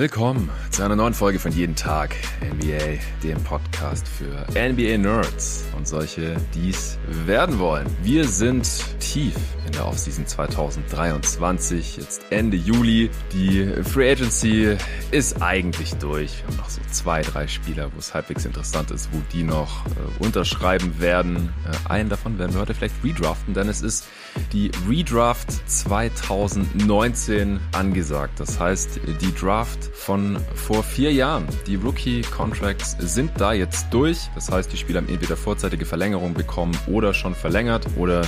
Willkommen zu einer neuen Folge von Jeden Tag NBA, dem Podcast für NBA-Nerds und solche, die es werden wollen. Wir sind tief in der Offseason 2023, jetzt Ende Juli. Die Free Agency ist eigentlich durch. Wir haben noch so zwei, drei Spieler, wo es halbwegs interessant ist, wo die noch äh, unterschreiben werden. Äh, einen davon werden wir heute vielleicht redraften, denn es ist die Redraft 2019 angesagt. Das heißt, die Draft von vor vier Jahren. Die Rookie-Contracts sind da jetzt durch. Das heißt, die Spieler haben entweder vorzeitige Verlängerung bekommen oder schon verlängert oder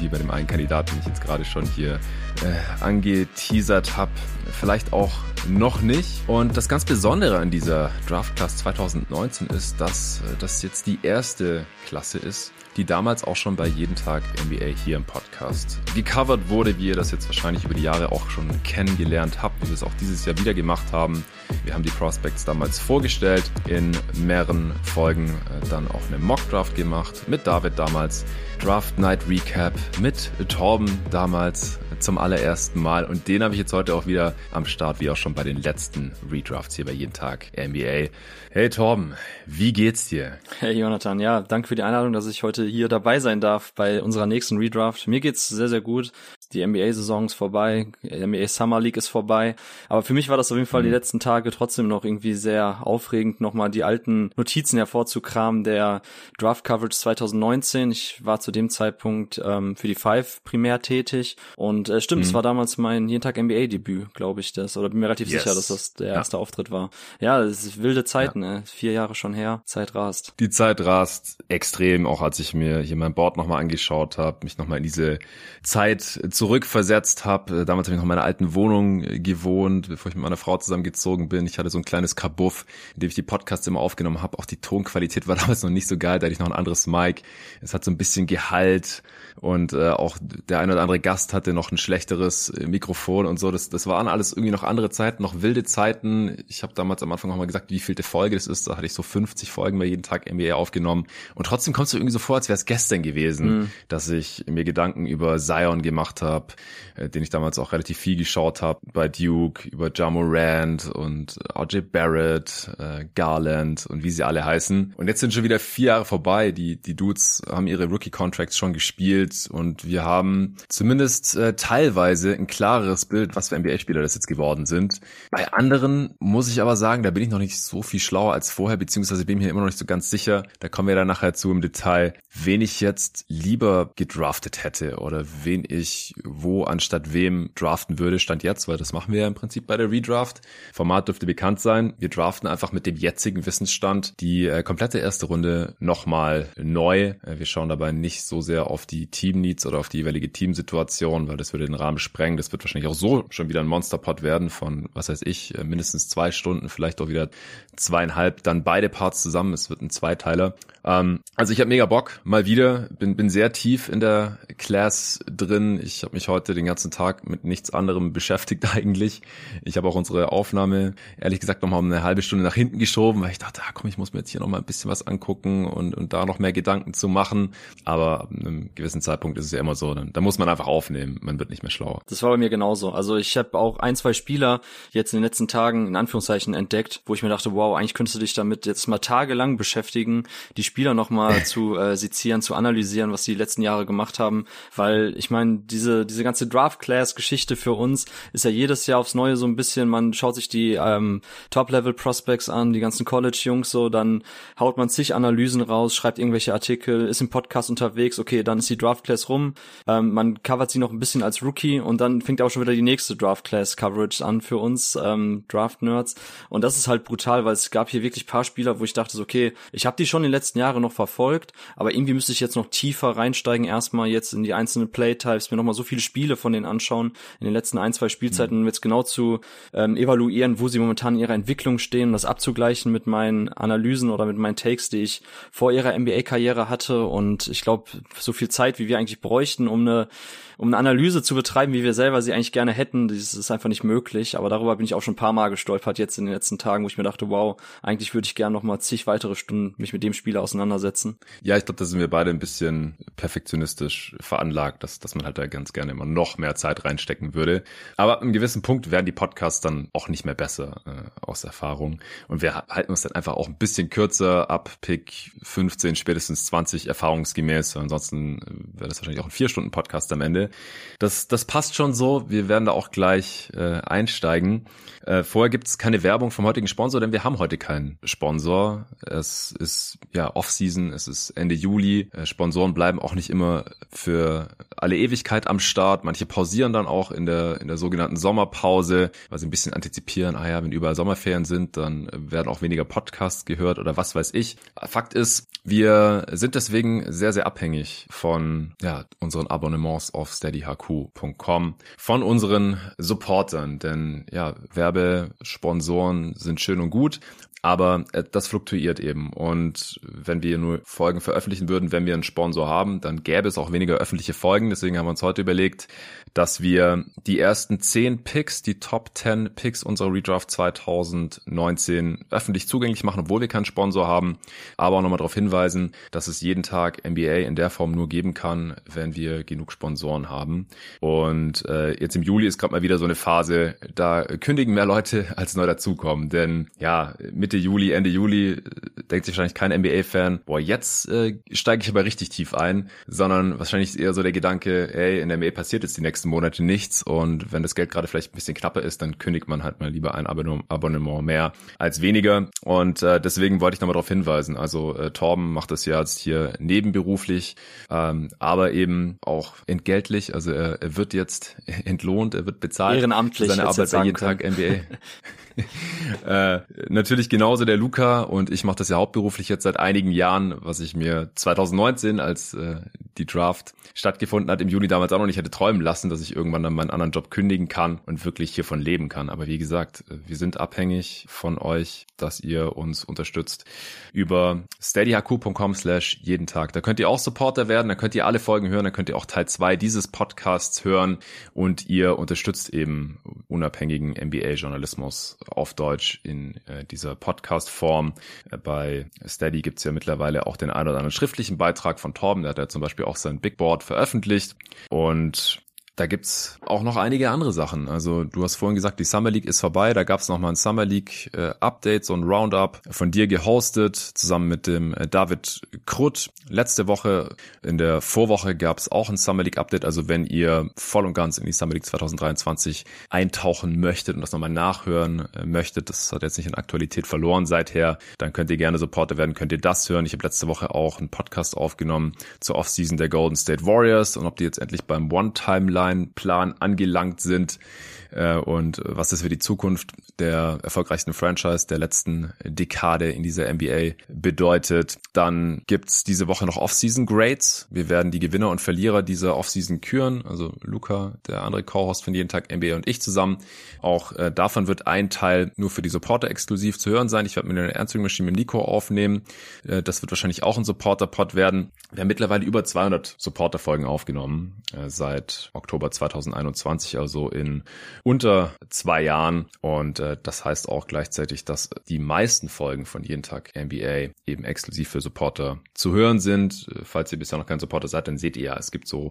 wie bei dem einen Kandidaten, den ich jetzt gerade schon hier äh, angeteasert habe, vielleicht auch noch nicht. Und das ganz Besondere an dieser Draft Class 2019 ist, dass äh, das jetzt die erste Klasse ist, die damals auch schon bei Jeden Tag NBA hier im Podcast gecovert wurde, wie ihr das jetzt wahrscheinlich über die Jahre auch schon kennengelernt habt, wie wir es auch dieses Jahr wieder gemacht haben. Wir haben die Prospects damals vorgestellt, in mehreren Folgen äh, dann auch eine Mock Draft gemacht, mit David damals, Draft Night Recap, mit Torben damals zum allerersten Mal und den habe ich jetzt heute auch wieder am Start, wie auch schon bei den letzten Redrafts hier bei Jeden Tag NBA. Hey Torben, wie geht's dir? Hey Jonathan, ja, danke für die Einladung, dass ich heute hier dabei sein darf bei unserer nächsten Redraft. Mir geht's sehr, sehr gut. Die NBA-Saison ist vorbei, NBA Summer League ist vorbei. Aber für mich war das auf jeden Fall mhm. die letzten Tage trotzdem noch irgendwie sehr aufregend, nochmal die alten Notizen hervorzukramen der Draft Coverage 2019. Ich war zu dem Zeitpunkt ähm, für die Five primär tätig und äh, stimmt, es mhm. war damals mein jeden Tag NBA-Debüt, glaube ich, das. Oder bin mir relativ yes. sicher, dass das der erste ja. Auftritt war. Ja, es ist wilde Zeiten, ja. ne? Vier Jahre schon her. Zeit rast. Die Zeit rast extrem, auch als ich mir hier mein Board nochmal angeschaut habe, mich nochmal in diese Zeit zurückversetzt habe. Äh, damals habe ich noch in meiner alten Wohnung äh, gewohnt, bevor ich mit meiner Frau zusammengezogen bin. Ich hatte so ein kleines Kabuff, in dem ich die Podcasts immer aufgenommen habe. Auch die Tonqualität war damals noch nicht so geil, da hatte ich noch ein anderes Mic. Es hat so ein bisschen Gehalt und äh, auch der eine oder andere Gast hatte noch ein schlechteres äh, Mikrofon und so. Das, das waren alles irgendwie noch andere Zeiten, noch wilde Zeiten. Ich habe damals am Anfang noch mal gesagt, wie vielte Folge das ist. Da hatte ich so 50 Folgen bei jeden Tag NBA aufgenommen. Und trotzdem kommst du irgendwie so vor, als wäre es gestern gewesen, mhm. dass ich mir Gedanken über Zion gemacht habe, äh, den ich damals auch relativ viel geschaut habe bei Duke, über Rand und RJ Barrett, äh, Garland und wie sie alle heißen. Und jetzt sind schon wieder vier Jahre vorbei. Die, die Dudes haben ihre Rookie-Contracts schon gespielt und wir haben zumindest äh, teilweise ein klareres Bild, was für NBA-Spieler das jetzt geworden sind. Bei anderen muss ich aber sagen, da bin ich noch nicht so viel schlauer als vorher, beziehungsweise bin mir immer noch nicht so ganz sicher. Da kommen wir dann nachher zu im Detail, wen ich jetzt lieber gedraftet hätte oder wen ich wo anstatt wem draften würde, stand jetzt, weil das machen wir ja im Prinzip bei der Redraft. Format dürfte bekannt sein. Wir draften einfach mit dem jetzigen Wissensstand die äh, komplette erste Runde nochmal neu. Äh, wir schauen dabei nicht so sehr auf die Team-Needs oder auf die jeweilige Teamsituation, weil das würde den Rahmen sprengen. Das wird wahrscheinlich auch so schon wieder ein Monsterpot werden von, was weiß ich, äh, mindestens zwei Stunden, vielleicht auch wieder zweieinhalb, dann beide Parts zusammen. Es wird ein Zweiteiler. Ähm, also ich habe mega Bock, mal wieder. Bin, bin sehr tief in der Class drin. Ich habe mich heute den ganzen Tag mit nichts anderem beschäftigt eigentlich. Ich habe auch unsere Aufnahme, ehrlich gesagt, nochmal um eine halbe Stunde nach hinten geschoben, weil ich dachte, ah, komm, ich muss mir jetzt hier nochmal ein bisschen was angucken und, und da noch mehr Gedanken zu machen. Aber ab einem gewissen Zeitpunkt ist es ja immer so, dann, da muss man einfach aufnehmen. Man wird nicht mehr schlauer. Das war bei mir genauso. Also ich habe auch ein, zwei Spieler jetzt in den letzten Tagen in Anführungszeichen entdeckt, wo ich mir dachte, wow, eigentlich könntest du dich damit jetzt mal tagelang beschäftigen, die Spieler nochmal zu äh, sezieren, zu analysieren, was die letzten Jahre gemacht haben, weil ich meine, diese diese ganze Draft Class Geschichte für uns ist ja jedes Jahr aufs Neue so ein bisschen, man schaut sich die ähm, Top Level Prospects an, die ganzen College Jungs so, dann haut man zig Analysen raus, schreibt irgendwelche Artikel, ist im Podcast unterwegs, okay, dann ist die Draft Class rum, ähm, man covert sie noch ein bisschen als Rookie und dann fängt auch schon wieder die nächste Draft Class Coverage an für uns ähm, Draft Nerds. Und das ist halt brutal, weil es gab hier wirklich paar Spieler, wo ich dachte, so, okay, ich habe die schon in den letzten Jahren noch verfolgt, aber irgendwie müsste ich jetzt noch tiefer reinsteigen, erstmal jetzt in die einzelnen Playtypes, mir nochmal so viele Spiele von denen anschauen in den letzten ein, zwei Spielzeiten, um jetzt genau zu ähm, evaluieren, wo sie momentan in ihrer Entwicklung stehen, das abzugleichen mit meinen Analysen oder mit meinen Takes, die ich vor ihrer NBA-Karriere hatte. Und ich glaube, so viel Zeit, wie wir eigentlich bräuchten, um eine um eine Analyse zu betreiben, wie wir selber sie eigentlich gerne hätten, das ist einfach nicht möglich. Aber darüber bin ich auch schon ein paar Mal gestolpert jetzt in den letzten Tagen, wo ich mir dachte, wow, eigentlich würde ich gerne noch mal zig weitere Stunden mich mit dem Spieler auseinandersetzen. Ja, ich glaube, da sind wir beide ein bisschen perfektionistisch veranlagt, dass, dass man halt da ganz gerne immer noch mehr Zeit reinstecken würde. Aber ab einem gewissen Punkt werden die Podcasts dann auch nicht mehr besser äh, aus Erfahrung. Und wir halten uns dann einfach auch ein bisschen kürzer ab Pick 15, spätestens 20 erfahrungsgemäß. Ansonsten äh, wäre das wahrscheinlich auch ein vier Stunden Podcast am Ende. Das, das passt schon so. Wir werden da auch gleich äh, einsteigen. Äh, vorher gibt es keine Werbung vom heutigen Sponsor, denn wir haben heute keinen Sponsor. Es ist ja Off-Season, es ist Ende Juli. Äh, Sponsoren bleiben auch nicht immer für alle Ewigkeit am Start. Manche pausieren dann auch in der, in der sogenannten Sommerpause, weil sie ein bisschen antizipieren, ah ja, wenn überall Sommerferien sind, dann werden auch weniger Podcasts gehört oder was weiß ich. Fakt ist, wir sind deswegen sehr, sehr abhängig von ja, unseren Abonnements auf steadyhq.com, von unseren Supportern, denn ja, Werbesponsoren sind schön und gut, aber äh, das fluktuiert eben. Und wenn wir nur Folgen veröffentlichen würden, wenn wir einen Sponsor haben, dann gäbe es auch weniger öffentliche Folgen. Deswegen haben wir uns heute überlegt, dass wir die ersten zehn Picks, die Top 10 Picks unserer Redraft 2019 öffentlich zugänglich machen, obwohl wir keinen Sponsor haben. Aber auch nochmal darauf hinweisen, dass es jeden Tag NBA in der Form nur geben kann, wenn wir genug Sponsoren haben. Und äh, jetzt im Juli ist gerade mal wieder so eine Phase, da kündigen mehr Leute als neu dazukommen. Denn ja, mit Mitte Juli, Ende Juli äh, denkt sich wahrscheinlich kein NBA-Fan, boah, jetzt äh, steige ich aber richtig tief ein, sondern wahrscheinlich eher so der Gedanke, ey, in der NBA passiert jetzt die nächsten Monate nichts. Und wenn das Geld gerade vielleicht ein bisschen knapper ist, dann kündigt man halt mal lieber ein Abonnement mehr als weniger. Und äh, deswegen wollte ich nochmal darauf hinweisen, also äh, Torben macht das ja jetzt hier nebenberuflich, ähm, aber eben auch entgeltlich, also er, er wird jetzt entlohnt, er wird bezahlt Ehrenamtlich für seine Arbeit bei jeden Tag NBA. äh, natürlich genauso der Luca und ich mache das ja hauptberuflich jetzt seit einigen Jahren, was ich mir 2019, als äh, die Draft stattgefunden hat, im Juni damals auch noch nicht hätte träumen lassen, dass ich irgendwann dann meinen anderen Job kündigen kann und wirklich hiervon leben kann. Aber wie gesagt, äh, wir sind abhängig von euch, dass ihr uns unterstützt über steadyhq.com slash jeden Tag. Da könnt ihr auch Supporter werden, da könnt ihr alle Folgen hören, da könnt ihr auch Teil 2 dieses Podcasts hören und ihr unterstützt eben unabhängigen NBA-Journalismus auf Deutsch in äh, dieser Podcast-Form. Äh, bei Steady gibt's ja mittlerweile auch den ein oder anderen schriftlichen Beitrag von Torben, der hat ja zum Beispiel auch sein Big Board veröffentlicht. Und da gibt's auch noch einige andere Sachen. Also du hast vorhin gesagt, die Summer League ist vorbei. Da gab's noch mal ein Summer League äh, Update, so ein Roundup von dir gehostet, zusammen mit dem äh, David Krutt. Letzte Woche, in der Vorwoche gab's auch ein Summer League Update. Also wenn ihr voll und ganz in die Summer League 2023 eintauchen möchtet und das nochmal nachhören äh, möchtet, das hat jetzt nicht in Aktualität verloren seither, dann könnt ihr gerne Supporter werden, könnt ihr das hören. Ich habe letzte Woche auch einen Podcast aufgenommen zur Offseason der Golden State Warriors und ob die jetzt endlich beim One-Time-Live Plan angelangt sind äh, und was das für die Zukunft der erfolgreichsten Franchise der letzten Dekade in dieser NBA bedeutet. Dann gibt's diese Woche noch Off-Season Grades. Wir werden die Gewinner und Verlierer dieser Off-Season küren. Also Luca, der andere Co-Host von jeden Tag NBA und ich zusammen. Auch äh, davon wird ein Teil nur für die Supporter exklusiv zu hören sein. Ich werde mit einer Ernstling-Maschine mit Nico aufnehmen. Äh, das wird wahrscheinlich auch ein Supporter-Pod werden. Wir haben mittlerweile über 200 Supporter-Folgen aufgenommen äh, seit Oktober 2021, also in unter zwei Jahren. Und äh, das heißt auch gleichzeitig, dass die meisten Folgen von jeden Tag NBA eben exklusiv für Supporter zu hören sind. Äh, falls ihr bisher noch kein Supporter seid, dann seht ihr ja, es gibt so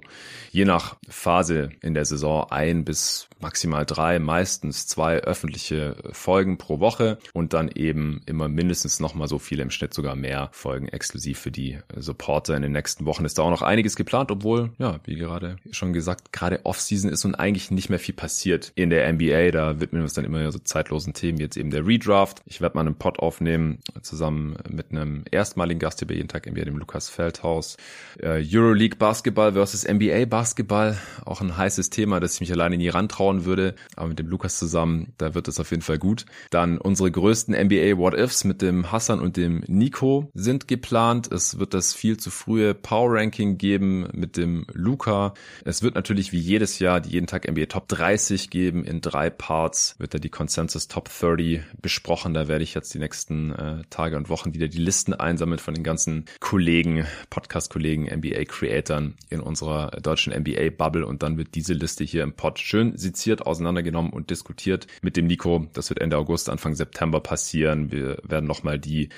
je nach Phase in der Saison ein bis maximal drei, meistens zwei öffentliche Folgen pro Woche und dann eben immer mindestens nochmal so viele im Schnitt sogar mehr Folgen exklusiv für die Supporter. In den nächsten Wochen ist da auch noch einiges geplant, obwohl, ja, wie gerade schon gesagt, gerade Offseason ist und eigentlich nicht mehr viel passiert in der NBA. Da widmen wir uns dann immer so zeitlosen Themen, jetzt eben der Redraft. Ich werde mal einen Pod aufnehmen, zusammen mit einem erstmaligen Gast hier bei jeden Tag NBA, dem Lukas Feldhaus. Äh, Euroleague Basketball versus NBA Basketball, auch ein heißes Thema, das ich mich alleine nie rantrauen würde. Aber mit dem Lukas zusammen, da wird es auf jeden Fall gut. Dann unsere größten NBA What Ifs mit dem Hassan und dem Nico sind geplant. Es wird das viel zu frühe Power Ranking geben mit dem Luca. Es wird natürlich wie jedes Jahr die jeden Tag NBA Top 30 geben eben in drei Parts wird da die Consensus Top 30 besprochen. Da werde ich jetzt die nächsten äh, Tage und Wochen wieder die Listen einsammeln von den ganzen Kollegen, Podcast-Kollegen, NBA-Creatoren in unserer deutschen NBA-Bubble und dann wird diese Liste hier im Pod schön seziert, auseinandergenommen und diskutiert mit dem Nico. Das wird Ende August, Anfang September passieren. Wir werden nochmal die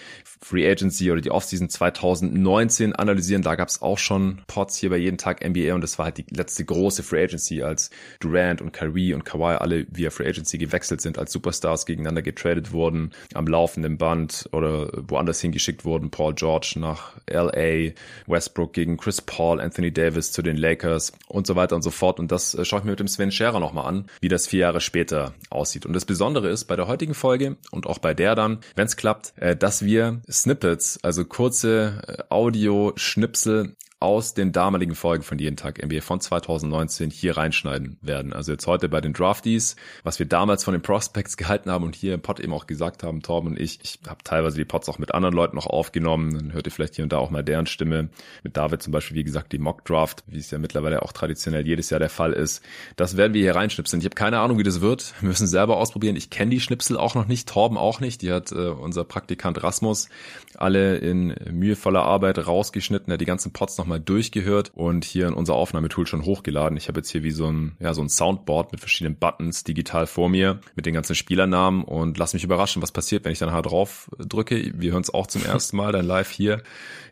Free Agency oder die Offseason 2019 analysieren. Da gab es auch schon Pods hier bei jeden Tag NBA und das war halt die letzte große Free Agency, als Durant und Kyrie und Kawhi alle via Free Agency gewechselt sind, als Superstars gegeneinander getradet wurden, am laufenden Band oder woanders hingeschickt wurden. Paul George nach LA, Westbrook gegen Chris Paul, Anthony Davis zu den Lakers und so weiter und so fort. Und das äh, schaue ich mir mit dem Sven Scherer nochmal an, wie das vier Jahre später aussieht. Und das Besondere ist bei der heutigen Folge und auch bei der dann, wenn es klappt, äh, dass wir Snippets, also kurze äh, Audio-Schnipsel aus den damaligen Folgen von Jeden Tag NBA von 2019 hier reinschneiden werden. Also jetzt heute bei den Draftees, was wir damals von den Prospects gehalten haben und hier im Pod eben auch gesagt haben, Torben und ich, ich habe teilweise die Pods auch mit anderen Leuten noch aufgenommen, dann hört ihr vielleicht hier und da auch mal deren Stimme. Mit David zum Beispiel, wie gesagt, die Mock Draft, wie es ja mittlerweile auch traditionell jedes Jahr der Fall ist. Das werden wir hier reinschnipseln. Ich habe keine Ahnung, wie das wird. Wir müssen selber ausprobieren. Ich kenne die Schnipsel auch noch nicht, Torben auch nicht. Die hat äh, unser Praktikant Rasmus alle in mühevoller Arbeit rausgeschnitten, er hat die ganzen Pods nochmal durchgehört und hier in unser Aufnahmetool schon hochgeladen. Ich habe jetzt hier wie so ein, ja, so ein Soundboard mit verschiedenen Buttons digital vor mir mit den ganzen Spielernamen und lass mich überraschen, was passiert, wenn ich dann halt drauf drücke. Wir hören es auch zum ersten Mal dann live hier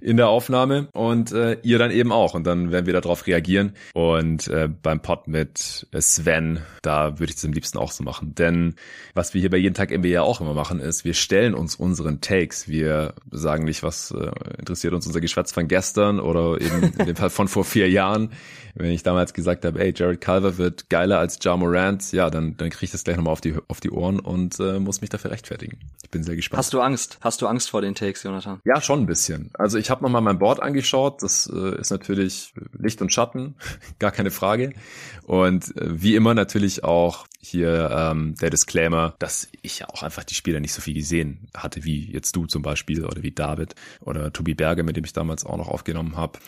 in der Aufnahme und äh, ihr dann eben auch und dann werden wir darauf reagieren und äh, beim Pod mit Sven, da würde ich es am liebsten auch so machen, denn was wir hier bei jeden Tag NBA auch immer machen ist, wir stellen uns unseren Takes, wir sagen nicht, was äh, interessiert uns unser Geschwätz von gestern oder eben in dem Fall von vor vier Jahren. Wenn ich damals gesagt habe, ey, Jared Culver wird geiler als Ja Morant, ja, dann, dann kriege ich das gleich nochmal auf die, auf die Ohren und äh, muss mich dafür rechtfertigen. Ich bin sehr gespannt. Hast du Angst? Hast du Angst vor den Takes, Jonathan? Ja, schon ein bisschen. Also ich habe nochmal mein Board angeschaut. Das äh, ist natürlich Licht und Schatten, gar keine Frage. Und äh, wie immer natürlich auch hier ähm, der Disclaimer, dass ich ja auch einfach die Spieler nicht so viel gesehen hatte, wie jetzt du zum Beispiel oder wie David oder Tobi Berge, mit dem ich damals auch noch aufgenommen habe.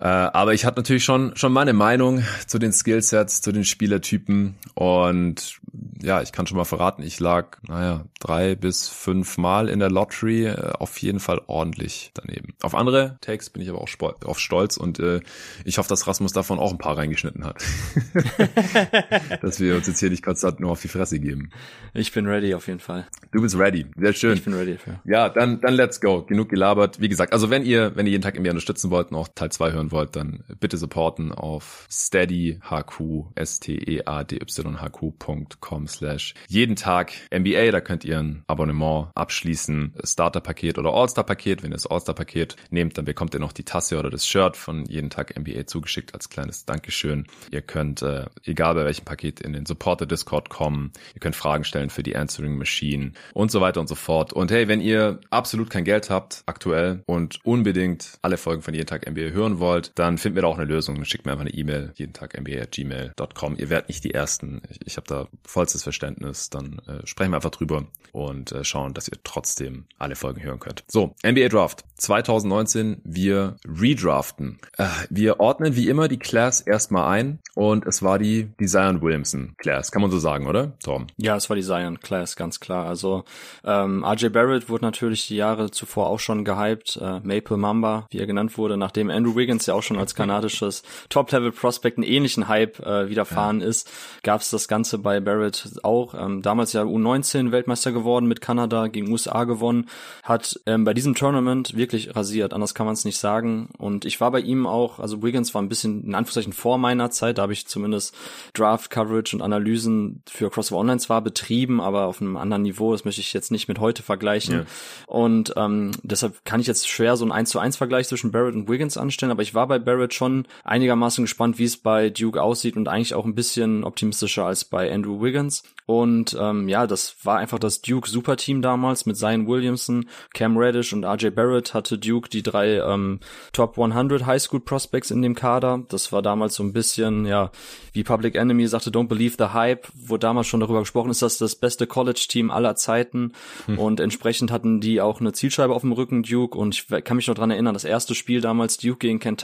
Äh, aber ich hatte natürlich schon, schon meine Meinung zu den Skillsets, zu den Spielertypen und ja, ich kann schon mal verraten, ich lag, naja, drei bis fünf Mal in der Lottery, äh, auf jeden Fall ordentlich daneben. Auf andere Takes bin ich aber auch auf stolz und äh, ich hoffe, dass Rasmus davon auch ein paar reingeschnitten hat. dass wir uns jetzt hier nicht konstant nur auf die Fresse geben. Ich bin ready auf jeden Fall. Du bist ready, sehr schön. Ich bin ready dafür. Ja, dann, dann let's go. Genug gelabert. Wie gesagt, also wenn ihr, wenn ihr jeden Tag irgendwie unterstützen wollt auch Teil 2 hören wollt, dann bitte supporten auf steadyhq, S-T-E-A-D-Y-H-Q.com slash jeden Tag NBA. Da könnt ihr ein Abonnement abschließen, Starter-Paket oder All-Star-Paket. Wenn ihr das All-Star-Paket nehmt, dann bekommt ihr noch die Tasse oder das Shirt von jeden Tag NBA zugeschickt als kleines Dankeschön. Ihr könnt, äh, egal bei welchem Paket, in den Supporter-Discord kommen. Ihr könnt Fragen stellen für die Answering Machine und so weiter und so fort. Und hey, wenn ihr absolut kein Geld habt aktuell und unbedingt alle Folgen von jeden Tag NBA hören wollt, dann finden wir da auch eine Lösung. Schickt mir einfach eine E-Mail, jeden Tag NBA at gmail.com. Ihr werdet nicht die Ersten. Ich, ich habe da vollstes Verständnis. Dann äh, sprechen wir einfach drüber und äh, schauen, dass ihr trotzdem alle Folgen hören könnt. So, NBA Draft 2019. Wir redraften. Äh, wir ordnen wie immer die Class erstmal ein und es war die, die Zion Williamson Class. Kann man so sagen, oder, Tom? Ja, es war die Zion Class, ganz klar. Also ähm, RJ Barrett wurde natürlich die Jahre zuvor auch schon gehypt. Äh, Maple Mamba, wie er genannt wurde, nachdem Andrew Wiggins ja auch schon als kanadisches Top-Level-Prospect einen ähnlichen Hype äh, widerfahren ja. ist, gab es das Ganze bei Barrett auch. Ähm, damals ja U19 Weltmeister geworden mit Kanada, gegen USA gewonnen, hat ähm, bei diesem Tournament wirklich rasiert, anders kann man es nicht sagen. Und ich war bei ihm auch, also Wiggins war ein bisschen in Anführungszeichen vor meiner Zeit, da habe ich zumindest Draft-Coverage und Analysen für Crossover Online zwar betrieben, aber auf einem anderen Niveau, das möchte ich jetzt nicht mit heute vergleichen. Ja. Und ähm, deshalb kann ich jetzt schwer so ein 1 zu 1 Vergleich zwischen Barrett und Wiggins anstellen, aber ich war bei Barrett schon einigermaßen gespannt, wie es bei Duke aussieht und eigentlich auch ein bisschen optimistischer als bei Andrew Wiggins. Und ähm, ja, das war einfach das Duke Superteam damals mit Zion Williamson, Cam Reddish und RJ Barrett hatte Duke die drei ähm, Top 100 High School Prospects in dem Kader. Das war damals so ein bisschen, ja, wie Public Enemy sagte, don't believe the hype. wurde damals schon darüber gesprochen, ist das das beste College-Team aller Zeiten hm. und entsprechend hatten die auch eine Zielscheibe auf dem Rücken, Duke und ich kann mich noch dran erinnern, das erste Spiel damals Duke gegen Kentucky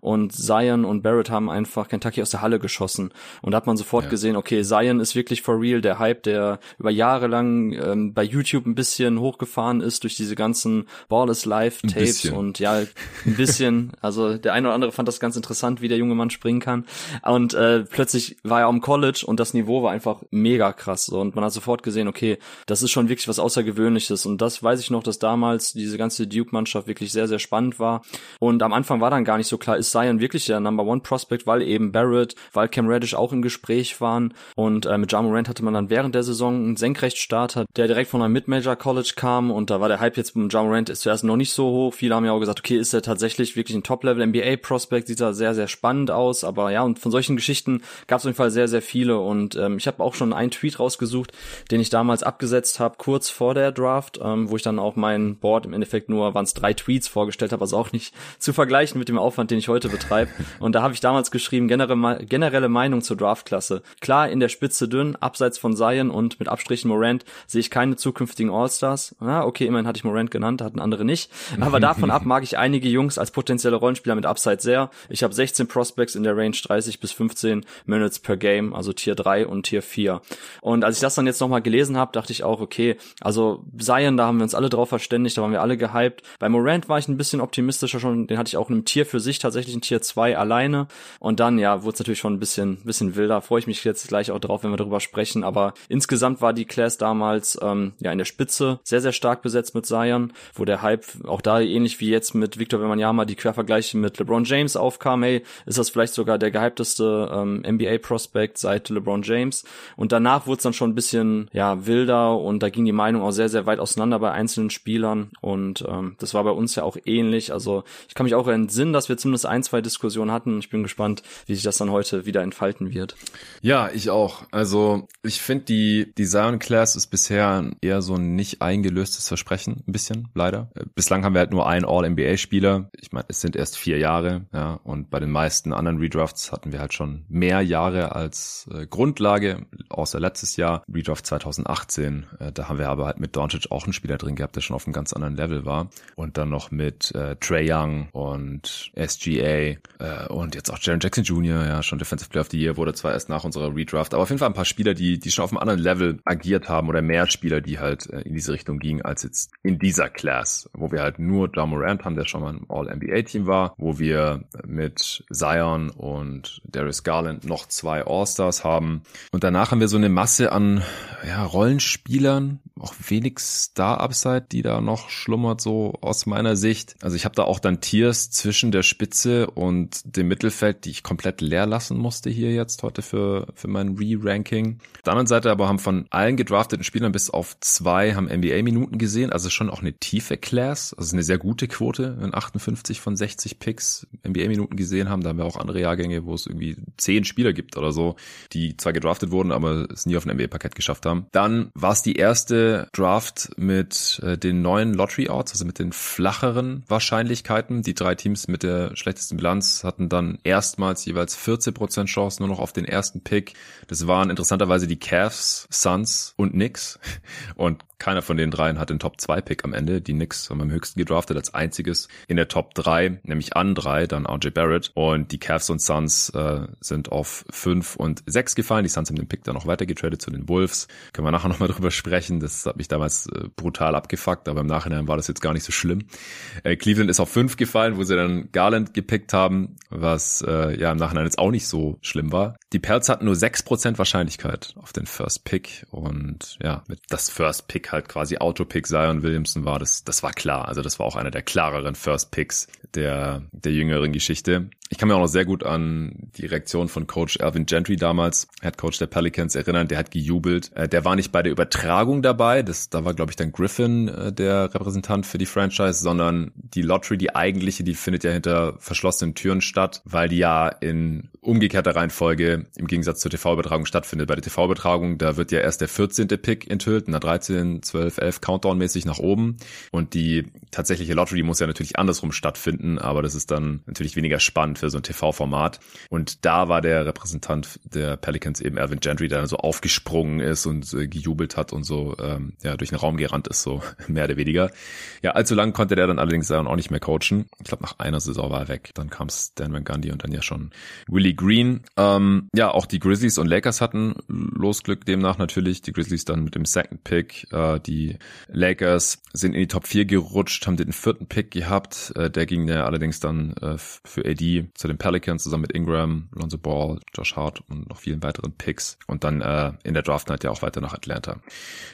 und Zion und Barrett haben einfach Kentucky aus der Halle geschossen. Und da hat man sofort ja. gesehen, okay, Zion ist wirklich for real, der Hype, der über Jahre lang ähm, bei YouTube ein bisschen hochgefahren ist durch diese ganzen Ball is Live Tapes und ja, ein bisschen, also der eine oder andere fand das ganz interessant, wie der junge Mann springen kann. Und äh, plötzlich war er am College und das Niveau war einfach mega krass so. und man hat sofort gesehen, okay, das ist schon wirklich was Außergewöhnliches. Und das weiß ich noch, dass damals diese ganze Duke-Mannschaft wirklich sehr, sehr spannend war. Und am Anfang war dann gar nicht so klar, ist Zion wirklich der Number One Prospect, weil eben Barrett, weil Cam Reddish auch im Gespräch waren. Und äh, mit Ja Morant hatte man dann während der Saison einen Senkrechtstarter, der direkt von einem Mid-Major College kam. Und da war der Hype jetzt mit Ja Morant ist zuerst noch nicht so hoch. Viele haben ja auch gesagt, okay, ist er tatsächlich wirklich ein Top-Level NBA Prospect, sieht er sehr, sehr spannend aus, aber ja, und von solchen Geschichten gab es auf jeden Fall sehr, sehr viele. Und ähm, ich habe auch schon einen Tweet rausgesucht, den ich damals abgesetzt habe, kurz vor der Draft, ähm, wo ich dann auch mein Board im Endeffekt nur, waren es drei Tweets vorgestellt habe, also auch nicht zu vergleichen mit dem Aufwand, den ich heute betreibe. Und da habe ich damals geschrieben, generelle, Meinung zur Draftklasse. Klar, in der Spitze dünn, abseits von Zion und mit Abstrichen Morant sehe ich keine zukünftigen All-Stars. Ja, okay, immerhin hatte ich Morant genannt, hatten andere nicht. Aber davon ab mag ich einige Jungs als potenzielle Rollenspieler mit Upside sehr. Ich habe 16 Prospects in der Range 30 bis 15 Minutes per Game, also Tier 3 und Tier 4. Und als ich das dann jetzt nochmal gelesen habe, dachte ich auch, okay, also Zion, da haben wir uns alle drauf verständigt, da waren wir alle gehypt. Bei Morant war ich ein bisschen optimistischer schon, den hatte ich auch in einem Tier für sich tatsächlich in Tier 2 alleine. Und dann, ja, wurde es natürlich schon ein bisschen, bisschen wilder. Freue ich mich jetzt gleich auch drauf, wenn wir darüber sprechen. Aber insgesamt war die Class damals ähm, ja in der Spitze sehr, sehr stark besetzt mit Zion, wo der Hype auch da ähnlich wie jetzt mit Victor Wembanyama die Quervergleiche mit LeBron James aufkam. Hey, ist das vielleicht sogar der gehypteste ähm, NBA-Prospect seit LeBron James? Und danach wurde es dann schon ein bisschen ja wilder und da ging die Meinung auch sehr, sehr weit auseinander bei einzelnen Spielern. Und ähm, das war bei uns ja auch ähnlich. Also ich kann mich auch entsinnen, dass wir zumindest ein, zwei Diskussionen hatten. Ich bin gespannt, wie sich das dann heute wieder entfalten wird. Ja, ich auch. Also ich finde die, die Zion Class ist bisher eher so ein nicht eingelöstes Versprechen, ein bisschen, leider. Äh, bislang haben wir halt nur einen All-NBA-Spieler. Ich meine, es sind erst vier Jahre, ja, und bei den meisten anderen Redrafts hatten wir halt schon mehr Jahre als äh, Grundlage, außer letztes Jahr, Redraft 2018. Äh, da haben wir aber halt mit Doncic auch einen Spieler drin gehabt, der schon auf einem ganz anderen Level war. Und dann noch mit äh, Trey Young und SGA äh, und jetzt auch Jaron Jackson Jr., ja, schon Defensive Player of the Year, wurde zwar erst nach unserer Redraft, aber auf jeden Fall ein paar Spieler, die, die schon auf einem anderen Level agiert haben oder mehr Spieler, die halt äh, in diese Richtung gingen, als jetzt in dieser Class, wo wir halt nur John Morant haben, der schon mal im All-NBA-Team war, wo wir mit Zion und Darius Garland noch zwei All-Stars haben. Und danach haben wir so eine Masse an ja, Rollenspielern, auch wenig Star-Upside, die da noch schlummert, so aus meiner Sicht. Also ich habe da auch dann Tiers zwischen der Spitze und dem Mittelfeld, die ich komplett leer lassen musste hier jetzt heute für, für mein Re-Ranking. Auf der anderen Seite aber haben von allen gedrafteten Spielern bis auf zwei haben NBA-Minuten gesehen, also schon auch eine tiefe Class, also eine sehr gute Quote, wenn 58 von 60 Picks NBA-Minuten gesehen haben. Da haben wir auch andere Jahrgänge, wo es irgendwie zehn Spieler gibt oder so, die zwar gedraftet wurden, aber es nie auf ein NBA-Parkett geschafft haben. Dann war es die erste Draft mit äh, den neuen Lottery-Outs, also mit den flacheren Wahrscheinlichkeiten. Die drei Teams mit der schlechtesten Bilanz hatten dann erstmals jeweils 14% Chance nur noch auf den ersten Pick. Das waren interessanterweise die Cavs, Suns und Knicks. Und keiner von den dreien hat den Top 2 Pick am Ende. Die Knicks haben am höchsten gedraftet als einziges in der Top 3, nämlich an 3, dann RJ Barrett. Und die Cavs und Suns äh, sind auf 5 und 6 gefallen. Die Suns haben den Pick dann noch weiter getradet zu den Wolves. Können wir nachher nochmal drüber sprechen. Das hat mich damals äh, brutal abgefuckt, aber im Nachhinein war das jetzt gar nicht so schlimm. Äh, Cleveland ist auf 5 gefallen, wo sie dann Garland gepickt haben, was äh, ja im Nachhinein jetzt auch nicht so schlimm war. Die Pelts hatten nur 6% Wahrscheinlichkeit auf den First Pick und ja, mit das First Pick halt quasi Autopick Zion Williamson war, das, das war klar. Also das war auch einer der klareren First Picks der, der jüngeren Geschichte. Ich kann mir auch noch sehr gut an die Reaktion von Coach Alvin Gentry damals, Head Coach der Pelicans, erinnern. Der hat gejubelt. Äh, der war nicht bei der Übertragung dabei. Das, da war, glaube ich, dann Griffin äh, der Repräsentant für die Franchise, sondern die Lottery, die eigentliche, die findet ja hinter verschlossenen Türen statt, weil die ja in umgekehrter Reihenfolge im Gegensatz zur TV-Übertragung stattfindet. Bei der TV-Übertragung, da wird ja erst der 14. Pick enthüllt, der 13, 12, 11 Countdown-mäßig nach oben. Und die tatsächliche Lottery muss ja natürlich andersrum stattfinden, aber das ist dann natürlich weniger spannend für so ein TV-Format. Und da war der Repräsentant der Pelicans eben Alvin Gentry, der dann so aufgesprungen ist und äh, gejubelt hat und so ähm, ja durch den Raum gerannt ist, so mehr oder weniger. Ja, allzu lang konnte der dann allerdings dann auch nicht mehr coachen. Ich glaube, nach einer Saison war er weg. Dann kam Dan Van Gundy und dann ja schon Willie Green. Ähm, ja, auch die Grizzlies und Lakers hatten Losglück demnach natürlich. Die Grizzlies dann mit dem Second Pick, äh, die Lakers sind in die Top 4 gerutscht, haben den vierten Pick gehabt. Äh, der ging ja allerdings dann äh, für AD zu den Pelicans zusammen mit Ingram, Lonzo Ball, Josh Hart und noch vielen weiteren Picks. Und dann äh, in der Draft Night ja auch weiter nach Atlanta.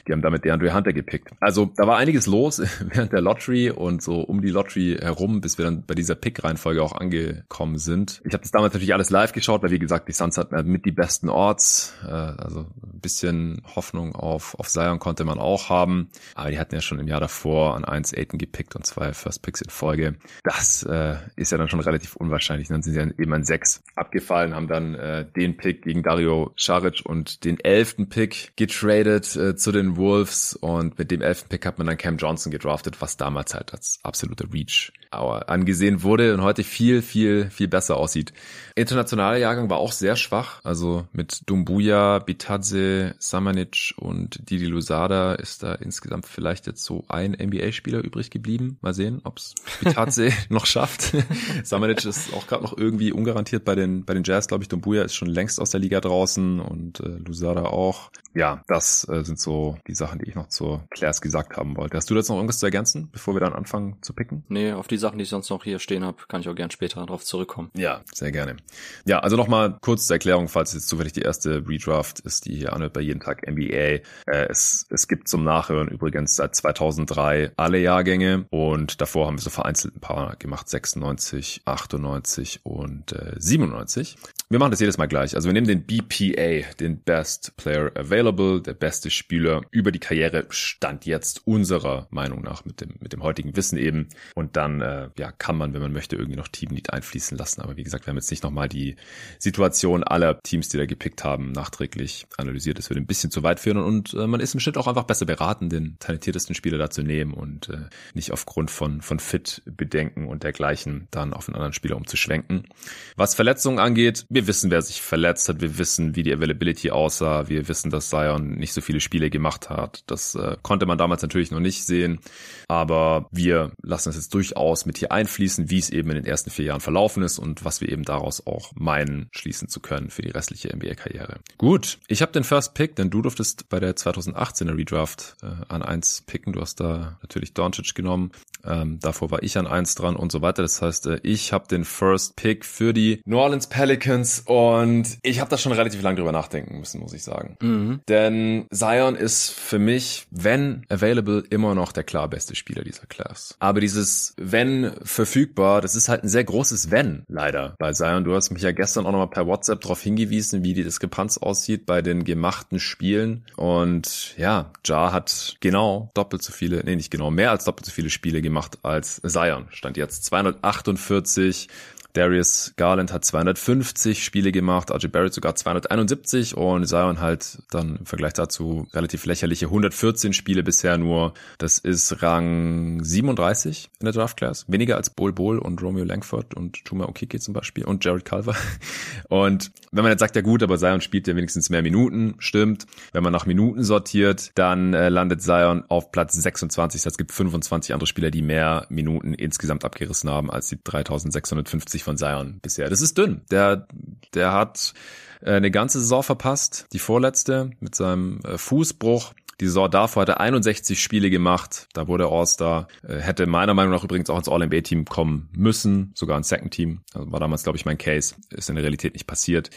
Die haben damit DeAndre Hunter gepickt. Also da war einiges los während der Lottery und so um die Lottery herum, bis wir dann bei dieser Pick-Reihenfolge auch angekommen sind. Ich habe das damals natürlich alles live geschaut, weil wie gesagt, die Suns hatten mit die besten Orts. Äh, also ein bisschen Hoffnung auf, auf Zion konnte man auch haben. Aber die hatten ja schon im Jahr davor an 1 Aiden gepickt und zwei First Picks in Folge. Das äh, ist ja dann schon relativ unwahrscheinlich. Dann sind sie eben an sechs abgefallen, haben dann äh, den Pick gegen Dario Saric und den elften Pick getradet äh, zu den Wolves und mit dem elften Pick hat man dann Cam Johnson gedraftet, was damals halt als absoluter Reach angesehen wurde und heute viel, viel, viel besser aussieht. Internationaler Jahrgang war auch sehr schwach, also mit Dumbuya, Bitadze, Samanic und Didi Lusada ist da insgesamt vielleicht jetzt so ein NBA-Spieler übrig geblieben. Mal sehen, ob's Bitadze noch schafft. Samanic ist auch gerade noch irgendwie ungarantiert bei den, bei den Jazz, glaube ich. Dumbuya ist schon längst aus der Liga draußen und äh, Lusada auch. Ja, das äh, sind so die Sachen, die ich noch zur Clairs gesagt haben wollte. Hast du jetzt noch irgendwas zu ergänzen, bevor wir dann anfangen zu picken? Nee, auf die Sachen, die ich sonst noch hier stehen habe, kann ich auch gern später darauf zurückkommen. Ja, sehr gerne. Ja, also nochmal kurz zur Erklärung, falls jetzt zufällig die erste Redraft ist, die hier anhört bei jeden Tag NBA. Äh, es, es gibt zum Nachhören übrigens seit 2003 alle Jahrgänge und davor haben wir so vereinzelt ein paar gemacht, 96, 98 und äh, 97. Wir machen das jedes Mal gleich. Also wir nehmen den BPA, den Best Player Available, der beste Spieler über die Karriere stand jetzt unserer Meinung nach mit dem mit dem heutigen Wissen eben. Und dann äh, ja kann man, wenn man möchte, irgendwie noch Team Need einfließen lassen. Aber wie gesagt, wir haben jetzt nicht nochmal die Situation aller Teams, die da gepickt haben, nachträglich analysiert. Das würde ein bisschen zu weit führen und äh, man ist im Schnitt auch einfach besser beraten, den talentiertesten Spieler da zu nehmen und äh, nicht aufgrund von von Fit-Bedenken und dergleichen dann auf einen anderen Spieler umzuschwenken. Was Verletzungen angeht, wir wissen, wer sich verletzt hat, wir wissen, wie die Availability aussah, wir wissen, dass Zion nicht so viele Spiele gemacht hat. Das äh, konnte man damals natürlich noch nicht sehen, aber wir lassen es jetzt durchaus mit hier einfließen, wie es eben in den ersten vier Jahren verlaufen ist und was wir eben daraus auch meinen, schließen zu können für die restliche NBA-Karriere. Gut, ich habe den First Pick, denn du durftest bei der 2018er Redraft äh, an eins picken. Du hast da natürlich Doncic genommen. Ähm, davor war ich an eins dran und so weiter. Das heißt, äh, ich habe den First Pick für die New Orleans Pelicans und ich habe da schon relativ lange drüber nachdenken müssen, muss ich sagen. Mhm. Denn Zion ist für mich, wenn available, immer noch der klar beste Spieler dieser Class. Aber dieses wenn verfügbar, das ist halt ein sehr großes Wenn, leider, bei Zion. Du hast mich ja gestern auch nochmal per WhatsApp darauf hingewiesen, wie die Diskrepanz aussieht bei den gemachten Spielen. Und ja, Ja hat genau doppelt so viele, nee, nicht genau, mehr als doppelt so viele Spiele gemacht als Zion. Stand jetzt 248 Darius Garland hat 250 Spiele gemacht, RJ Barrett sogar 271 und Zion halt dann im Vergleich dazu relativ lächerliche 114 Spiele bisher nur. Das ist Rang 37 in der Draft Class. Weniger als Bol Bol und Romeo Langford und Chuma Okike zum Beispiel und Jared Culver. Und wenn man jetzt sagt, ja gut, aber Zion spielt ja wenigstens mehr Minuten, stimmt. Wenn man nach Minuten sortiert, dann äh, landet Zion auf Platz 26. Das gibt 25 andere Spieler, die mehr Minuten insgesamt abgerissen haben als die 3650 von Zion bisher. Das ist dünn. Der, der hat äh, eine ganze Saison verpasst, die vorletzte mit seinem äh, Fußbruch. Die Saison davor hat er 61 Spiele gemacht. Da wurde er All-Star. Äh, hätte meiner Meinung nach übrigens auch ins All-NBA-Team kommen müssen. Sogar ins Second-Team. Also war damals, glaube ich, mein Case. Ist in der Realität nicht passiert.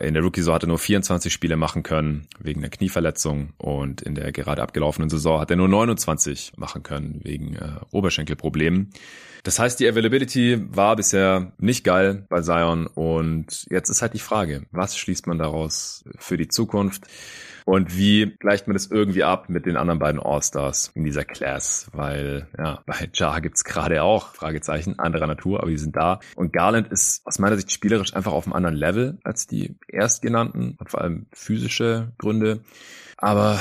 In der Rookie-Saison hat er nur 24 Spiele machen können wegen der Knieverletzung. Und in der gerade abgelaufenen Saison hat er nur 29 machen können wegen äh, Oberschenkelproblemen. Das heißt, die Availability war bisher nicht geil bei Zion und jetzt ist halt die Frage, was schließt man daraus für die Zukunft? Und wie gleicht man das irgendwie ab mit den anderen beiden All-Stars in dieser Class? Weil, ja, bei Ja gibt's gerade auch Fragezeichen anderer Natur, aber die sind da. Und Garland ist aus meiner Sicht spielerisch einfach auf einem anderen Level als die erstgenannten und vor allem physische Gründe. Aber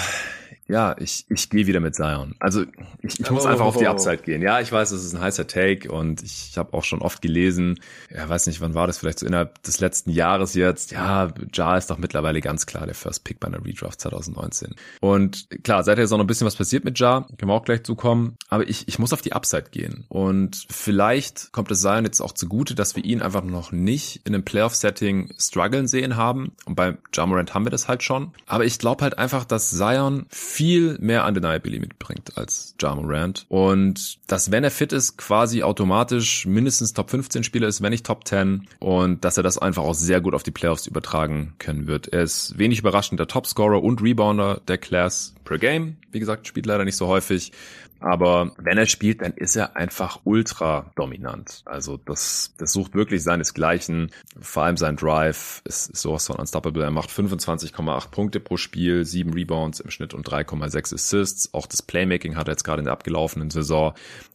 ja, ich, ich gehe wieder mit Zion. Also ich, ich muss oh, einfach auf die Upside gehen. Ja, ich weiß, es ist ein heißer Take und ich habe auch schon oft gelesen, ja, weiß nicht, wann war das, vielleicht so innerhalb des letzten Jahres jetzt, ja, Ja ist doch mittlerweile ganz klar der First Pick bei einer Redraft 2019. Und klar, seither ist auch noch ein bisschen was passiert mit Ja, können wir auch gleich zukommen, aber ich, ich muss auf die Upside gehen. Und vielleicht kommt es Zion jetzt auch zugute, dass wir ihn einfach noch nicht in einem Playoff-Setting strugglen sehen haben. Und bei Ja Morant haben wir das halt schon, aber ich glaube halt einfach, dass Zion viel mehr Undeniability mitbringt als Ja Morant. Und dass, wenn er fit ist, quasi automatisch mindestens Top 15 Spieler ist, wenn nicht Top 10. Und dass er das einfach auch sehr gut auf die Playoffs übertragen können wird. Er ist wenig überraschend der Topscorer und Rebounder der Class per Game. Wie gesagt, spielt leider nicht so häufig. Aber wenn er spielt, dann ist er einfach ultra dominant. Also das, das sucht wirklich seinesgleichen. Vor allem sein Drive ist, ist sowas von unstoppable. Er macht 25,8 Punkte pro Spiel, 7 Rebounds im Schnitt und 3,6 Assists. Auch das Playmaking hat er jetzt gerade in der abgelaufenen Saison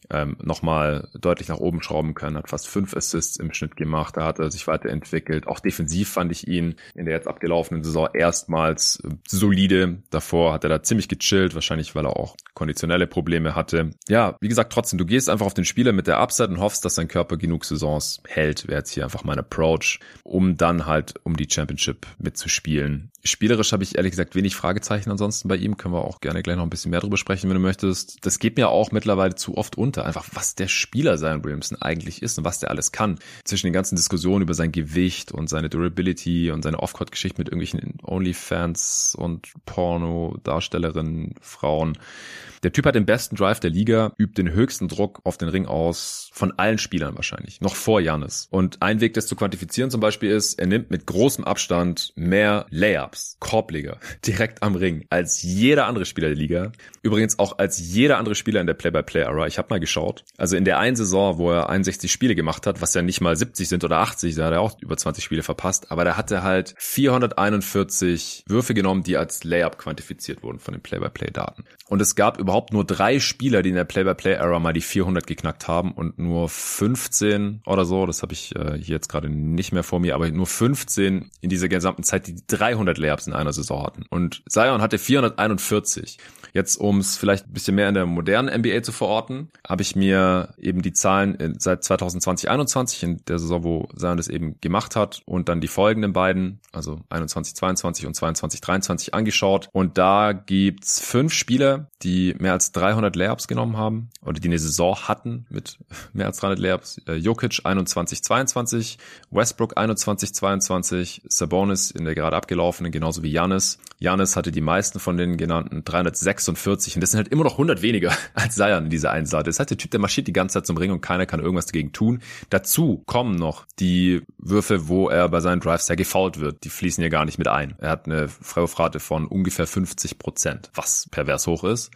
ähm, nochmal deutlich nach oben schrauben können, hat fast 5 Assists im Schnitt gemacht, da hat er sich weiterentwickelt. Auch defensiv fand ich ihn in der jetzt abgelaufenen Saison erstmals äh, solide. Davor hat er da ziemlich gechillt, wahrscheinlich weil er auch konditionelle Probleme hatte. Ja, wie gesagt, trotzdem, du gehst einfach auf den Spieler mit der Upside und hoffst, dass sein Körper genug Saisons hält, wäre jetzt hier einfach mein Approach, um dann halt um die Championship mitzuspielen. Spielerisch habe ich ehrlich gesagt wenig Fragezeichen ansonsten bei ihm, können wir auch gerne gleich noch ein bisschen mehr drüber sprechen, wenn du möchtest. Das geht mir auch mittlerweile zu oft unter, einfach was der Spieler Zion Williamson eigentlich ist und was der alles kann. Zwischen den ganzen Diskussionen über sein Gewicht und seine Durability und seine Off-Court-Geschichte mit irgendwelchen Onlyfans und Porno-Darstellerinnen, Frauen. Der Typ hat den besten Drive der Liga, übt den höchsten Druck auf den Ring aus, von allen Spielern wahrscheinlich, noch vor Janis. Und ein Weg, das zu quantifizieren zum Beispiel ist, er nimmt mit großem Abstand mehr Layups, Korbleger, direkt am Ring, als jeder andere Spieler der Liga. Übrigens auch als jeder andere Spieler in der Play-by-Play-Era. Ich habe mal geschaut. Also in der einen Saison, wo er 61 Spiele gemacht hat, was ja nicht mal 70 sind oder 80, da hat er auch über 20 Spiele verpasst, aber da hat er halt 441 Würfe genommen, die als Layup quantifiziert wurden von den Play-by-Play-Daten. Und es gab überhaupt nur drei Spieler, die in der Play-by-Play-Era mal die 400 geknackt haben und nur 15 oder so, das habe ich äh, hier jetzt gerade nicht mehr vor mir, aber nur 15 in dieser gesamten Zeit, die 300 Layups in einer Saison hatten. Und Zion hatte 441. Jetzt, um es vielleicht ein bisschen mehr in der modernen NBA zu verorten, habe ich mir eben die Zahlen in, seit 2020, 21 in der Saison, wo Zion das eben gemacht hat und dann die folgenden beiden, also 21, 22 und 22, 23 angeschaut. Und da gibt's fünf Spieler, die mehr als 300 Layups genommen haben oder die eine Saison hatten mit mehr als 300 Layups. Äh, Jokic 21, 22, Westbrook 21, 22, Sabonis in der gerade abgelaufenen, genauso wie Janis. Janis hatte die meisten von den genannten 346 und das sind halt immer noch 100 weniger als Zion in dieser einen Seite. Das heißt, der Typ, der marschiert die ganze Zeit zum Ring und keiner kann irgendwas dagegen tun. Dazu kommen noch die Würfe, wo er bei seinen Drives sehr gefault wird. Die fließen hier gar nicht mit ein. Er hat eine Freiwurfrate von ungefähr 50 Prozent, was pervers hoch ist.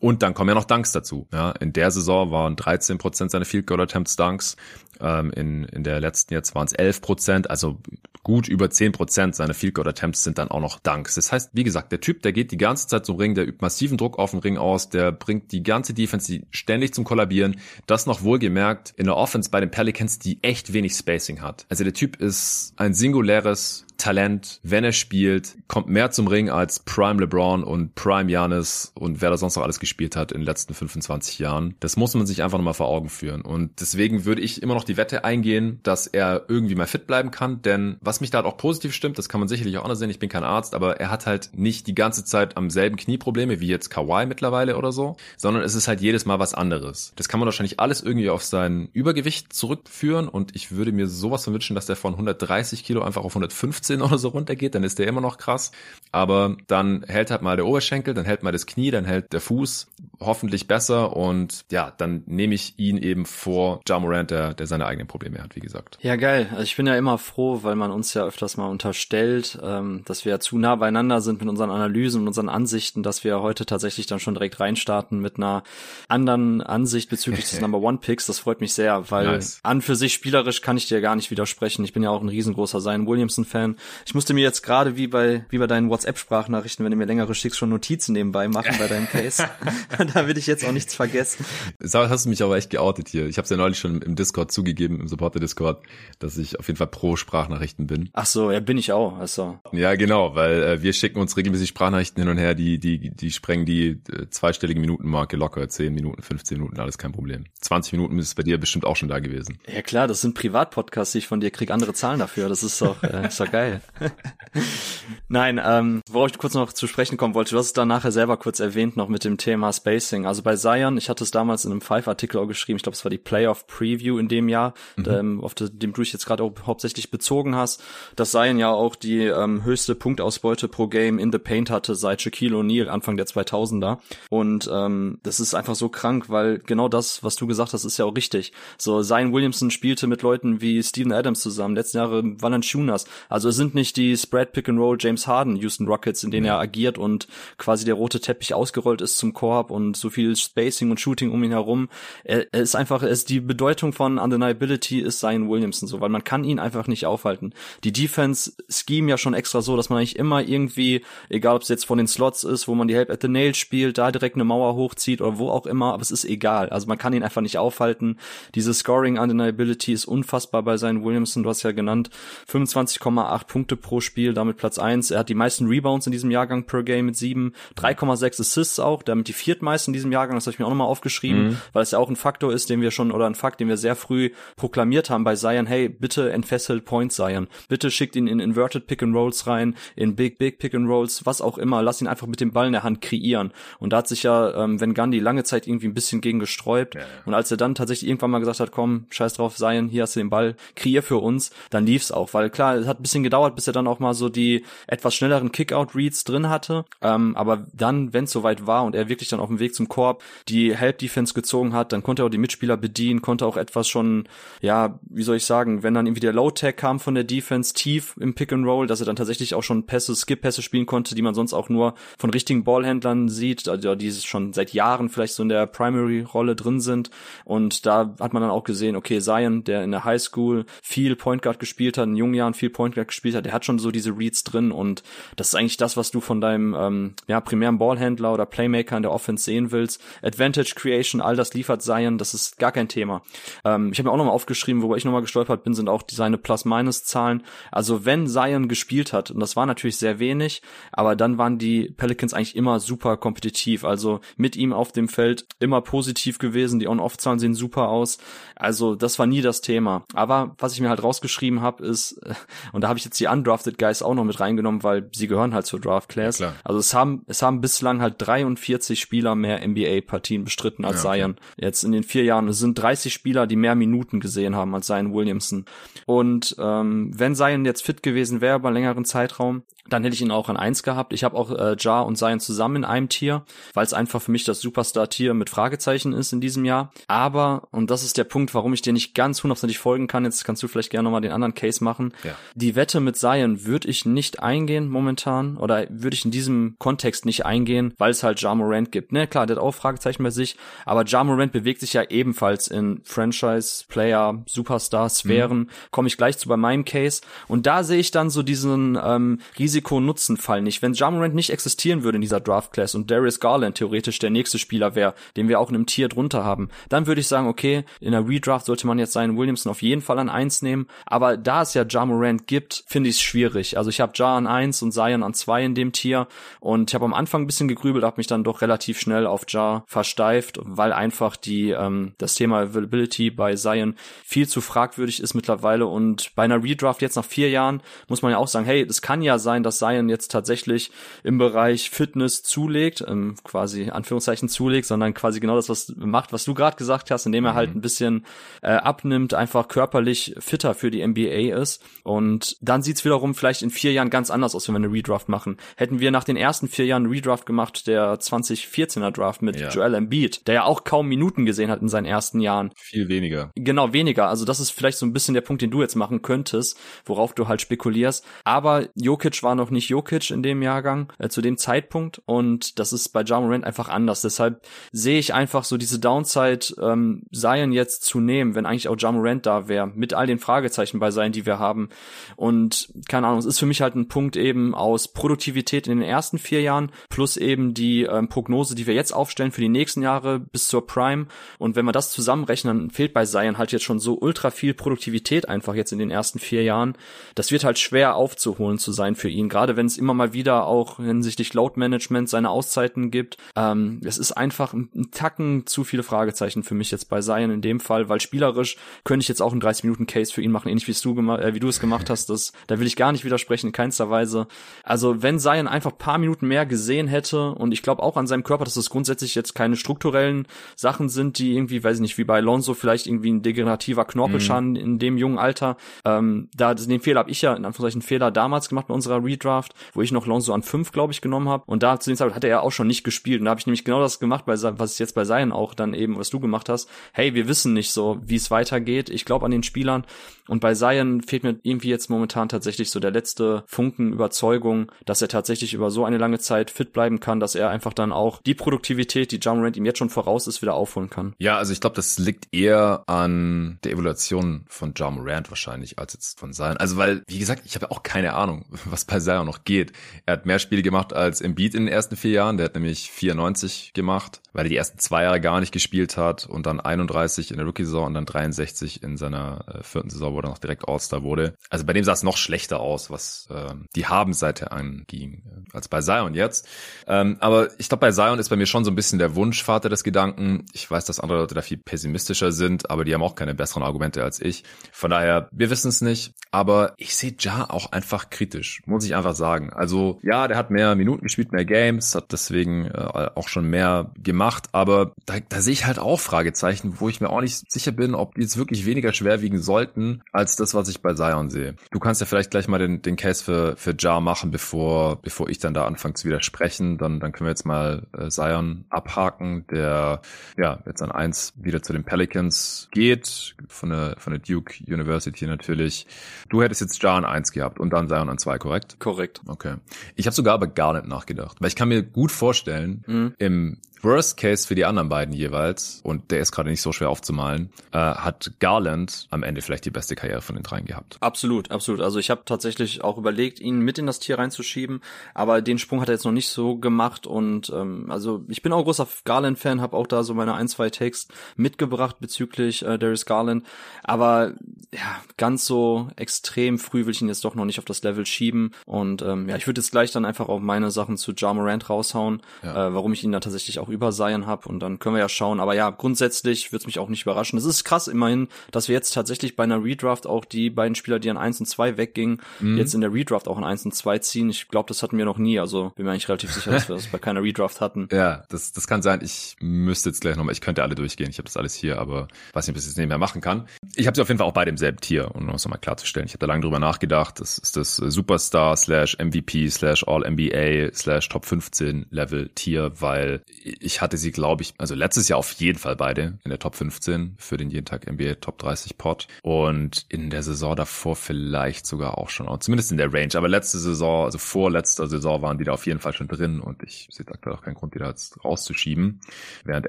Und dann kommen ja noch Dunks dazu. Ja, in der Saison waren 13 Prozent seine Field Goal Attempts Dunks. Ähm, in, in der letzten jetzt waren es 11 Prozent, also gut über 10 Prozent seiner Field Goal Attempts sind dann auch noch Dunks. Das heißt, wie gesagt, der Typ, der geht die ganze Zeit zum Ring, der übt massiven Druck auf den Ring aus, der bringt die ganze Defense ständig zum Kollabieren. Das noch wohlgemerkt in der Offense bei den Pelicans, die echt wenig Spacing hat. Also der Typ ist ein singuläres Talent, wenn er spielt, kommt mehr zum Ring als Prime LeBron und Prime Giannis und wer da sonst noch alles gespielt hat in den letzten 25 Jahren. Das muss man sich einfach nochmal vor Augen führen. Und deswegen würde ich immer noch die Wette eingehen, dass er irgendwie mal fit bleiben kann. Denn was mich da halt auch positiv stimmt, das kann man sicherlich auch anders sehen. Ich bin kein Arzt, aber er hat halt nicht die ganze Zeit am selben Knieprobleme wie jetzt Kawhi mittlerweile oder so, sondern es ist halt jedes Mal was anderes. Das kann man wahrscheinlich alles irgendwie auf sein Übergewicht zurückführen und ich würde mir sowas von wünschen, dass der von 130 Kilo einfach auf 150 15 oder so runtergeht, dann ist der immer noch krass. Aber dann hält halt mal der Oberschenkel, dann hält mal das Knie, dann hält der Fuß hoffentlich besser und ja, dann nehme ich ihn eben vor Ja Morant, der, der seine eigenen Probleme hat, wie gesagt. Ja, geil. Also ich bin ja immer froh, weil man uns ja öfters mal unterstellt, ähm, dass wir ja zu nah beieinander sind mit unseren Analysen und unseren Ansichten, dass wir heute tatsächlich dann schon direkt reinstarten mit einer anderen Ansicht bezüglich des Number One Picks. Das freut mich sehr, weil nice. an für sich spielerisch kann ich dir gar nicht widersprechen. Ich bin ja auch ein riesengroßer Zion Williamson Fan ich musste mir jetzt gerade wie bei wie bei deinen WhatsApp-Sprachnachrichten, wenn du mir längere schickst, schon Notizen nebenbei machen bei deinem Case. da will ich jetzt auch nichts vergessen. Sau hast du mich aber echt geoutet hier. Ich habe es ja neulich schon im Discord zugegeben, im Supporter-Discord, dass ich auf jeden Fall pro Sprachnachrichten bin. Ach so, ja, bin ich auch. Also. Ja, genau, weil äh, wir schicken uns regelmäßig Sprachnachrichten hin und her, die die die sprengen die äh, zweistellige Minutenmarke locker, 10 Minuten, 15 Minuten, alles kein Problem. 20 Minuten ist bei dir bestimmt auch schon da gewesen. Ja klar, das sind Privatpodcasts, die ich von dir krieg andere Zahlen dafür. Das ist doch, äh, ist doch geil. Nein, ähm, worauf ich kurz noch zu sprechen kommen wollte, du hast es dann nachher selber kurz erwähnt noch mit dem Thema Spacing. Also bei Zion, ich hatte es damals in einem Five-Artikel auch geschrieben, ich glaube, es war die Playoff Preview in dem Jahr, mhm. ähm, auf dem du dich jetzt gerade auch hauptsächlich bezogen hast, dass Zion ja auch die ähm, höchste Punktausbeute pro Game in the Paint hatte seit Shaquille O'Neal Anfang der 2000er. Und ähm, das ist einfach so krank, weil genau das, was du gesagt hast, ist ja auch richtig. So, Zion Williamson spielte mit Leuten wie Steven Adams zusammen, letzten Jahre Valanciunas. Also sind nicht die Spread Pick and Roll James Harden Houston Rockets, in denen er agiert und quasi der rote Teppich ausgerollt ist zum Korb und so viel Spacing und Shooting um ihn herum. Er, er ist einfach, er ist die Bedeutung von Undeniability ist Zion Williamson so, weil man kann ihn einfach nicht aufhalten. Die Defense scheme ja schon extra so, dass man eigentlich immer irgendwie, egal ob es jetzt von den Slots ist, wo man die Help at the Nail spielt, da direkt eine Mauer hochzieht oder wo auch immer, aber es ist egal. Also man kann ihn einfach nicht aufhalten. Diese Scoring Undeniability ist unfassbar bei seinen Williamson, du hast ja genannt, 25,8 Punkte pro Spiel, damit Platz eins. Er hat die meisten Rebounds in diesem Jahrgang per Game mit sieben, 3,6 Assists auch, damit die viertmeisten in diesem Jahrgang, das habe ich mir auch nochmal aufgeschrieben, mhm. weil es ja auch ein Faktor ist, den wir schon, oder ein Fakt, den wir sehr früh proklamiert haben bei Zion, hey, bitte entfesselt Point Zion. Bitte schickt ihn in Inverted Pick and Rolls rein, in Big, Big Pick and Rolls, was auch immer, lass ihn einfach mit dem Ball in der Hand kreieren. Und da hat sich ja ähm, Van Gundy lange Zeit irgendwie ein bisschen gegen gesträubt. Ja, ja. Und als er dann tatsächlich irgendwann mal gesagt hat, komm, scheiß drauf, Zion, hier hast du den Ball, kreier für uns, dann lief's auch. Weil klar, es hat ein bisschen gedauert, bis er dann auch mal so die etwas schnelleren Kickout-Reads drin hatte. Ähm, aber dann, wenn es soweit war und er wirklich dann auf dem Weg zum Korb die Help-Defense gezogen hat, dann konnte er auch die Mitspieler bedienen, konnte auch etwas schon, ja, wie soll ich sagen, wenn dann irgendwie der Low-Tag kam von der Defense tief im Pick-and-Roll, dass er dann tatsächlich auch schon Pässe, Skip-Pässe spielen konnte, die man sonst auch nur von richtigen Ballhändlern sieht, also die schon seit Jahren vielleicht so in der Primary-Rolle drin sind. Und da hat man dann auch gesehen, okay, Zion, der in der High School viel Point Guard gespielt hat, in jungen Jahren viel Point Guard gespielt hat, der hat schon so diese Reads drin und das ist eigentlich das, was du von deinem ähm, ja, primären Ballhändler oder Playmaker in der Offense sehen willst. Advantage Creation, all das liefert Zion, das ist gar kein Thema. Ähm, ich habe mir auch nochmal aufgeschrieben, worüber ich nochmal gestolpert bin, sind auch seine Plus-Minus-Zahlen. Also wenn Zion gespielt hat, und das war natürlich sehr wenig, aber dann waren die Pelicans eigentlich immer super kompetitiv. Also mit ihm auf dem Feld immer positiv gewesen. Die On-Off-Zahlen sehen super aus. Also das war nie das Thema. Aber was ich mir halt rausgeschrieben habe, ist, und da habe ich jetzt die Undrafted Guys auch noch mit reingenommen, weil sie gehören halt zur Draft Class. Ja, also es haben, es haben bislang halt 43 Spieler mehr NBA-Partien bestritten als ja, okay. Zion. Jetzt in den vier Jahren. Es sind 30 Spieler, die mehr Minuten gesehen haben als Zion Williamson. Und ähm, wenn Zion jetzt fit gewesen wäre über längeren Zeitraum, dann hätte ich ihn auch an eins gehabt. Ich habe auch äh, Jar und Zion zusammen in einem Tier, weil es einfach für mich das Superstar-Tier mit Fragezeichen ist in diesem Jahr. Aber, und das ist der Punkt, warum ich dir nicht ganz hundertprozentig folgen kann, jetzt kannst du vielleicht gerne nochmal den anderen Case machen. Ja. Die Wette mit Zion würde ich nicht eingehen momentan oder würde ich in diesem Kontext nicht eingehen, weil es halt Ja Morant gibt. Ne, klar, der hat auch Fragezeichen bei sich, aber Ja Morant bewegt sich ja ebenfalls in Franchise-Player, Superstar-Sphären. Mhm. Komme ich gleich zu bei meinem Case. Und da sehe ich dann so diesen ähm, Risiko-Nutzen-Fall nicht. Wenn Ja Morant nicht existieren würde in dieser Draft-Class und Darius Garland theoretisch der nächste Spieler wäre, den wir auch in einem Tier drunter haben, dann würde ich sagen, okay, in der Redraft sollte man jetzt seinen Williamson auf jeden Fall an eins nehmen. Aber da es ja Ja Morant gibt, finde ich es schwierig. Also ich habe Ja an eins und Zion an zwei in dem Tier und ich habe am Anfang ein bisschen gegrübelt, habe mich dann doch relativ schnell auf Ja versteift, weil einfach die ähm, das Thema Availability bei Zion viel zu fragwürdig ist mittlerweile und bei einer Redraft jetzt nach vier Jahren muss man ja auch sagen, hey, es kann ja sein, dass Zion jetzt tatsächlich im Bereich Fitness zulegt, ähm, quasi Anführungszeichen zulegt, sondern quasi genau das, was macht, was du gerade gesagt hast, indem er halt mhm. halt ein bisschen äh, abnimmt, einfach körperlich fitter für die NBA ist. Und dann sieht's wiederum vielleicht in vier Jahren ganz anders aus, wenn wir eine Redraft machen. Hätten wir nach den ersten vier Jahren Redraft gemacht, der 2014er Draft mit ja. Joel Embiid, der ja auch kaum Minuten gesehen hat in seinen ersten Jahren. Viel weniger. Genau, weniger. Also das ist vielleicht so ein bisschen der Punkt, den du jetzt machen könntest, worauf du halt spekulierst. Aber Jokic war noch nicht Jokic in dem Jahrgang, äh, zu dem Zeitpunkt. Und das ist bei Ja Morant einfach anders. Deshalb sehe ich einfach so diese Downside, ähm, Zion jetzt zu nehmen, wenn eigentlich auch Ja Morant da wäre, mit all den Fragezeichen bei Zion, die wir haben. Und keine Ahnung, es ist für mich halt ein Punkt eben aus Produktivität in den ersten vier Jahren plus eben die ähm, Prognose, die wir jetzt aufstellen für die nächsten Jahre bis zur Prime. Und wenn wir das zusammenrechnen, dann fehlt bei Zion halt jetzt schon so ultra viel Produktivität einfach jetzt in den ersten vier Jahren. Das wird halt schwer aufzuholen zu sein für ihn, gerade wenn es immer mal wieder auch hinsichtlich Load Management seine Auszeiten gibt. Ähm, es ist einfach ein, Tacken zu viele Fragezeichen für mich jetzt bei Zion in dem Fall, weil spielerisch könnte ich jetzt auch einen 30 Minuten Case für ihn machen, ähnlich wie du äh, wie du es gemacht hast. Das, da will ich gar nicht widersprechen in keinster Weise. Also wenn Zion einfach paar Minuten mehr gesehen hätte und ich glaube auch an seinem Körper, dass das grundsätzlich jetzt keine strukturellen Sachen sind, die irgendwie, weiß ich nicht, wie bei Alonso vielleicht irgendwie ein degenerativer Knorpelschaden mhm. in dem jungen Alter. Ähm, da den Fehler habe ich ja in Anführungszeichen Fehler damals gemacht bei unserer Redraft, wo ich noch Lonzo an fünf, glaube ich, genommen habe. Und da zu dem Zeitpunkt hat er ja auch schon nicht gespielt. Und da habe ich nämlich genau das gemacht, bei, was jetzt bei Seien auch dann eben, was du gemacht hast. Hey, wir wissen nicht so, wie es weitergeht. Ich glaube an den Spielern. Und bei Zion fehlt mir irgendwie jetzt momentan tatsächlich so der letzte Funken Überzeugung, dass er tatsächlich über so eine lange Zeit fit bleiben kann, dass er einfach dann auch die Produktivität, die Rand ihm jetzt schon voraus ist, wieder aufholen kann. Ja, also ich glaube, das liegt eher an der Evaluation von John Morant wahrscheinlich als jetzt von Zion. Also weil, wie gesagt, ich habe ja auch keine Ahnung, was bei Zion noch geht. Er hat mehr Spiele gemacht als Embiid in den ersten vier Jahren. Der hat nämlich 94 gemacht, weil er die ersten zwei Jahre gar nicht gespielt hat und dann 31 in der Rookie-Saison und dann 63 in seiner äh, vierten Saison, wo er noch direkt All-Star wurde. Also bei dem sah es noch schlechter aus, was äh, die Habenseite anging, als bei Zion jetzt. Ähm, aber ich glaube, bei Zion ist bei mir schon so ein bisschen der Wunschvater des Gedanken. Ich weiß, dass andere Leute da viel pessimistischer sind, aber die haben auch keine besseren Argumente als ich. Von daher, wir wissen es nicht, aber ich sehe Ja auch einfach kritisch, muss einfach sagen. Also ja, der hat mehr Minuten gespielt, mehr Games, hat deswegen äh, auch schon mehr gemacht, aber da, da sehe ich halt auch Fragezeichen, wo ich mir auch nicht sicher bin, ob die jetzt wirklich weniger schwer wiegen sollten, als das, was ich bei Zion sehe. Du kannst ja vielleicht gleich mal den, den Case für, für Ja machen, bevor, bevor ich dann da anfange zu widersprechen. Dann, dann können wir jetzt mal äh, Zion abhaken, der ja jetzt an eins wieder zu den Pelicans geht, von der, von der Duke University natürlich. Du hättest jetzt Ja an eins gehabt und dann Zion an zwei, korrekt? Korrekt. Okay. Ich habe sogar aber gar nicht nachgedacht, weil ich kann mir gut vorstellen, mhm. im Worst Case für die anderen beiden jeweils, und der ist gerade nicht so schwer aufzumalen, äh, hat Garland am Ende vielleicht die beste Karriere von den dreien gehabt. Absolut, absolut. Also ich habe tatsächlich auch überlegt, ihn mit in das Tier reinzuschieben, aber den Sprung hat er jetzt noch nicht so gemacht und ähm, also ich bin auch großer Garland-Fan, habe auch da so meine ein, zwei Takes mitgebracht bezüglich äh, Darius Garland, aber ja, ganz so extrem früh will ich ihn jetzt doch noch nicht auf das Level schieben und ähm, ja, ich würde jetzt gleich dann einfach auch meine Sachen zu Ja Morant raushauen, ja. äh, warum ich ihn da tatsächlich auch über Zion habe und dann können wir ja schauen. Aber ja, grundsätzlich wird es mich auch nicht überraschen. Es ist krass immerhin, dass wir jetzt tatsächlich bei einer Redraft auch die beiden Spieler, die an 1 und 2 weggingen, mhm. jetzt in der Redraft auch an 1 und 2 ziehen. Ich glaube, das hatten wir noch nie. Also bin mir eigentlich relativ sicher, dass wir das bei keiner Redraft hatten. Ja, das, das kann sein. Ich müsste jetzt gleich nochmal, ich könnte alle durchgehen. Ich habe das alles hier, aber weiß nicht, ob ich es nicht mehr machen kann. Ich habe sie auf jeden Fall auch bei demselben Tier, um das nochmal klarzustellen. Ich habe da lange drüber nachgedacht. Das ist das Superstar slash MVP slash All NBA slash Top 15 Level Tier, weil ich hatte sie, glaube ich, also letztes Jahr auf jeden Fall beide in der Top 15 für den jeden Tag NBA Top 30 Pot und in der Saison davor vielleicht sogar auch schon, zumindest in der Range. Aber letzte Saison, also vorletzter Saison waren die da auf jeden Fall schon drin und ich sehe aktuell auch keinen Grund, die da jetzt rauszuschieben, während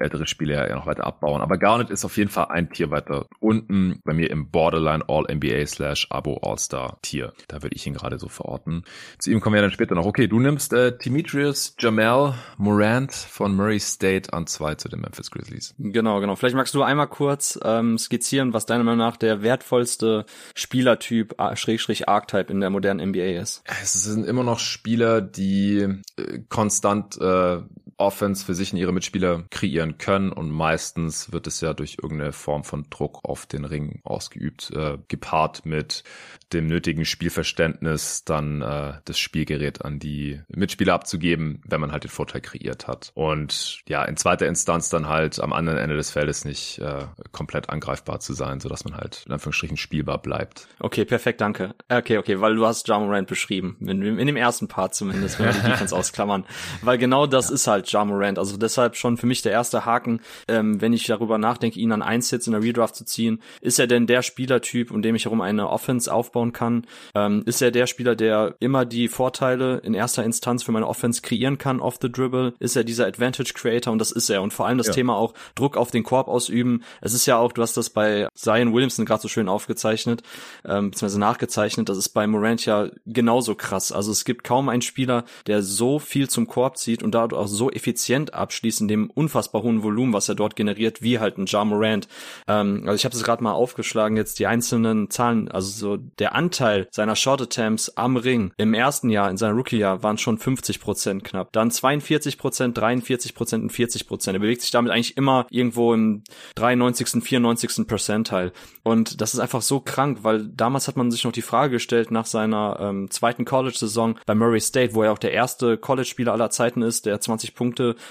ältere Spieler ja noch weiter abbauen. Aber Garnet ist auf jeden Fall ein Tier weiter unten bei mir im Borderline All NBA slash Abo All-Star Tier. Da würde ich ihn gerade so verorten. Zu ihm kommen wir dann später noch. Okay, du nimmst äh, Demetrius Jamel Morant von Murray State an zwei zu den Memphis Grizzlies. Genau, genau. Vielleicht magst du einmal kurz ähm, skizzieren, was deiner Meinung nach der wertvollste Spielertyp, Schrägstrich Archetype in der modernen NBA ist. Es sind immer noch Spieler, die äh, konstant äh, Offense für sich und ihre Mitspieler kreieren können und meistens wird es ja durch irgendeine Form von Druck auf den Ring ausgeübt, äh, gepaart mit dem nötigen Spielverständnis, dann äh, das Spielgerät an die Mitspieler abzugeben, wenn man halt den Vorteil kreiert hat. Und ja, in zweiter Instanz dann halt am anderen Ende des Feldes nicht äh, komplett angreifbar zu sein, sodass man halt in Anführungsstrichen spielbar bleibt. Okay, perfekt, danke. Okay, okay, weil du hast John Morant beschrieben, in, in dem ersten Part zumindest, wenn wir die Defense ausklammern. Weil genau das ja. ist halt als Ja Morant. Also deshalb schon für mich der erste Haken, ähm, wenn ich darüber nachdenke, ihn an eins jetzt in der Redraft zu ziehen. Ist er denn der Spielertyp, um dem ich herum eine Offense aufbauen kann? Ähm, ist er der Spieler, der immer die Vorteile in erster Instanz für meine Offense kreieren kann off the dribble? Ist er dieser Advantage Creator? Und das ist er. Und vor allem das ja. Thema auch Druck auf den Korb ausüben. Es ist ja auch, du hast das bei Zion Williamson gerade so schön aufgezeichnet, ähm, beziehungsweise nachgezeichnet. Das ist bei Morant ja genauso krass. Also es gibt kaum einen Spieler, der so viel zum Korb zieht und dadurch auch so effizient abschließt in dem unfassbar hohen Volumen, was er dort generiert, wie halt ein Ja Morant. Ähm, also ich habe es gerade mal aufgeschlagen, jetzt die einzelnen Zahlen, also so der Anteil seiner Short Attempts am Ring im ersten Jahr, in seinem Rookie-Jahr, waren schon 50 Prozent knapp. Dann 42 Prozent, 43 Prozent und 40 Prozent. Er bewegt sich damit eigentlich immer irgendwo im 93., 94. Percentile. Und das ist einfach so krank, weil damals hat man sich noch die Frage gestellt nach seiner ähm, zweiten College-Saison bei Murray State, wo er auch der erste College-Spieler aller Zeiten ist, der 20 Punkte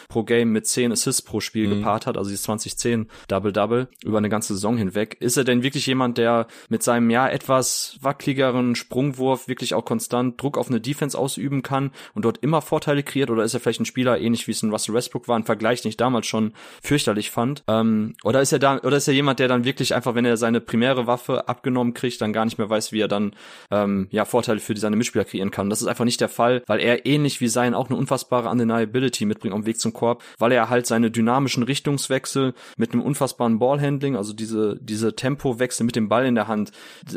pro Game mit 10 Assists pro Spiel mhm. gepaart hat, also die 2010 Double-Double über eine ganze Saison hinweg. Ist er denn wirklich jemand, der mit seinem ja etwas wackeligeren Sprungwurf wirklich auch konstant Druck auf eine Defense ausüben kann und dort immer Vorteile kreiert oder ist er vielleicht ein Spieler ähnlich wie es ein Russell Westbrook war, ein Vergleich, den ich damals schon fürchterlich fand? Ähm, oder ist er da oder ist er jemand, der dann wirklich einfach, wenn er seine primäre Waffe abgenommen kriegt, dann gar nicht mehr weiß, wie er dann ähm, ja Vorteile für seine Mitspieler kreieren kann? Das ist einfach nicht der Fall, weil er ähnlich wie sein auch eine unfassbare Undeniability mitbringt am Weg zum Korb, weil er halt seine dynamischen Richtungswechsel mit einem unfassbaren Ballhandling, also diese diese Tempowechsel mit dem Ball in der Hand,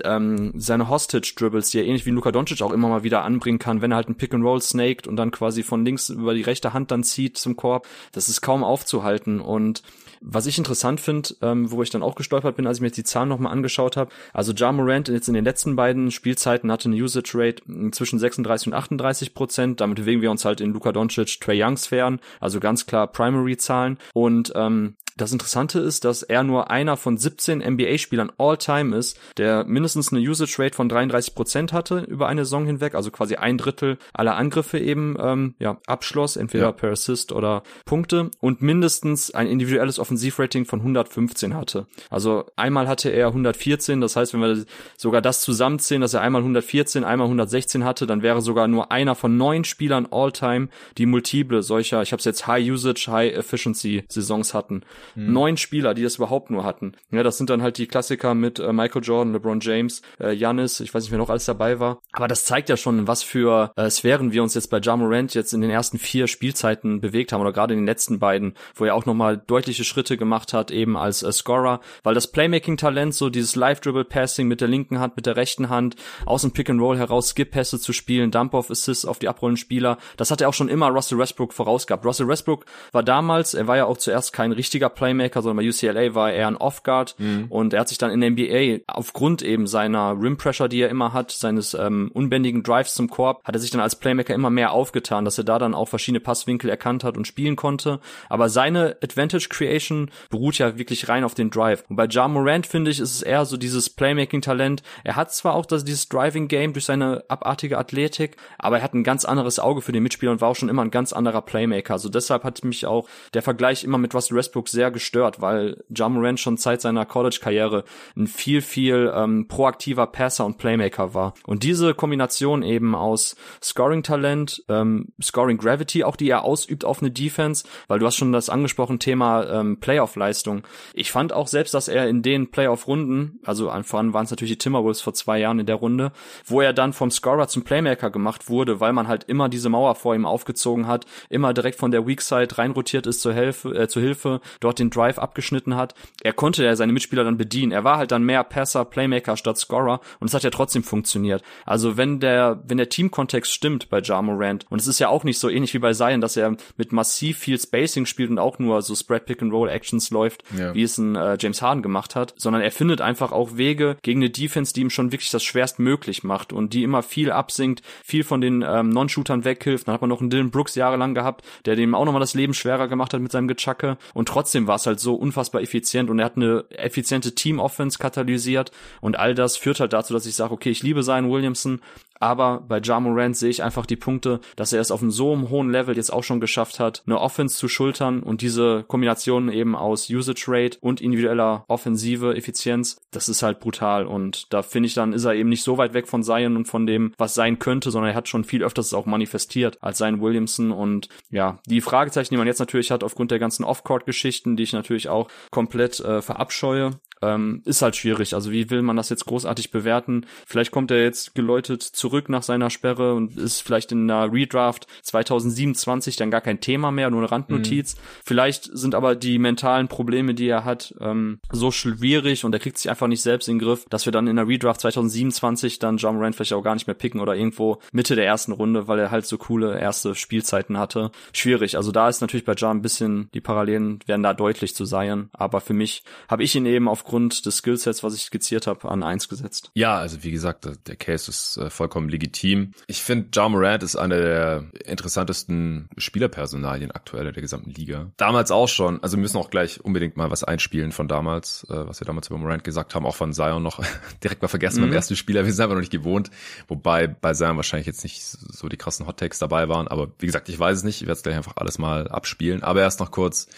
ähm, seine Hostage Dribbles, die er ähnlich wie Luka Doncic auch immer mal wieder anbringen kann, wenn er halt ein Pick and Roll snaked und dann quasi von links über die rechte Hand dann zieht zum Korb, das ist kaum aufzuhalten und was ich interessant finde, ähm, wo ich dann auch gestolpert bin, als ich mir jetzt die Zahlen nochmal angeschaut habe, also Ja Morant jetzt in den letzten beiden Spielzeiten hatte eine Usage Rate zwischen 36 und 38 Prozent. Damit bewegen wir uns halt in Luka Doncic, Trey Young Sphären, also ganz klar Primary Zahlen. Und ähm, das Interessante ist, dass er nur einer von 17 NBA-Spielern all-time ist, der mindestens eine Usage Rate von 33 Prozent hatte über eine Saison hinweg, also quasi ein Drittel aller Angriffe eben ähm, ja abschloss, entweder ja. per Assist oder Punkte und mindestens ein individuelles Offensivrating von 115 hatte. Also einmal hatte er 114, das heißt, wenn wir sogar das zusammenzählen, dass er einmal 114, einmal 116 hatte, dann wäre sogar nur einer von neun Spielern all-time, die multiple solcher, ich habe es jetzt High Usage, High Efficiency Saisons hatten. Mhm. Neun Spieler, die das überhaupt nur hatten. Ja, das sind dann halt die Klassiker mit äh, Michael Jordan, LeBron James, äh, Giannis, ich weiß nicht, wer noch alles dabei war. Aber das zeigt ja schon, was für äh, Sphären wir uns jetzt bei Ja Morant jetzt in den ersten vier Spielzeiten bewegt haben oder gerade in den letzten beiden, wo er auch nochmal deutliche Schritte gemacht hat, eben als äh, Scorer, weil das Playmaking-Talent, so dieses Live-Dribble-Passing mit der linken Hand, mit der rechten Hand, aus dem Pick-and-Roll heraus Skip-Pässe zu spielen, Dump-Off-Assists auf die abrollenden Spieler, das hat er auch schon immer Russell Westbrook vorausgehabt. Russell Westbrook war damals, er war ja auch zuerst kein richtiger Playmaker, sondern bei UCLA war er ein Off-Guard mhm. und er hat sich dann in der NBA aufgrund eben seiner Rim-Pressure, die er immer hat, seines ähm, unbändigen Drives zum Korb, hat er sich dann als Playmaker immer mehr aufgetan, dass er da dann auch verschiedene Passwinkel erkannt hat und spielen konnte. Aber seine Advantage Creation beruht ja wirklich rein auf den Drive. Und bei Ja Morant finde ich, ist es eher so dieses Playmaking-Talent. Er hat zwar auch das, dieses Driving-Game durch seine abartige Athletik, aber er hat ein ganz anderes Auge für den Mitspieler und war auch schon immer ein ganz anderer Playmaker. Also deshalb hat mich auch der Vergleich immer mit Russell Westbrook sehr gestört gestört, weil John Morant schon seit seiner College-Karriere ein viel, viel ähm, proaktiver Passer und Playmaker war. Und diese Kombination eben aus Scoring-Talent, ähm, Scoring-Gravity, auch die er ausübt auf eine Defense, weil du hast schon das angesprochen Thema ähm, Playoff-Leistung. Ich fand auch selbst, dass er in den Playoff-Runden, also voran waren es natürlich die Timberwolves vor zwei Jahren in der Runde, wo er dann vom Scorer zum Playmaker gemacht wurde, weil man halt immer diese Mauer vor ihm aufgezogen hat, immer direkt von der Weak Side reinrotiert ist zur Hilfe, äh, zur Hilfe, dort den Drive abgeschnitten hat, er konnte ja seine Mitspieler dann bedienen. Er war halt dann mehr Passer, Playmaker statt Scorer und es hat ja trotzdem funktioniert. Also wenn der, wenn der Teamkontext stimmt bei Ja Morant und es ist ja auch nicht so ähnlich wie bei Zion, dass er mit massiv viel Spacing spielt und auch nur so Spread Pick and Roll Actions läuft, ja. wie es ein äh, James Harden gemacht hat, sondern er findet einfach auch Wege gegen eine Defense, die ihm schon wirklich das schwerst möglich macht und die immer viel absinkt, viel von den ähm, Non-Shootern weghilft. Dann hat man noch einen Dylan Brooks jahrelang gehabt, der dem auch nochmal das Leben schwerer gemacht hat mit seinem Gechacke und trotzdem war es halt so so unfassbar effizient und er hat eine effiziente Team-Offense katalysiert und all das führt halt dazu, dass ich sage, okay, ich liebe Zion Williamson, Aber bei Ja Morant sehe ich einfach die Punkte, dass er es auf einem so hohen Level jetzt auch schon geschafft hat, eine Offense zu schultern und diese Kombination eben aus Usage Rate und individueller offensive Effizienz, das ist halt brutal. Und da finde ich dann ist er eben nicht so weit weg von Zion und von dem, was sein könnte, sondern er hat schon viel öfters auch manifestiert als Zion Williamson. Und ja, die Fragezeichen, die man jetzt natürlich hat aufgrund der ganzen Off-Court-Geschichten, die ich natürlich auch komplett äh, verabscheue, ähm, ist halt schwierig. Also wie will man das jetzt großartig bewerten? Vielleicht kommt er jetzt geläutet zurück nach seiner Sperre und ist vielleicht in einer Redraft 2027 dann gar kein Thema mehr, nur eine Randnotiz. Mhm. Vielleicht sind aber die mentalen Probleme, die er hat, ähm, so schwierig und er kriegt sich einfach nicht selbst in den Griff, dass wir dann in der Redraft 2027 dann John Rand vielleicht auch gar nicht mehr picken oder irgendwo Mitte der ersten Runde, weil er halt so coole erste Spielzeiten hatte. Schwierig. Also da ist natürlich bei John ein bisschen, die Parallelen werden da deutlich zu sein. Aber für mich habe ich ihn eben auf aufgrund des Skillsets, was ich skizziert habe, an eins gesetzt. Ja, also wie gesagt, der Case ist äh, vollkommen legitim. Ich finde, Ja Morant ist einer der interessantesten Spielerpersonalien aktuell der gesamten Liga. Damals auch schon, also wir müssen auch gleich unbedingt mal was einspielen von damals, äh, was wir damals über Morant gesagt haben, auch von Zion noch direkt mal vergessen mhm. beim ersten Spieler. Wir sind einfach noch nicht gewohnt, wobei bei Zion wahrscheinlich jetzt nicht so die krassen Hot Takes dabei waren, aber wie gesagt, ich weiß es nicht, ich werde es gleich einfach alles mal abspielen, aber erst noch kurz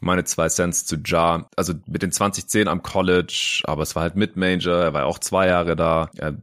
meine zwei Cents zu Ja. Also mit den 2010 am College, aber es war halt Mid-Major, er war ja auch zwei Jahre da. Er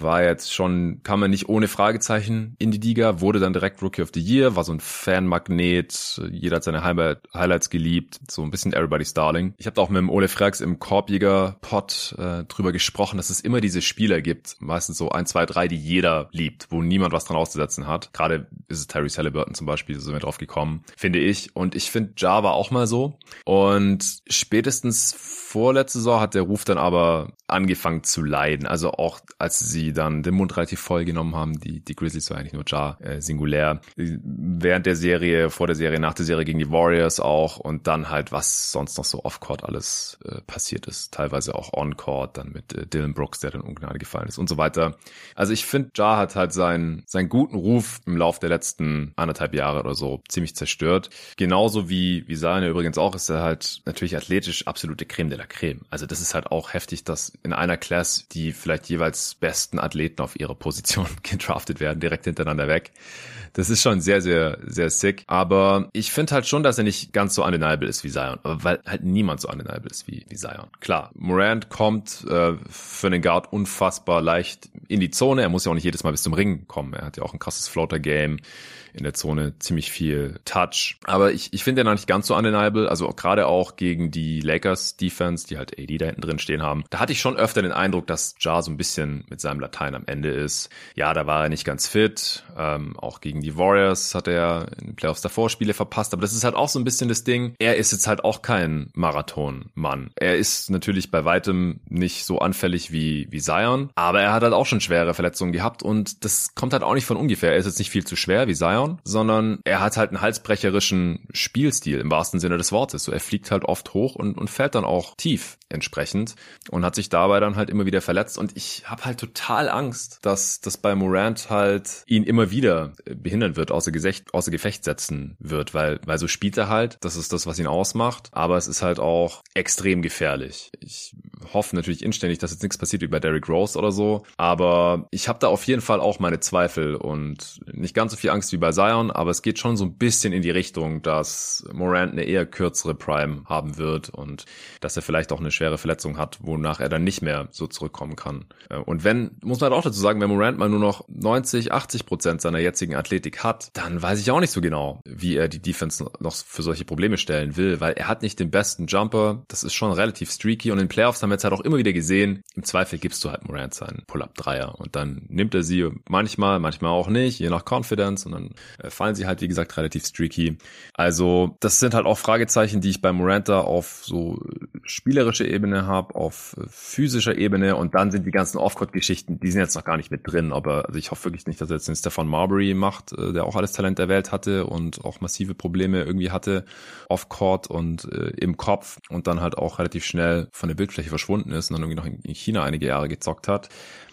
war jetzt schon, kam er nicht ohne Fragezeichen in die Liga, wurde dann direkt Rookie of the Year, war so ein Fanmagnet, jeder hat seine Highlights geliebt, so ein bisschen Everybody's Darling. Ich habe da auch mit dem Ole Frags im Korbjäger-Pod äh, drüber gesprochen, dass es immer diese Spieler gibt, meistens so ein, zwei, drei, die jeder liebt, wo niemand was dran auszusetzen hat. Gerade ist es Terry Halliburton zum Beispiel, so sind wir drauf gekommen, finde ich. Und ich finde, Ja war auch mal so, und spätestens vorletzte Saison hat der Ruf dann aber angefangen zu leiden. Also auch als sie dann den Mund relativ voll genommen haben, die, die Grizzlies war eigentlich nur Jar, äh, singulär. Während der Serie, vor der Serie, nach der Serie gegen die Warriors auch und dann halt, was sonst noch so off-court alles äh, passiert ist. Teilweise auch on-court, dann mit äh, Dylan Brooks, der dann Ungnade gefallen ist und so weiter. Also ich finde, Jar hat halt seinen, seinen guten Ruf im Lauf der letzten anderthalb Jahre oder so ziemlich zerstört. Genauso wie, wie seine übrigens auch, ist er halt natürlich athletisch absolute Creme de la Creme. Also das ist halt auch heftig, dass in einer Class die vielleicht jeweils besten Athleten auf ihre Position gedraftet werden, direkt hintereinander weg. Das ist schon sehr, sehr, sehr sick. Aber ich finde halt schon, dass er nicht ganz so undeniable ist wie Zion. Weil halt niemand so undeniable ist wie, wie Zion. Klar, Morant kommt äh, für den Guard unfassbar leicht in die Zone. Er muss ja auch nicht jedes Mal bis zum Ring kommen. Er hat ja auch ein krasses Floater-Game in der Zone ziemlich viel Touch. Aber ich, ich finde ihn noch nicht ganz so undeniable. Also gerade auch gegen die Lakers Defense, die halt AD da hinten drin stehen haben. Da hatte ich schon öfter den Eindruck, dass Jar so ein bisschen mit seinem Latein am Ende ist. Ja, da war er nicht ganz fit. Ähm, auch gegen die Warriors hat er in den Playoffs davor Spiele verpasst. Aber das ist halt auch so ein bisschen das Ding. Er ist jetzt halt auch kein Marathonmann. Er ist natürlich bei weitem nicht so anfällig wie, wie Zion. Aber er hat halt auch schon schwere Verletzungen gehabt. Und das kommt halt auch nicht von ungefähr. Er ist jetzt nicht viel zu schwer wie Zion. Zion, sondern er hat halt einen halsbrecherischen Spielstil im wahrsten Sinne des Wortes. So, er fliegt halt oft hoch und, und fällt dann auch tief entsprechend und hat sich dabei dann halt immer wieder verletzt. Und ich habe halt total Angst, dass das bei Morant halt ihn immer wieder behindern wird, außer, Gesicht, außer Gefecht setzen wird, weil, weil so spielt er halt. Das ist das, was ihn ausmacht. Aber es ist halt auch extrem gefährlich. Ich hoffe natürlich inständig, dass jetzt nichts passiert wie bei Derrick Rose oder so. Aber ich habe da auf jeden Fall auch meine Zweifel und nicht ganz so viel Angst wie bei Zion, aber es geht schon so ein bisschen in die Richtung, dass Morant eine eher kürzere Prime haben wird und dass er vielleicht auch eine schwere Verletzung hat, wonach er dann nicht mehr so zurückkommen kann. Äh, und wenn, muss man halt auch dazu sagen, wenn Morant mal nur noch 90, 80 Prozent seiner jetzigen Athletik hat, dann weiß ich auch nicht so genau, wie er die Defense noch für solche Probleme stellen will, weil er hat nicht den besten Jumper, das ist schon relativ streaky und in Playoffs haben wir jetzt halt auch immer wieder gesehen, im Zweifel gibst du halt Morant seinen Pull-Up-Dreier und dann nimmt er sie manchmal, manchmal auch nicht, je nach Confidence und dann fallen sie halt, wie gesagt, relativ streaky. Also das sind halt auch Fragezeichen, die ich bei Moranta auf so spielerischer Ebene habe, auf physischer Ebene und dann sind die ganzen Off-Court-Geschichten, die sind jetzt noch gar nicht mit drin, aber also ich hoffe wirklich nicht, dass er jetzt den Stefan Marbury macht, äh, der auch alles Talent der Welt hatte und auch massive Probleme irgendwie hatte off-Court und äh, im Kopf und dann halt auch relativ schnell von der Bildfläche verschwunden ist und dann irgendwie noch in China einige Jahre gezockt hat.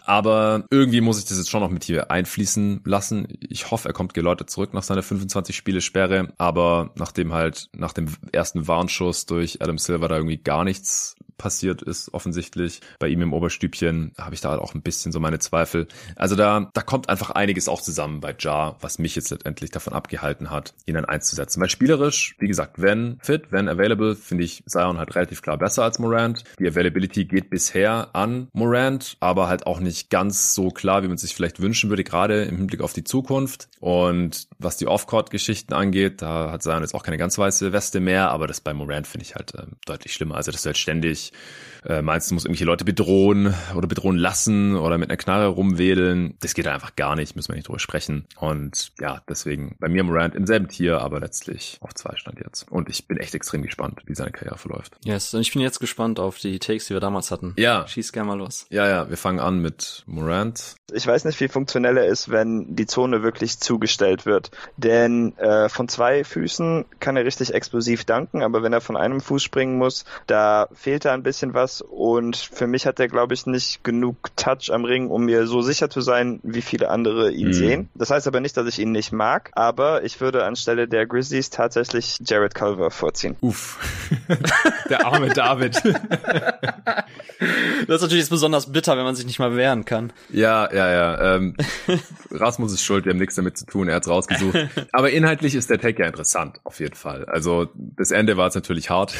Aber irgendwie muss ich das jetzt schon noch mit hier einfließen lassen. Ich hoffe, er kommt geläutet zurück nach seiner 25 Spiele Sperre. Aber nachdem halt nach dem ersten Warnschuss durch Adam Silver da irgendwie gar nichts passiert ist, offensichtlich. Bei ihm im Oberstübchen habe ich da auch ein bisschen so meine Zweifel. Also da, da kommt einfach einiges auch zusammen bei Jar, was mich jetzt letztendlich davon abgehalten hat, ihn dann einzusetzen. Weil spielerisch, wie gesagt, wenn fit, wenn available, finde ich Zion halt relativ klar besser als Morant. Die Availability geht bisher an Morant, aber halt auch nicht ganz so klar, wie man sich vielleicht wünschen würde, gerade im Hinblick auf die Zukunft. Und was die Off-Court-Geschichten angeht, da hat Zion jetzt auch keine ganz weiße Weste mehr, aber das bei Morant finde ich halt äh, deutlich schlimmer. Also, dass du halt ständig äh, meinst, du musst irgendwelche Leute bedrohen oder bedrohen lassen oder mit einer Knarre rumwedeln. Das geht einfach gar nicht, müssen wir nicht drüber sprechen. Und ja, deswegen bei mir Morant im selben Tier, aber letztlich auf zwei stand jetzt. Und ich bin echt extrem gespannt, wie seine Karriere verläuft. Yes, und ich bin jetzt gespannt auf die Takes, die wir damals hatten. Ja. Schieß gerne mal los. Ja, ja, wir fangen an mit Morant. Ich weiß nicht, wie funktionell er ist, wenn die Zone wirklich zugestellt wird. Denn äh, von zwei Füßen kann er richtig explosiv danken, aber wenn er von einem Fuß springen muss, da fehlt da ein bisschen was und für mich hat er, glaube ich, nicht genug Touch am Ring, um mir so sicher zu sein, wie viele andere ihn mhm. sehen. Das heißt aber nicht, dass ich ihn nicht mag, aber ich würde anstelle der Grizzlies tatsächlich Jared Culver vorziehen. Uff. der arme David. das ist natürlich besonders bitter, wenn man sich nicht mal wehren kann. Ja, ja, ja. Ähm, Rasmus ist schuld, wir haben nichts damit zu tun, er hat's rausgesucht. Aber inhaltlich ist der Take ja interessant, auf jeden Fall. Also das Ende war jetzt natürlich hart,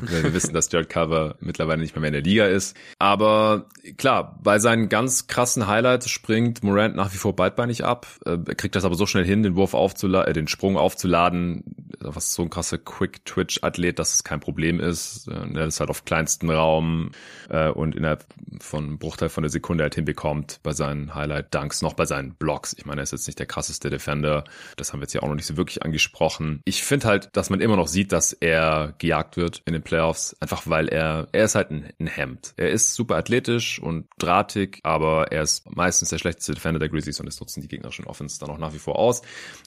wir wissen, dass Jared Cover mittlerweile nicht mehr, mehr in der Liga ist. Aber klar, bei seinen ganz krassen Highlights springt Morant nach wie vor beidbeinig ab. Äh, kriegt das aber so schnell hin, den Wurf aufzuladen, äh, den Sprung aufzuladen, was so ein krasser Quick-Twitch-Athlet, dass es kein Problem ist. Er ist halt auf kleinsten Raum äh, und innerhalb von einem Bruchteil von der Sekunde halt hinbekommt bei seinen Highlight-Dunks, noch bei seinen Blocks. Ich meine, er ist jetzt nicht der krasseste Defender. Das haben wir jetzt ja auch noch nicht so wirklich angesprochen. Ich finde halt, dass man immer noch sieht, dass er gejagt wird in den Playoffs, einfach weil er, er ist halt ein, ein Hemd. Er ist super athletisch und drahtig, aber er ist meistens der schlechteste Defender der Grizzlies und es nutzen die gegnerischen Offense dann auch nach wie vor aus.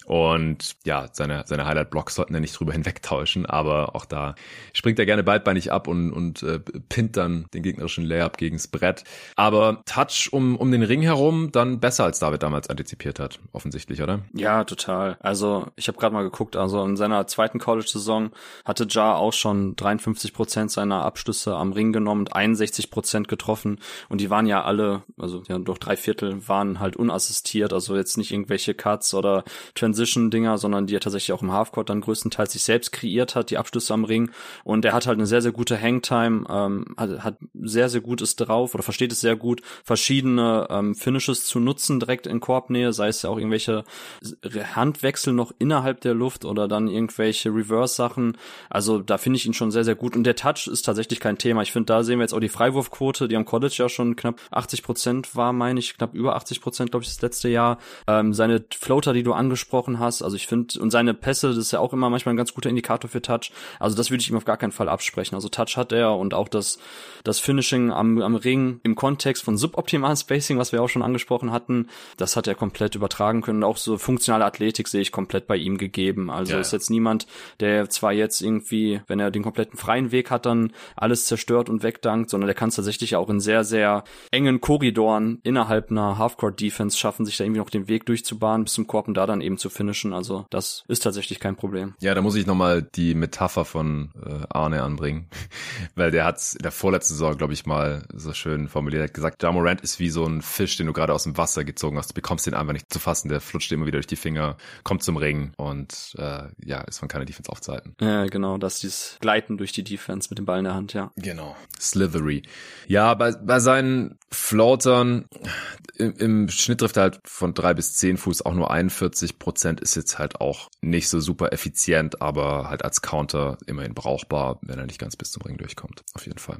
Und ja, seine, seine Highlight-Blocks sollten ja nicht drüber hinwegtauschen, aber auch da springt er gerne beidbeinig ab und, und äh, pinnt dann den gegnerischen Layup gegens Brett. Aber Touch um, um den Ring herum dann besser als David damals antizipiert hat, offensichtlich, oder? Ja, total. Also ich habe gerade mal geguckt, also in seiner zweiten College-Saison hatte Ja auch schon 53 Prozent seiner Abschlüsse am Ring genommen und 61 Prozent getroffen und die waren ja alle, also ja doch drei Viertel waren halt unassistiert, also jetzt nicht irgendwelche Cuts oder Transition-Dinger, sondern die er tatsächlich auch im Halfcourt dann größtenteils sich selbst kreiert hat, die Abschlüsse am Ring und er hat halt eine sehr, sehr gute Hangtime, ähm, hat, hat sehr, sehr gutes drauf oder versteht es sehr gut, verschiedene ähm, Finishes zu nutzen direkt in Korbnähe, sei es ja auch irgendwelche Handwechsel noch innerhalb der Luft oder dann irgendwelche Reverse-Sachen. Also da finde ich ihn schon sehr, sehr gut. Und der Touch ist tatsächlich kein Thema. Ich finde, da sehen wir jetzt auch die Freiwurfquote, die am College ja schon knapp 80 Prozent war, meine ich, knapp über 80 Prozent, glaube ich, das letzte Jahr. Ähm, seine Floater, die du angesprochen hast, also ich finde, und seine Pässe, das ist ja auch immer manchmal ein ganz guter Indikator für Touch. Also das würde ich ihm auf gar keinen Fall absprechen. Also Touch hat er und auch das, das Finishing am, am Ring im Kontext von suboptimalen Spacing, was wir auch schon angesprochen hatten, das hat er komplett übertragen können. Auch so funktionale Athletik sehe ich komplett bei ihm gegeben. Also ja, ist jetzt niemand, der zwar jetzt irgendwie, wenn er den kompletten freien Weg hat, dann alles zerstört und wegdankt, sondern der kann es tatsächlich auch in sehr, sehr engen Korridoren innerhalb einer Halfcourt-Defense schaffen, sich da irgendwie noch den Weg durchzubahnen bis zum Korb und da dann eben zu finishen. Also das ist tatsächlich kein Problem. Ja, da muss ich nochmal die Metapher von äh, Arne anbringen, weil der hat in der vorletzten Saison, glaube ich, mal so schön formuliert, hat gesagt, Jamorant ist wie so ein Fisch, den du gerade aus dem Wasser gezogen hast. Du bekommst den einfach nicht zu fassen, der flutscht immer wieder durch die Finger, kommt zum Ring und äh, ja, ist von keiner Defense aufzuhalten. Ja, genau, das ist dieses Gleiten durch die Defense mit dem Ball in der Hand, ja. Genau. Slithery. Ja, bei, bei seinen Floatern im, im Schnitt trifft er halt von drei bis zehn Fuß auch nur 41 Prozent, ist jetzt halt auch nicht so super effizient, aber halt als Counter immerhin brauchbar, wenn er nicht ganz bis zum Ring durchkommt. Auf jeden Fall.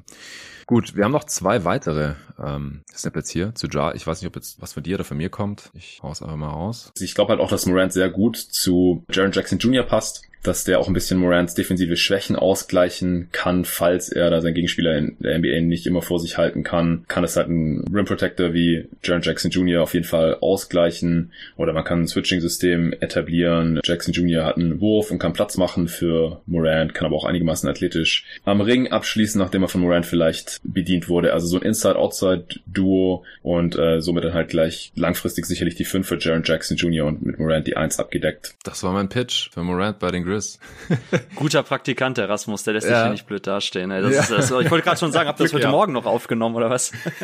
Gut, wir haben noch zwei weitere ähm, Snippets hier zu Jar. Ich weiß nicht, ob jetzt was von dir oder von mir kommt. Ich hau's einfach mal raus. Ich glaube halt auch, dass Morant sehr gut zu Jaron Jackson Jr. passt dass der auch ein bisschen Morants defensive Schwächen ausgleichen kann, falls er da seinen Gegenspieler in der NBA nicht immer vor sich halten kann. Kann es halt ein Rim Protector wie Jaron Jackson Jr. auf jeden Fall ausgleichen oder man kann ein Switching-System etablieren. Jackson Jr. hat einen Wurf und kann Platz machen für Morant, kann aber auch einigermaßen athletisch am Ring abschließen, nachdem er von Morant vielleicht bedient wurde. Also so ein Inside-Outside-Duo und äh, somit dann halt gleich langfristig sicherlich die 5 für Jaron Jackson Jr. und mit Morant die 1 abgedeckt. Das war mein Pitch für Morant bei den Gris. Guter Praktikant, der Rasmus, der lässt sich hier nicht blöd dastehen. Ey. Das ja. ist, das, ich wollte gerade schon sagen, habt ihr das heute ja. Morgen noch aufgenommen oder was?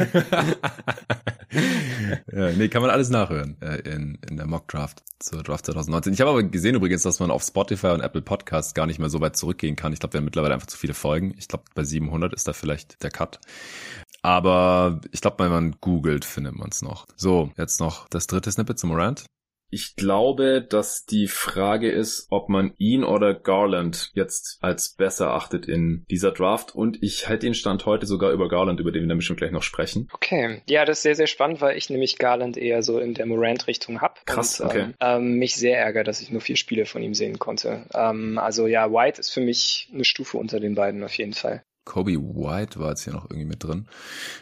ja, nee, kann man alles nachhören äh, in, in der Mock Draft zur Draft 2019. Ich habe aber gesehen übrigens, dass man auf Spotify und Apple Podcasts gar nicht mehr so weit zurückgehen kann. Ich glaube, wir haben mittlerweile einfach zu viele Folgen. Ich glaube, bei 700 ist da vielleicht der Cut. Aber ich glaube, wenn man googelt, findet man es noch. So, jetzt noch das dritte Snippet zum Morant. Ich glaube, dass die Frage ist, ob man ihn oder Garland jetzt als besser achtet in dieser Draft. Und ich hätte den Stand heute sogar über Garland, über den wir dann bestimmt gleich noch sprechen. Okay. Ja, das ist sehr, sehr spannend, weil ich nämlich Garland eher so in der Morant-Richtung habe. Krass, und, okay. Ähm, ähm, mich sehr ärgert, dass ich nur vier Spiele von ihm sehen konnte. Ähm, also ja, White ist für mich eine Stufe unter den beiden auf jeden Fall. Kobe White war jetzt hier noch irgendwie mit drin.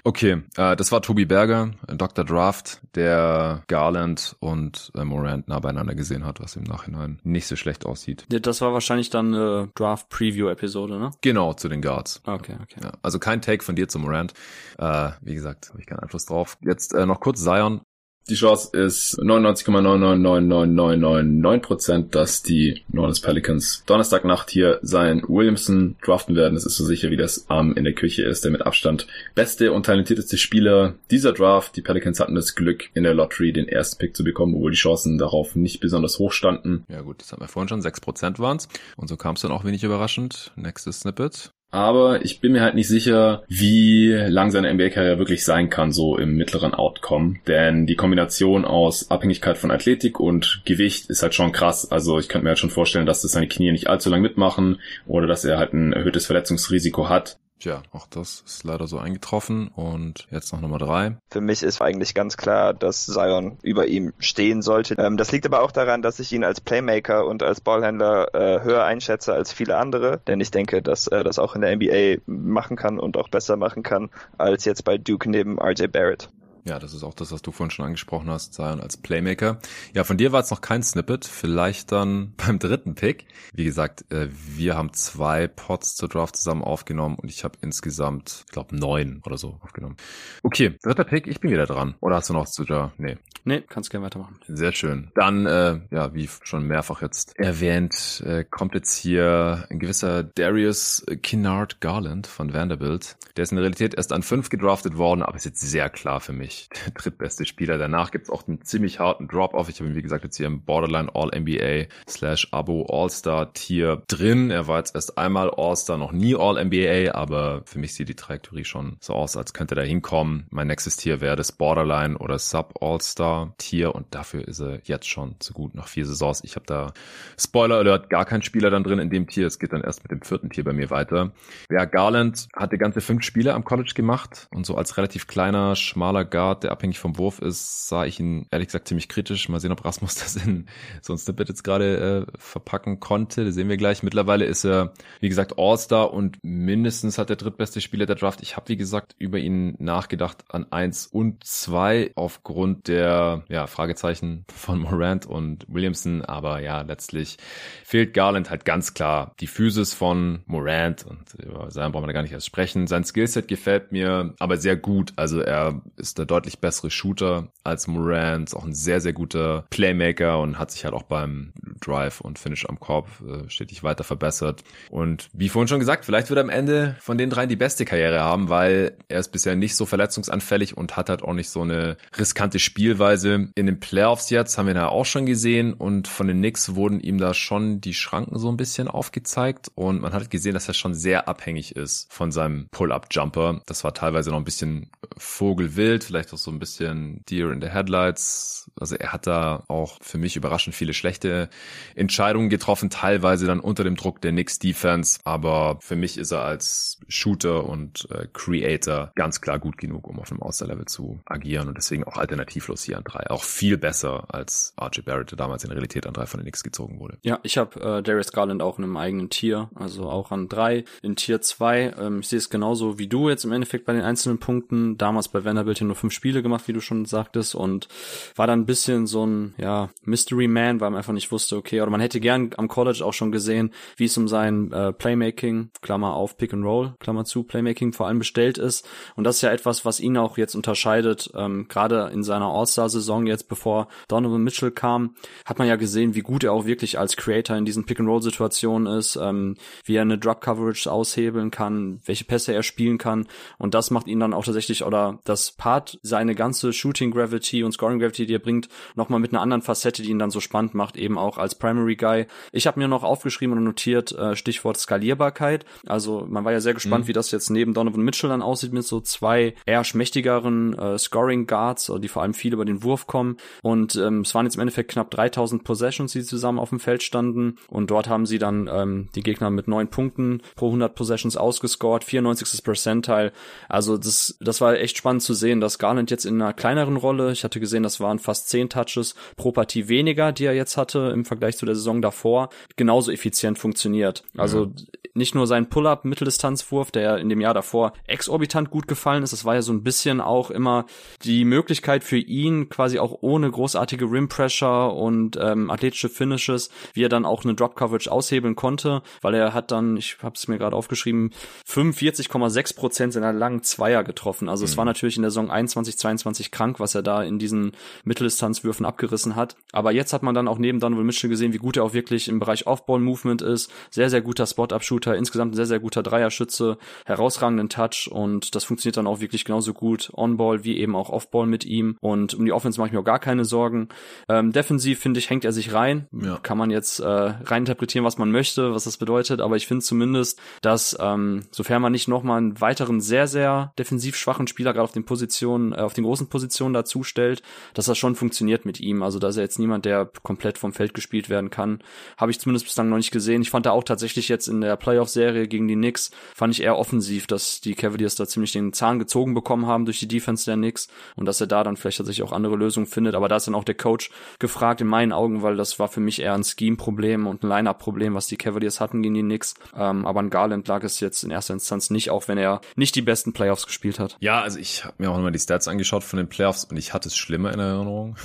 Okay, äh, das war Tobi Berger, Dr. Draft, der Garland und äh, Morant nah beieinander gesehen hat, was im Nachhinein nicht so schlecht aussieht. Das war wahrscheinlich dann eine Draft-Preview-Episode, ne? Genau, zu den Guards. Okay, okay. Ja, also kein Take von dir zu Morant. Äh, wie gesagt, habe ich keinen Einfluss drauf. Jetzt äh, noch kurz Zion. Die Chance ist 99,99999%, dass die New Pelicans Donnerstagnacht hier sein Williamson draften werden. Es ist so sicher, wie das Arm in der Küche ist. Der mit Abstand beste und talentierteste Spieler dieser Draft. Die Pelicans hatten das Glück, in der Lottery den ersten Pick zu bekommen, obwohl die Chancen darauf nicht besonders hoch standen. Ja gut, das hatten wir vorhin schon. 6% waren's Und so kam es dann auch wenig überraschend. Nächstes Snippet aber ich bin mir halt nicht sicher, wie lang seine NBA-Karriere wirklich sein kann, so im mittleren Outcome. Denn die Kombination aus Abhängigkeit von Athletik und Gewicht ist halt schon krass. Also ich könnte mir halt schon vorstellen, dass das seine Knie nicht allzu lang mitmachen oder dass er halt ein erhöhtes Verletzungsrisiko hat. Tja, auch das ist leider so eingetroffen. Und jetzt noch Nummer drei. Für mich ist eigentlich ganz klar, dass Zion über ihm stehen sollte. Ähm, das liegt aber auch daran, dass ich ihn als Playmaker und als Ballhändler äh, höher einschätze als viele andere. Denn ich denke, dass er das auch in der NBA machen kann und auch besser machen kann als jetzt bei Duke neben RJ Barrett. Ja, das ist auch das, was du vorhin schon angesprochen hast, Zion als Playmaker. Ja, von dir war jetzt noch kein Snippet, vielleicht dann beim dritten Pick. Wie gesagt, äh, wir haben zwei Pots zur Draft zusammen aufgenommen und ich habe insgesamt, ich glaube, neun oder so aufgenommen. Okay, dritter Pick, ich bin wieder dran. Oder hast du noch zu da? Nee. Nee, kannst gerne weitermachen. Sehr schön. Dann, äh, ja, wie schon mehrfach jetzt erwähnt, äh, kommt jetzt hier ein gewisser Darius Kinnard Garland von Vanderbilt. Der ist in der Realität erst an fünf gedraftet worden, aber ist jetzt sehr klar für mich mich der drittbeste Spieler. Danach gibt's auch einen ziemlich harten Drop-Off. Ich habe ihn, wie gesagt, jetzt hier im Borderline All-NBA slash Abo All-Star Tier drin. Er war jetzt erst einmal All-Star, noch nie All-NBA, aber für mich sieht die Trajektorie schon so aus, als könnte er da hinkommen. Mein nächstes Tier wäre das Borderline oder Sub All-Star Tier und dafür ist er jetzt schon zu gut nach vier Saisons. Ich habe da Spoiler Alert, gar kein Spieler dann drin in dem Tier. Es geht dann erst mit dem vierten Tier bei mir weiter. Ja, Garland hatte ganze fünf Spiele am College gemacht und so als relativ kleiner, schmaler Guard Guard, der abhängig vom Wurf ist, sah ich ihn ehrlich gesagt ziemlich kritisch. Mal sehen, ob Rasmus das in so ein Snippet jetzt gerade äh, verpacken konnte. Das sehen wir gleich. Mittlerweile ist er, wie gesagt, All-Star und mindestens hat der drittbeste Spieler der Draft. Ich habe, wie gesagt, über ihn nachgedacht an eins und zwei aufgrund der ja, Fragezeichen von Morant und Williamson. Aber ja, letztlich fehlt Garland halt ganz klar die Physis von Morant und über seinen brauchen wir da gar nicht erst sprechen. Sein Skillset gefällt mir aber sehr gut. Also er ist der deutlich bessere Shooter als Morant, auch ein sehr, sehr guter Playmaker und hat sich halt auch beim Drive und Finish am Korb äh, stetig weiter verbessert. Und wie vorhin schon gesagt, vielleicht wird er am Ende von den dreien die beste Karriere haben, weil er ist bisher nicht so verletzungsanfällig und hat halt auch nicht so eine riskante Spielweise. In den Playoffs jetzt haben wir da auch schon gesehen und von den Knicks wurden ihm da schon die Schranken so ein bisschen aufgezeigt und man hat gesehen, dass er schon sehr abhängig ist von seinem Pull-Up-Jumper. Das war teilweise noch ein bisschen vogelwild, vielleicht vielleicht auch so ein bisschen Deer in the Headlights. Also er hat da auch für mich überraschend viele schlechte Entscheidungen getroffen, teilweise dann unter dem Druck der Knicks Defense. Aber für mich ist er als Shooter und äh, Creator ganz klar gut genug, um auf einem Austerlevel zu agieren und deswegen auch alternativlos hier an drei. Auch viel besser als RJ Barrett, der damals in Realität an drei von den Knicks gezogen wurde. Ja, ich habe äh, Darius Garland auch in einem eigenen Tier, also auch an drei. In Tier zwei, ähm, ich sehe es genauso wie du jetzt im Endeffekt bei den einzelnen Punkten. Damals bei Vanderbilt hier nur fünf Spiele gemacht, wie du schon sagtest, und war dann ein bisschen so ein, ja, Mystery Man, weil man einfach nicht wusste, okay, oder man hätte gern am College auch schon gesehen, wie es um sein äh, Playmaking, Klammer auf Pick and Roll, Klammer zu, Playmaking vor allem bestellt ist. Und das ist ja etwas, was ihn auch jetzt unterscheidet, ähm, gerade in seiner All-Star-Saison jetzt, bevor Donovan Mitchell kam, hat man ja gesehen, wie gut er auch wirklich als Creator in diesen Pick and Roll Situationen ist, ähm, wie er eine Drop Coverage aushebeln kann, welche Pässe er spielen kann und das macht ihn dann auch tatsächlich oder das Part seine ganze Shooting Gravity und Scoring Gravity, die er bringt, nochmal mit einer anderen Facette, die ihn dann so spannend macht, eben auch als Primary Guy. Ich habe mir noch aufgeschrieben und notiert äh, Stichwort Skalierbarkeit. Also man war ja sehr gespannt, mhm. wie das jetzt neben Donovan Mitchell dann aussieht mit so zwei eher schmächtigeren äh, Scoring Guards, die vor allem viel über den Wurf kommen und ähm, es waren jetzt im Endeffekt knapp 3000 Possessions, die zusammen auf dem Feld standen und dort haben sie dann ähm, die Gegner mit neun Punkten pro 100 Possessions ausgescored, 94. Percentile. Also das, das war echt spannend zu sehen, dass Garland jetzt in einer kleineren Rolle, ich hatte gesehen, das waren fast zehn Touches pro Partie weniger, die er jetzt hatte im Vergleich zu der Saison davor, genauso effizient funktioniert. Also ja. nicht nur sein Pull-up Mitteldistanzwurf, der in dem Jahr davor exorbitant gut gefallen ist, das war ja so ein bisschen auch immer die Möglichkeit für ihn quasi auch ohne großartige Rim Pressure und ähm, athletische Finishes, wie er dann auch eine Drop Coverage aushebeln konnte, weil er hat dann, ich habe es mir gerade aufgeschrieben, 45,6 Prozent seiner langen Zweier getroffen. Also mhm. es war natürlich in der Saison 21, 22 krank, was er da in diesen Mitteldistanzwürfen abgerissen hat. Aber jetzt hat man dann auch neben Donovan Mitchell gesehen, wie gut er auch wirklich im Bereich Off-Ball-Movement ist. Sehr, sehr guter Spot-Up-Shooter, insgesamt ein sehr, sehr guter Dreierschütze, herausragenden Touch und das funktioniert dann auch wirklich genauso gut On-Ball wie eben auch Off-Ball mit ihm. Und um die Offense mache ich mir auch gar keine Sorgen. Ähm, defensiv, finde ich, hängt er sich rein. Ja. Kann man jetzt äh, reininterpretieren, was man möchte, was das bedeutet, aber ich finde zumindest, dass ähm, sofern man nicht nochmal einen weiteren sehr, sehr defensiv schwachen Spieler gerade auf den Positionen, äh, auf den großen Positionen dazu stellt, dass das schon funktioniert mit ihm. Also da ist er jetzt niemand, der komplett vom Feld gespielt werden kann. Habe ich zumindest bislang noch nicht gesehen. Ich fand da auch tatsächlich jetzt in der Playoff-Serie gegen die Knicks, fand ich eher offensiv, dass die Cavaliers da ziemlich den Zahn gezogen bekommen haben durch die Defense der Knicks und dass er da dann vielleicht tatsächlich auch andere Lösungen findet. Aber da ist dann auch der Coach gefragt in meinen Augen, weil das war für mich eher ein Scheme-Problem und ein Line-Up-Problem, was die Cavaliers hatten gegen die Knicks. Ähm, aber an Garland lag es jetzt in erster Instanz nicht, auch wenn er nicht die besten Playoffs gespielt hat. Ja, also ich habe mir auch nochmal die Stats angeschaut von den Playoffs und ich hatte es schlimmer in Erinnerung.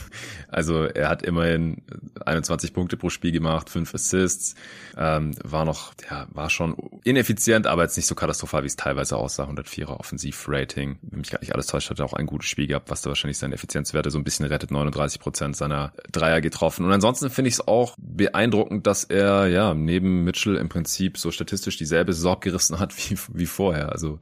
Also er hat immerhin 21 Punkte pro Spiel gemacht, 5 Assists, ähm, war noch, ja, war schon ineffizient, aber jetzt nicht so katastrophal, wie es teilweise aussah. 104er Offensivrating. Wenn mich gar nicht alles täuscht, hat er auch ein gutes Spiel gehabt, was da wahrscheinlich seine Effizienzwerte so ein bisschen rettet. 39 Prozent seiner Dreier getroffen. Und ansonsten finde ich es auch beeindruckend, dass er ja neben Mitchell im Prinzip so statistisch dieselbe Saison gerissen hat wie, wie vorher. Also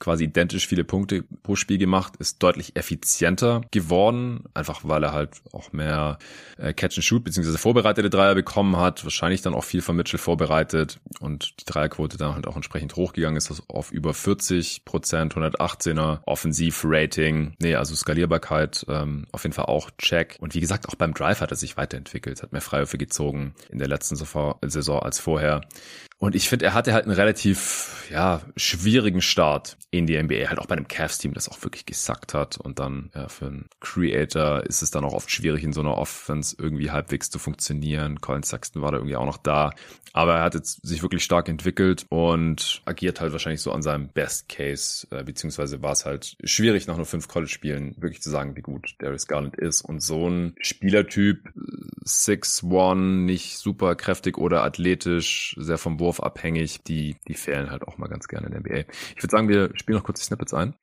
quasi identisch viele Punkte pro Spiel gemacht, ist deutlich effizienter geworden, einfach weil er halt auch mehr äh, Catch and Shoot beziehungsweise vorbereitete Dreier bekommen hat, wahrscheinlich dann auch viel von Mitchell vorbereitet und die Dreierquote dann halt auch entsprechend hochgegangen ist auf über 40 Prozent, 118er Offensivrating. Nee, also Skalierbarkeit ähm, auf jeden Fall auch check. Und wie gesagt, auch beim Drive hat er sich weiterentwickelt, hat mehr Freiwürfe gezogen in der letzten Saison als vorher. Und ich finde, er hatte halt einen relativ, ja, schwierigen Start in die NBA. Halt auch bei einem Cavs-Team, das auch wirklich gesackt hat. Und dann, ja, für einen Creator ist es dann auch oft schwierig, in so einer Offense irgendwie halbwegs zu funktionieren. Colin Sexton war da irgendwie auch noch da. Aber er hat jetzt sich wirklich stark entwickelt und agiert halt wahrscheinlich so an seinem Best Case, äh, beziehungsweise war es halt schwierig, nach nur fünf College-Spielen wirklich zu sagen, wie gut Darius Garland ist. Und so ein Spielertyp, 6'1, nicht super kräftig oder athletisch, sehr vom Wurf abhängig, die, die fehlen halt auch mal ganz gerne in der NBA. Ich würde sagen, wir spielen noch kurz die Snippets ein.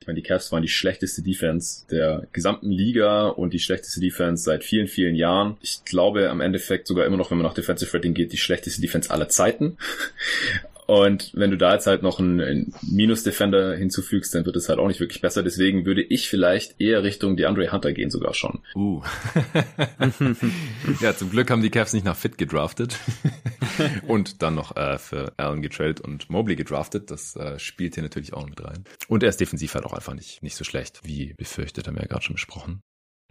Ich meine, die Cavs waren die schlechteste Defense der gesamten Liga und die schlechteste Defense seit vielen, vielen Jahren. Ich glaube am Endeffekt sogar immer noch, wenn man nach Defensive Rating geht, die schlechteste Defense aller Zeiten. Und wenn du da jetzt halt noch einen, Minus-Defender hinzufügst, dann wird es halt auch nicht wirklich besser. Deswegen würde ich vielleicht eher Richtung DeAndre Hunter gehen sogar schon. Uh. ja, zum Glück haben die Cavs nicht nach Fit gedraftet. und dann noch äh, für Allen getradet und Mobley gedraftet. Das äh, spielt hier natürlich auch mit rein. Und er ist defensiv halt auch einfach nicht, nicht so schlecht, wie befürchtet, haben wir ja gerade schon besprochen.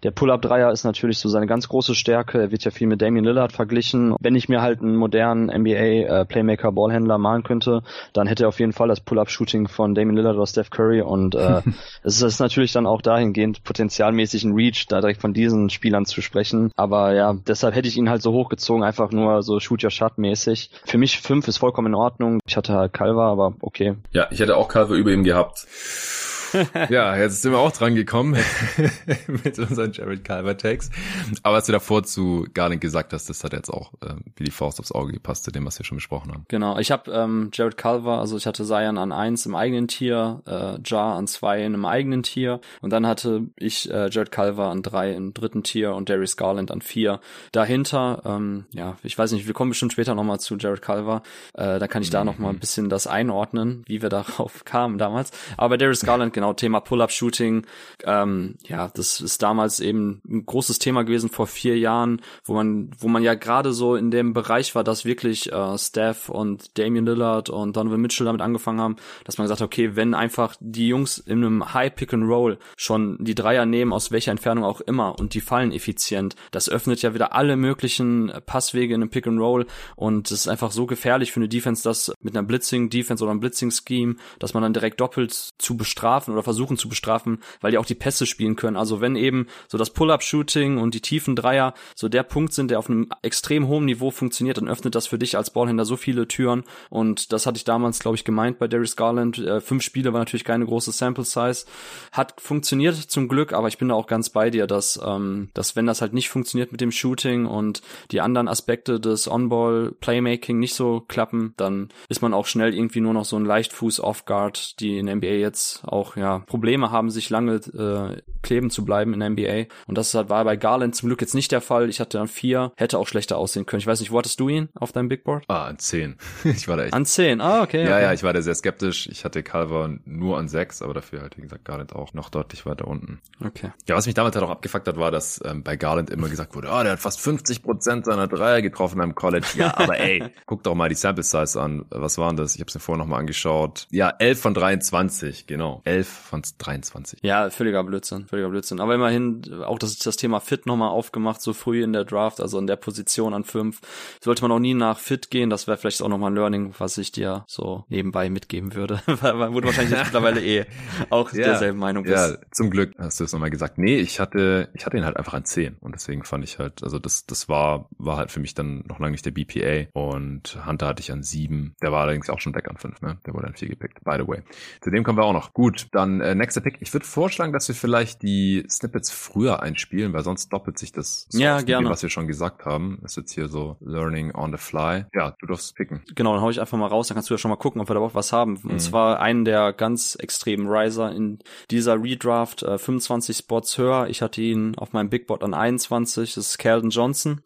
Der Pull-Up-Dreier ist natürlich so seine ganz große Stärke. Er wird ja viel mit Damian Lillard verglichen. Wenn ich mir halt einen modernen NBA-Playmaker, äh, Ballhändler malen könnte, dann hätte er auf jeden Fall das Pull-Up-Shooting von Damian Lillard oder Steph Curry. Und äh, es ist natürlich dann auch dahingehend potenzialmäßig ein Reach, da direkt von diesen Spielern zu sprechen. Aber ja, deshalb hätte ich ihn halt so hochgezogen, einfach nur so Shoot-Your-Shot-mäßig. Für mich fünf ist vollkommen in Ordnung. Ich hatte halt Calva, aber okay. Ja, ich hätte auch Calva über ihm gehabt. Ja, jetzt sind wir auch dran gekommen mit unseren Jared Calvert Takes. Aber was du davor zu Garland gesagt hast, das hat jetzt auch äh, wie die Faust aufs Auge gepasst zu dem, was wir schon besprochen haben. Genau, ich habe ähm, Jared Culver, also ich hatte Zion an eins im eigenen Tier, äh, Jar an zwei in einem eigenen Tier und dann hatte ich äh, Jared Culver an drei im dritten Tier und Darius Garland an vier. Dahinter, ähm, ja, ich weiß nicht, wir kommen bestimmt später nochmal zu Jared Culver, äh, da kann ich mhm. da nochmal ein bisschen das einordnen, wie wir darauf kamen damals. Aber Darius Garland, genau, Thema Pull-Up-Shooting, ähm, ja, das ist damals eben ein großes Thema gewesen vor vier Jahren, wo man, wo man ja gerade so in dem Bereich war, dass wirklich äh, Steph und Damian Lillard und Donovan Mitchell damit angefangen haben, dass man gesagt hat, okay, wenn einfach die Jungs in einem High Pick and Roll schon die Dreier nehmen, aus welcher Entfernung auch immer, und die fallen effizient, das öffnet ja wieder alle möglichen Passwege in einem Pick and Roll. Und es ist einfach so gefährlich für eine Defense, dass mit einer Blitzing Defense oder einem Blitzing Scheme, dass man dann direkt doppelt zu bestrafen oder versuchen zu bestrafen, weil die auch die Pässe spielen können. Also wenn eben so das Pull-up Shooting und die tiefen Dreier so der Punkt sind, der auf einem extrem hohen Niveau funktioniert, dann öffnet das für dich als Ballhändler so viele Türen und das hatte ich damals, glaube ich, gemeint bei Darius Garland. Äh, fünf Spiele war natürlich keine große Sample Size. Hat funktioniert zum Glück, aber ich bin da auch ganz bei dir, dass, ähm, dass wenn das halt nicht funktioniert mit dem Shooting und die anderen Aspekte des On-Ball Playmaking nicht so klappen, dann ist man auch schnell irgendwie nur noch so ein Leichtfuß Off-Guard, die in NBA jetzt auch ja Probleme haben, sich lange äh, kleben zu bleiben in der NBA. Und das war bei Garland zum Glück jetzt nicht der Fall. Ich hatte dann vier, hätte auch schlechter aussehen können. Ich weiß nicht, wo hattest du ihn auf deinem Big Board? Ah, an zehn. ich war da echt. An zehn, ah, okay. Ja, okay. ja, ich war da sehr skeptisch. Ich hatte Calver nur an sechs, aber dafür halt, wie gesagt, Garland auch noch deutlich weiter unten. Okay. Ja, was mich damals halt auch abgefuckt hat, war, dass ähm, bei Garland immer gesagt wurde, ah, oh, der hat fast 50 Prozent seiner Dreier getroffen am College. Ja, aber ey, guck doch mal die Sample Size an. Was waren das? Ich habe es mir vorher nochmal angeschaut. Ja, 11 von 23, genau. 11 von 23. Ja, völliger Blödsinn, völliger Blödsinn. Aber immerhin auch das, das Thema Fit nochmal aufgemacht, so früh in der Draft, also in der Position an fünf. Sollte man auch nie nach Fit gehen, das wäre vielleicht auch nochmal ein Learning, was ich dir so nebenbei mitgeben würde. Weil du wahrscheinlich mittlerweile eh auch ja, derselben Meinung bist. Ja, zum Glück hast du es nochmal gesagt. Nee, ich hatte, ich hatte ihn halt einfach an 10 und deswegen fand ich halt, also das, das war, war halt für mich dann noch lange nicht der BPA und Hunter hatte ich an 7. Der war allerdings auch schon weg an 5, ne? Der wurde an 4 gepickt, by the way. Zu dem kommen wir auch noch. Gut, dann äh, nächster Pick. Ich würde vorschlagen, dass wir vielleicht die Snippets früher einspielen, weil sonst doppelt sich das, so ja, gerne. was wir schon gesagt haben. Das ist jetzt hier so Learning on the fly. Ja, du darfst picken. Genau, dann hau ich einfach mal raus, dann kannst du ja schon mal gucken, ob wir da überhaupt was haben. Und mhm. zwar einen der ganz extremen Riser in dieser Redraft, äh, 25 Spots höher. Ich hatte ihn auf meinem Big Board an 21. Das ist Calvin Johnson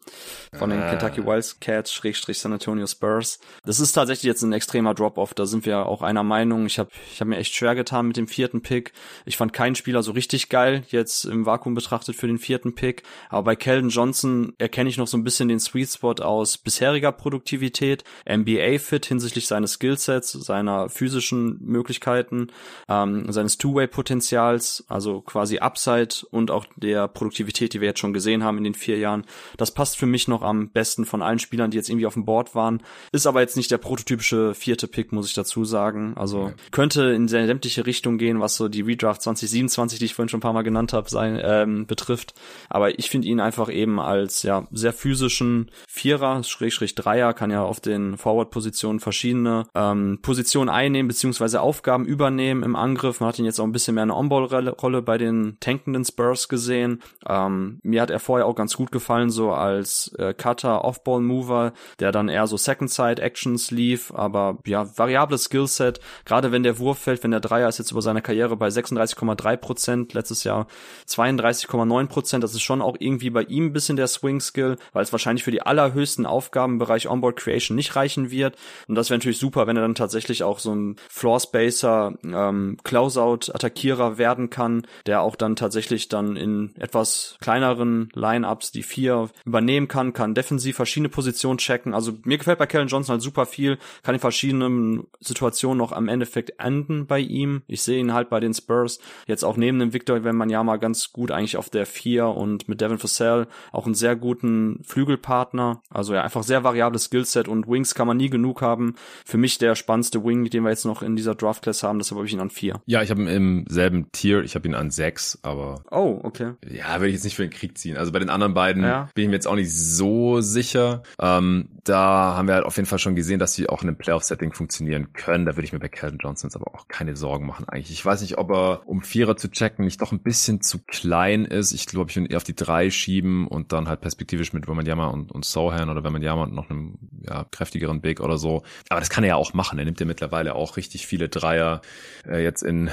von den ah. Kentucky Wildcats, Schrägstrich San Antonio Spurs. Das ist tatsächlich jetzt ein extremer Drop-Off. Da sind wir auch einer Meinung. Ich habe ich hab mir echt schwer getan mit dem vierten Pick. Ich fand keinen Spieler so richtig geil, jetzt im Vakuum betrachtet für den vierten Pick. Aber bei Keldon Johnson erkenne ich noch so ein bisschen den Sweet Spot aus bisheriger Produktivität, NBA-Fit hinsichtlich seines Skillsets, seiner physischen Möglichkeiten, ähm, seines Two-Way-Potenzials, also quasi Upside und auch der Produktivität, die wir jetzt schon gesehen haben in den vier Jahren. Das passt für mich noch am besten von allen Spielern, die jetzt irgendwie auf dem Board waren. Ist aber jetzt nicht der prototypische vierte Pick, muss ich dazu sagen. Also könnte in sämtliche Richtung gehen, was so die Redraft 2027, die ich vorhin schon ein paar Mal genannt habe, sein, ähm, betrifft. Aber ich finde ihn einfach eben als ja sehr physischen Vierer, Schrägstrich Dreier, kann ja auf den Forward-Positionen verschiedene ähm, Positionen einnehmen, beziehungsweise Aufgaben übernehmen im Angriff. Man hat ihn jetzt auch ein bisschen mehr eine On-Ball-Rolle bei den tankenden Spurs gesehen. Ähm, mir hat er vorher auch ganz gut gefallen, so als äh, Cutter, Off-Ball-Mover, der dann eher so Second-Side-Actions lief, aber ja, variables Skillset. Gerade wenn der Wurf fällt, wenn der Dreier ist jetzt über seine Karriere bei 36,3 Prozent, letztes Jahr 32,9 Prozent. Das ist schon auch irgendwie bei ihm ein bisschen der Swing-Skill, weil es wahrscheinlich für die allerhöchsten Aufgaben im Bereich Onboard Creation nicht reichen wird. Und das wäre natürlich super, wenn er dann tatsächlich auch so ein Floor-Spacer, ähm, Closeout-Attackierer werden kann, der auch dann tatsächlich dann in etwas kleineren Line-Ups die vier übernehmen kann, kann defensiv verschiedene Positionen checken. Also mir gefällt bei Kellen Johnson halt super viel, kann in verschiedenen Situationen noch am Endeffekt enden bei ihm. Ich sehe ihn halt bei den Spurs jetzt auch neben dem Victor, wenn man ja mal ganz gut eigentlich auf der vier und mit Devin Vassell auch einen sehr guten Flügelpartner. Also ja, einfach sehr variables Skillset und Wings kann man nie genug haben. Für mich der spannendste Wing, den wir jetzt noch in dieser Draft Class haben, deshalb habe ich ihn an vier. Ja, ich habe ihn im selben Tier, ich habe ihn an sechs, aber. Oh, okay. Ja, würde ich jetzt nicht für den Krieg ziehen. Also bei den anderen beiden ja. bin ich mir jetzt auch nicht so sicher. Ähm, da haben wir halt auf jeden Fall schon gesehen, dass sie auch in einem Playoff-Setting funktionieren können. Da würde ich mir bei Calvin Johnson aber auch keine Sorgen machen. Eigentlich nicht. Ich weiß nicht, ob er, um Vierer zu checken, nicht doch ein bisschen zu klein ist. Ich glaube, ich würde ihn eher auf die drei schieben und dann halt perspektivisch mit Wemanyama und, und Sohan oder Wemanyama und noch einem ja, kräftigeren Big oder so. Aber das kann er ja auch machen. Er nimmt ja mittlerweile auch richtig viele Dreier. Äh, jetzt in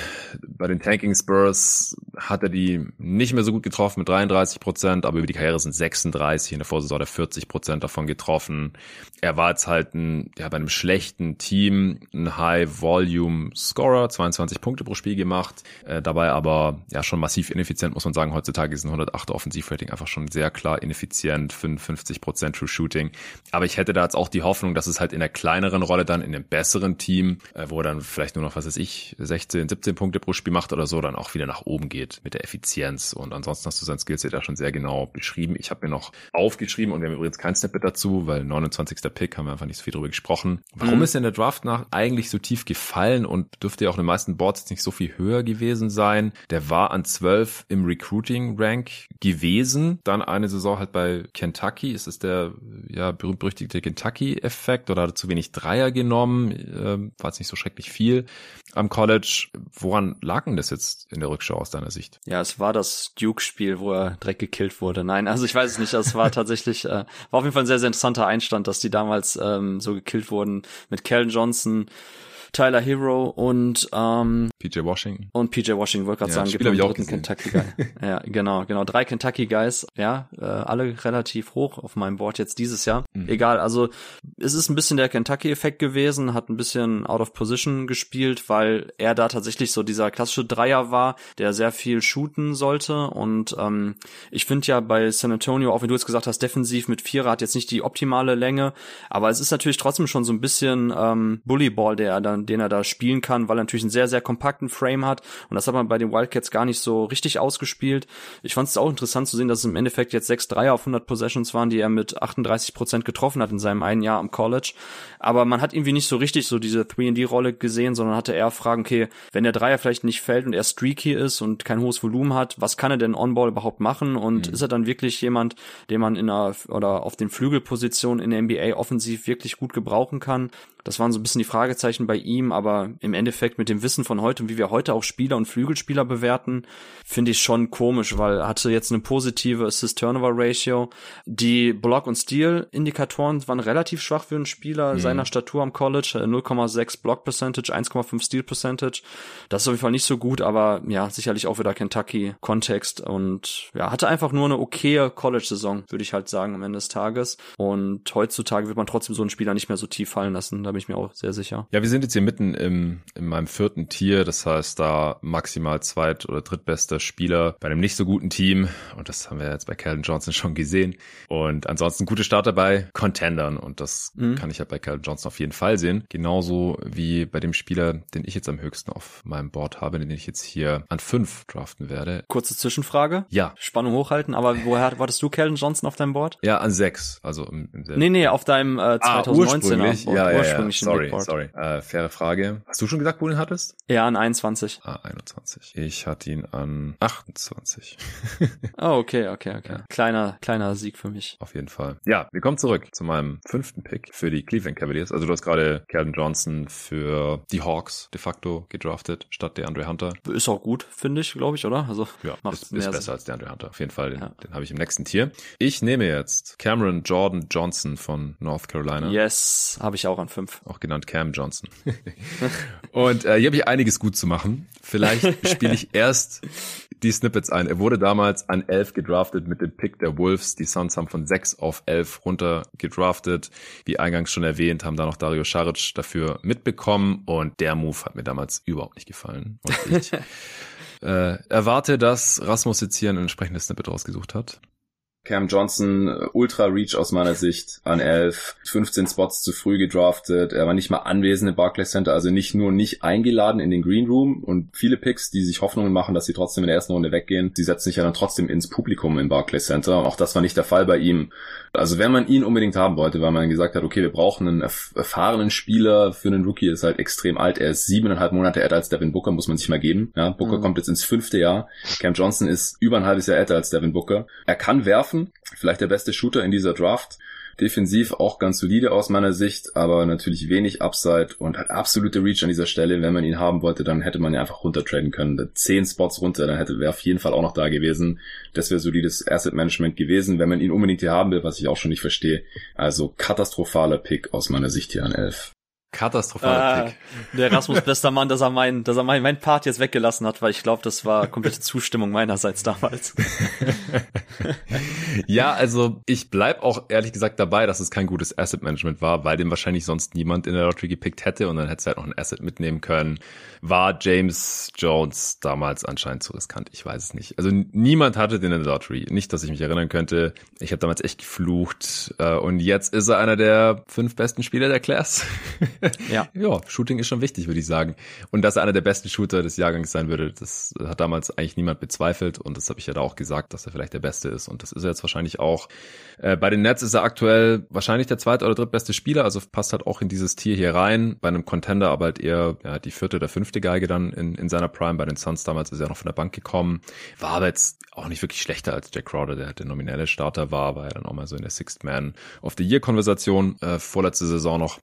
bei den Tanking Spurs hat er die nicht mehr so gut getroffen mit 33 Prozent, aber über die Karriere sind 36, in der Vorsaison hat er 40 Prozent davon getroffen. Er war jetzt halt ein, ja, bei einem schlechten Team ein High-Volume-Scorer, 22 Punkte pro Spiel gemacht, äh, dabei aber ja schon massiv ineffizient, muss man sagen. Heutzutage ist ein 108 Offensivrating einfach schon sehr klar ineffizient, 55 Prozent True Shooting. Aber ich hätte da jetzt auch die Hoffnung, dass es halt in der kleineren Rolle dann in einem besseren Team, äh, wo er dann vielleicht nur noch, was weiß ich, 16, 17 Punkte pro Spiel macht oder so, dann auch wieder nach oben geht mit der Effizienz. Und ansonsten hast du sein Skillset ja schon sehr genau beschrieben. Ich habe mir noch aufgeschrieben und wir haben übrigens kein Snippet dazu, weil 29. Pick haben wir einfach nicht so viel drüber gesprochen. Warum mhm. ist denn der Draft nach eigentlich so tief gefallen und dürfte ja auch in den meisten Boards jetzt nicht so viel höher gewesen sein? Der war an 12 im Recruiting-Rank gewesen, dann eine Saison halt bei Kentucky. Ist es der ja berühmt-berüchtigte Kentucky-Effekt oder hat er zu wenig Dreier genommen? Ähm, war es nicht so schrecklich viel am College. Woran lag denn das jetzt in der Rückschau aus deiner Sicht? Ja, es war das Duke-Spiel, wo er direkt gekillt wurde. Nein, also ich weiß es nicht. Es war tatsächlich, äh, war auf jeden Fall ein sehr, sehr interessanter Einstand, dass die damals ähm, so gekillt wurden mit Kellen Johnson, Tyler Hero und ähm, PJ Washington. Und PJ Washington, wollte gerade ja, sagen, gibt noch einen dritten Kentucky Guy. ja, genau, genau. Drei Kentucky Guys, ja, äh, alle relativ hoch auf meinem Board jetzt dieses Jahr. Mhm. Egal, also es ist ein bisschen der Kentucky-Effekt gewesen, hat ein bisschen out of position gespielt, weil er da tatsächlich so dieser klassische Dreier war, der sehr viel shooten sollte. Und ähm, ich finde ja bei San Antonio, auch wenn du jetzt gesagt hast, defensiv mit Vierer hat jetzt nicht die optimale Länge, aber es ist natürlich trotzdem schon so ein bisschen ähm, Bullyball, der er dann den er da spielen kann, weil er natürlich einen sehr, sehr kompakten Frame hat. Und das hat man bei den Wildcats gar nicht so richtig ausgespielt. Ich fand es auch interessant zu sehen, dass es im Endeffekt jetzt sechs Dreier auf 100 Possessions waren, die er mit 38 Prozent getroffen hat in seinem einen Jahr am College. Aber man hat irgendwie nicht so richtig so diese 3D-Rolle gesehen, sondern hatte eher Fragen, okay, wenn der Dreier vielleicht nicht fällt und er streaky ist und kein hohes Volumen hat, was kann er denn on-ball überhaupt machen? Und mhm. ist er dann wirklich jemand, den man in einer oder auf den Flügelpositionen in der NBA offensiv wirklich gut gebrauchen kann? Das waren so ein bisschen die Fragezeichen bei ihm, aber im Endeffekt mit dem Wissen von heute und wie wir heute auch Spieler und Flügelspieler bewerten, finde ich schon komisch, weil er hatte jetzt eine positive Assist-Turnover-Ratio. Die Block- und Steal-Indikatoren waren relativ schwach für einen Spieler mhm. seiner Statur am College. 0,6 äh, Block-Percentage, 1,5 Steal-Percentage. Das ist auf jeden Fall nicht so gut, aber ja, sicherlich auch wieder Kentucky-Kontext und ja, hatte einfach nur eine okaye College-Saison, würde ich halt sagen, am Ende des Tages. Und heutzutage wird man trotzdem so einen Spieler nicht mehr so tief fallen lassen. Da bin ich mir auch sehr sicher. Ja, wir sind jetzt hier mitten im, in meinem vierten Tier, das heißt da maximal zweit- oder drittbester Spieler bei einem nicht so guten Team und das haben wir jetzt bei Calvin Johnson schon gesehen und ansonsten gute Starter bei Contendern und das mhm. kann ich ja bei Calvin Johnson auf jeden Fall sehen. Genauso wie bei dem Spieler, den ich jetzt am höchsten auf meinem Board habe, den ich jetzt hier an fünf draften werde. Kurze Zwischenfrage. Ja. Spannung hochhalten, aber woher wartest du Calvin Johnson auf deinem Board? Ja, an sechs. Also im, im nee, nee, auf deinem äh, 2019er ah, Board. Ja, ja, ja sorry, sorry. Äh, faire Frage. Hast du schon gesagt, wo du ihn hattest? Ja, an 21. Ah, 21. Ich hatte ihn an 28. oh, okay, okay, okay. Ja. Kleiner, kleiner Sieg für mich. Auf jeden Fall. Ja, wir kommen zurück zu meinem fünften Pick für die Cleveland Cavaliers. Also du hast gerade Calvin Johnson für die Hawks de facto gedraftet, statt der Andre Hunter. Ist auch gut, finde ich, glaube ich, oder? Also ja, macht ist, ist besser Sinn. als der Andre Hunter. Auf jeden Fall, den, ja. den habe ich im nächsten Tier. Ich nehme jetzt Cameron Jordan Johnson von North Carolina. Yes, habe ich auch an fünf. Auch genannt Cam Johnson. und äh, hier habe ich einiges gut zu machen. Vielleicht spiele ich erst die Snippets ein. Er wurde damals an 11 gedraftet mit dem Pick der Wolves. Die Suns haben von 6 auf 11 runter gedraftet. Wie eingangs schon erwähnt, haben da noch Dario Saric dafür mitbekommen und der Move hat mir damals überhaupt nicht gefallen. Und ich äh, erwarte, dass Rasmus jetzt hier ein entsprechendes Snippet rausgesucht hat. Cam Johnson, äh, Ultra Reach aus meiner Sicht, an 11, 15 Spots zu früh gedraftet, er war nicht mal anwesend im Barclays Center, also nicht nur nicht eingeladen in den Green Room und viele Picks, die sich Hoffnungen machen, dass sie trotzdem in der ersten Runde weggehen, die setzen sich ja dann trotzdem ins Publikum im Barclays Center. Auch das war nicht der Fall bei ihm. Also wenn man ihn unbedingt haben wollte, weil man gesagt hat, okay, wir brauchen einen erfahrenen Spieler für einen Rookie, ist halt extrem alt, er ist siebeneinhalb Monate älter als Devin Booker, muss man sich mal geben. Ja, Booker mhm. kommt jetzt ins fünfte Jahr, Cam Johnson ist über ein halbes Jahr älter als Devin Booker. Er kann werfen, vielleicht der beste Shooter in dieser Draft. Defensiv auch ganz solide aus meiner Sicht, aber natürlich wenig Upside und hat absolute Reach an dieser Stelle. Wenn man ihn haben wollte, dann hätte man ihn einfach runtertraden können. Zehn Spots runter, dann hätte wäre auf jeden Fall auch noch da gewesen. Das wäre solides Asset Management gewesen, wenn man ihn unbedingt hier haben will, was ich auch schon nicht verstehe. Also katastrophaler Pick aus meiner Sicht hier an elf. Katastrophaler Pick. Der Rasmus bester Mann, dass er meinen, dass er meinen mein Part jetzt weggelassen hat, weil ich glaube, das war komplette Zustimmung meinerseits damals. ja, also ich bleib auch ehrlich gesagt dabei, dass es kein gutes Asset Management war, weil den wahrscheinlich sonst niemand in der Lottery gepickt hätte und dann hätte es halt noch ein Asset mitnehmen können. War James Jones damals anscheinend zu riskant? Ich weiß es nicht. Also niemand hatte den in der Lottery. Nicht, dass ich mich erinnern könnte. Ich habe damals echt geflucht äh, und jetzt ist er einer der fünf besten Spieler der Class. ja. ja, Shooting ist schon wichtig, würde ich sagen. Und dass er einer der besten Shooter des Jahrgangs sein würde, das hat damals eigentlich niemand bezweifelt. Und das habe ich ja da auch gesagt, dass er vielleicht der Beste ist. Und das ist er jetzt wahrscheinlich auch. Äh, bei den Nets ist er aktuell wahrscheinlich der zweite oder drittbeste Spieler. Also passt halt auch in dieses Tier hier rein. Bei einem Contender aber halt eher ja, die vierte oder fünfte Geige dann in, in seiner Prime. Bei den Suns damals ist er noch von der Bank gekommen. War aber jetzt auch nicht wirklich schlechter als Jack Crowder, der der nominelle Starter war. War ja dann auch mal so in der Sixth Man of the Year Konversation. Äh, vorletzte Saison noch.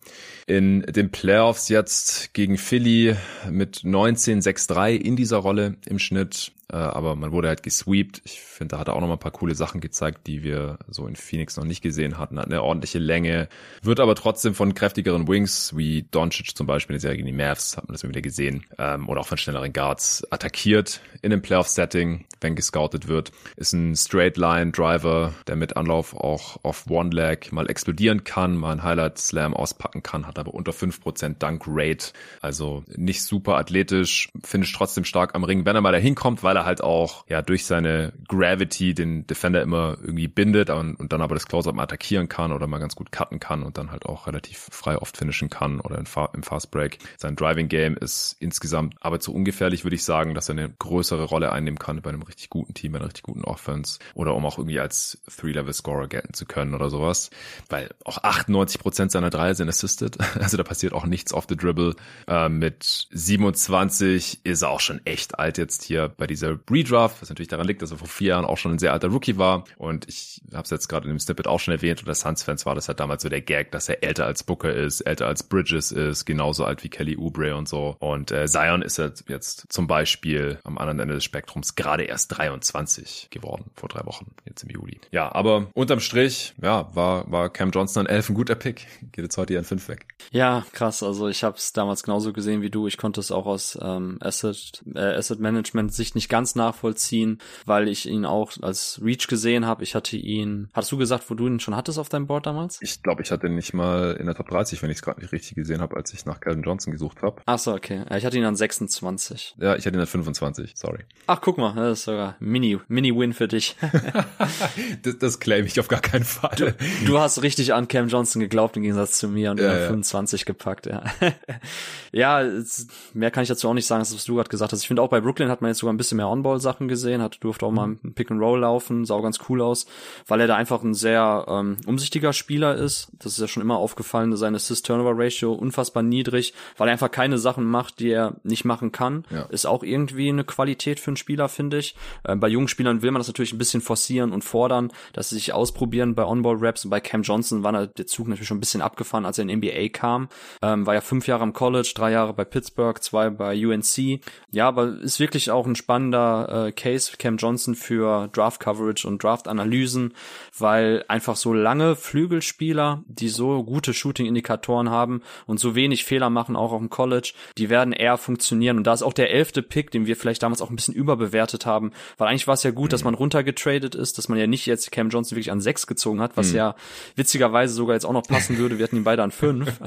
In den Playoffs jetzt gegen Philly mit 19-6-3 in dieser Rolle im Schnitt äh, aber man wurde halt gesweept. Ich finde, da hat er auch noch mal ein paar coole Sachen gezeigt, die wir so in Phoenix noch nicht gesehen hatten. Hat eine ordentliche Länge, wird aber trotzdem von kräftigeren Wings, wie Doncic zum Beispiel in der Serie gegen die Mavs, hat man das wieder gesehen, ähm, oder auch von schnelleren Guards attackiert in einem Playoff-Setting, wenn gescoutet wird. Ist ein Straight-Line-Driver, der mit Anlauf auch auf One-Leg mal explodieren kann, mal ein Highlight-Slam auspacken kann, hat aber unter 5% Dunk-Rate, also nicht super athletisch, finde ich trotzdem stark am Ring, wenn er mal da hinkommt, weil weil er halt auch ja durch seine Gravity den Defender immer irgendwie bindet und, und dann aber das Close-Up mal attackieren kann oder mal ganz gut cutten kann und dann halt auch relativ frei oft finishen kann oder im, Fa im Fast Break. Sein Driving Game ist insgesamt aber zu ungefährlich, würde ich sagen, dass er eine größere Rolle einnehmen kann bei einem richtig guten Team, bei einer richtig guten Offense oder um auch irgendwie als Three-Level-Scorer gelten zu können oder sowas, weil auch 98 Prozent seiner Dreier sind assisted, also da passiert auch nichts off the dribble. Äh, mit 27 ist er auch schon echt alt jetzt hier bei dieser dieser Redraft, was natürlich daran liegt, dass er vor vier Jahren auch schon ein sehr alter Rookie war. Und ich habe es jetzt gerade in dem Snippet auch schon erwähnt, unter Suns-Fans war das halt damals so der Gag, dass er älter als Booker ist, älter als Bridges ist, genauso alt wie Kelly Oubre und so. Und äh, Zion ist halt jetzt zum Beispiel am anderen Ende des Spektrums gerade erst 23 geworden, vor drei Wochen, jetzt im Juli. Ja, aber unterm Strich, ja, war, war Cam Johnson an 11 ein guter Pick. Geht jetzt heute an 5 weg. Ja, krass. Also ich habe es damals genauso gesehen wie du. Ich konnte es auch aus ähm, Asset, äh, Asset Management Sicht nicht ganz nachvollziehen, weil ich ihn auch als Reach gesehen habe. Ich hatte ihn, hattest du gesagt, wo du ihn schon hattest auf deinem Board damals? Ich glaube, ich hatte ihn nicht mal in der Top 30, wenn ich es gerade nicht richtig gesehen habe, als ich nach Calvin Johnson gesucht habe. Ach so, okay. Ich hatte ihn an 26. Ja, ich hatte ihn an 25, sorry. Ach, guck mal, das ist sogar Mini, Mini-Win für dich. das, das claim ich auf gar keinen Fall. Du, du, hast richtig an Cam Johnson geglaubt, im Gegensatz zu mir und ja, ja. 25 gepackt, ja. ja, mehr kann ich dazu auch nicht sagen, als was du gerade gesagt hast. Ich finde auch bei Brooklyn hat man jetzt sogar ein bisschen mehr Onball Sachen gesehen, hat durfte auch mal mhm. ein Pick and Roll laufen, sah auch ganz cool aus, weil er da einfach ein sehr ähm, umsichtiger Spieler ist. Das ist ja schon immer aufgefallen, seine Assist-Turnover-Ratio unfassbar niedrig, weil er einfach keine Sachen macht, die er nicht machen kann. Ja. Ist auch irgendwie eine Qualität für einen Spieler, finde ich. Äh, bei jungen Spielern will man das natürlich ein bisschen forcieren und fordern, dass sie sich ausprobieren bei On-Ball-Raps. Und bei Cam Johnson war der Zug natürlich schon ein bisschen abgefahren, als er in NBA kam. Ähm, war ja fünf Jahre am College, drei Jahre bei Pittsburgh, zwei bei UNC. Ja, aber ist wirklich auch ein spannender äh, Case, Cam Johnson, für Draft Coverage und Draft Analysen, weil einfach so lange Flügelspieler, die so gute Shooting-Indikatoren haben und so wenig Fehler machen, auch auf dem College, die werden eher funktionieren. Und da ist auch der elfte Pick, den wir vielleicht damals auch ein bisschen überbewertet haben, weil eigentlich war es ja gut, mhm. dass man runtergetradet ist, dass man ja nicht jetzt Cam Johnson wirklich an sechs gezogen hat, was mhm. ja witzigerweise sogar jetzt auch noch passen würde. Wir hatten ihn beide an fünf.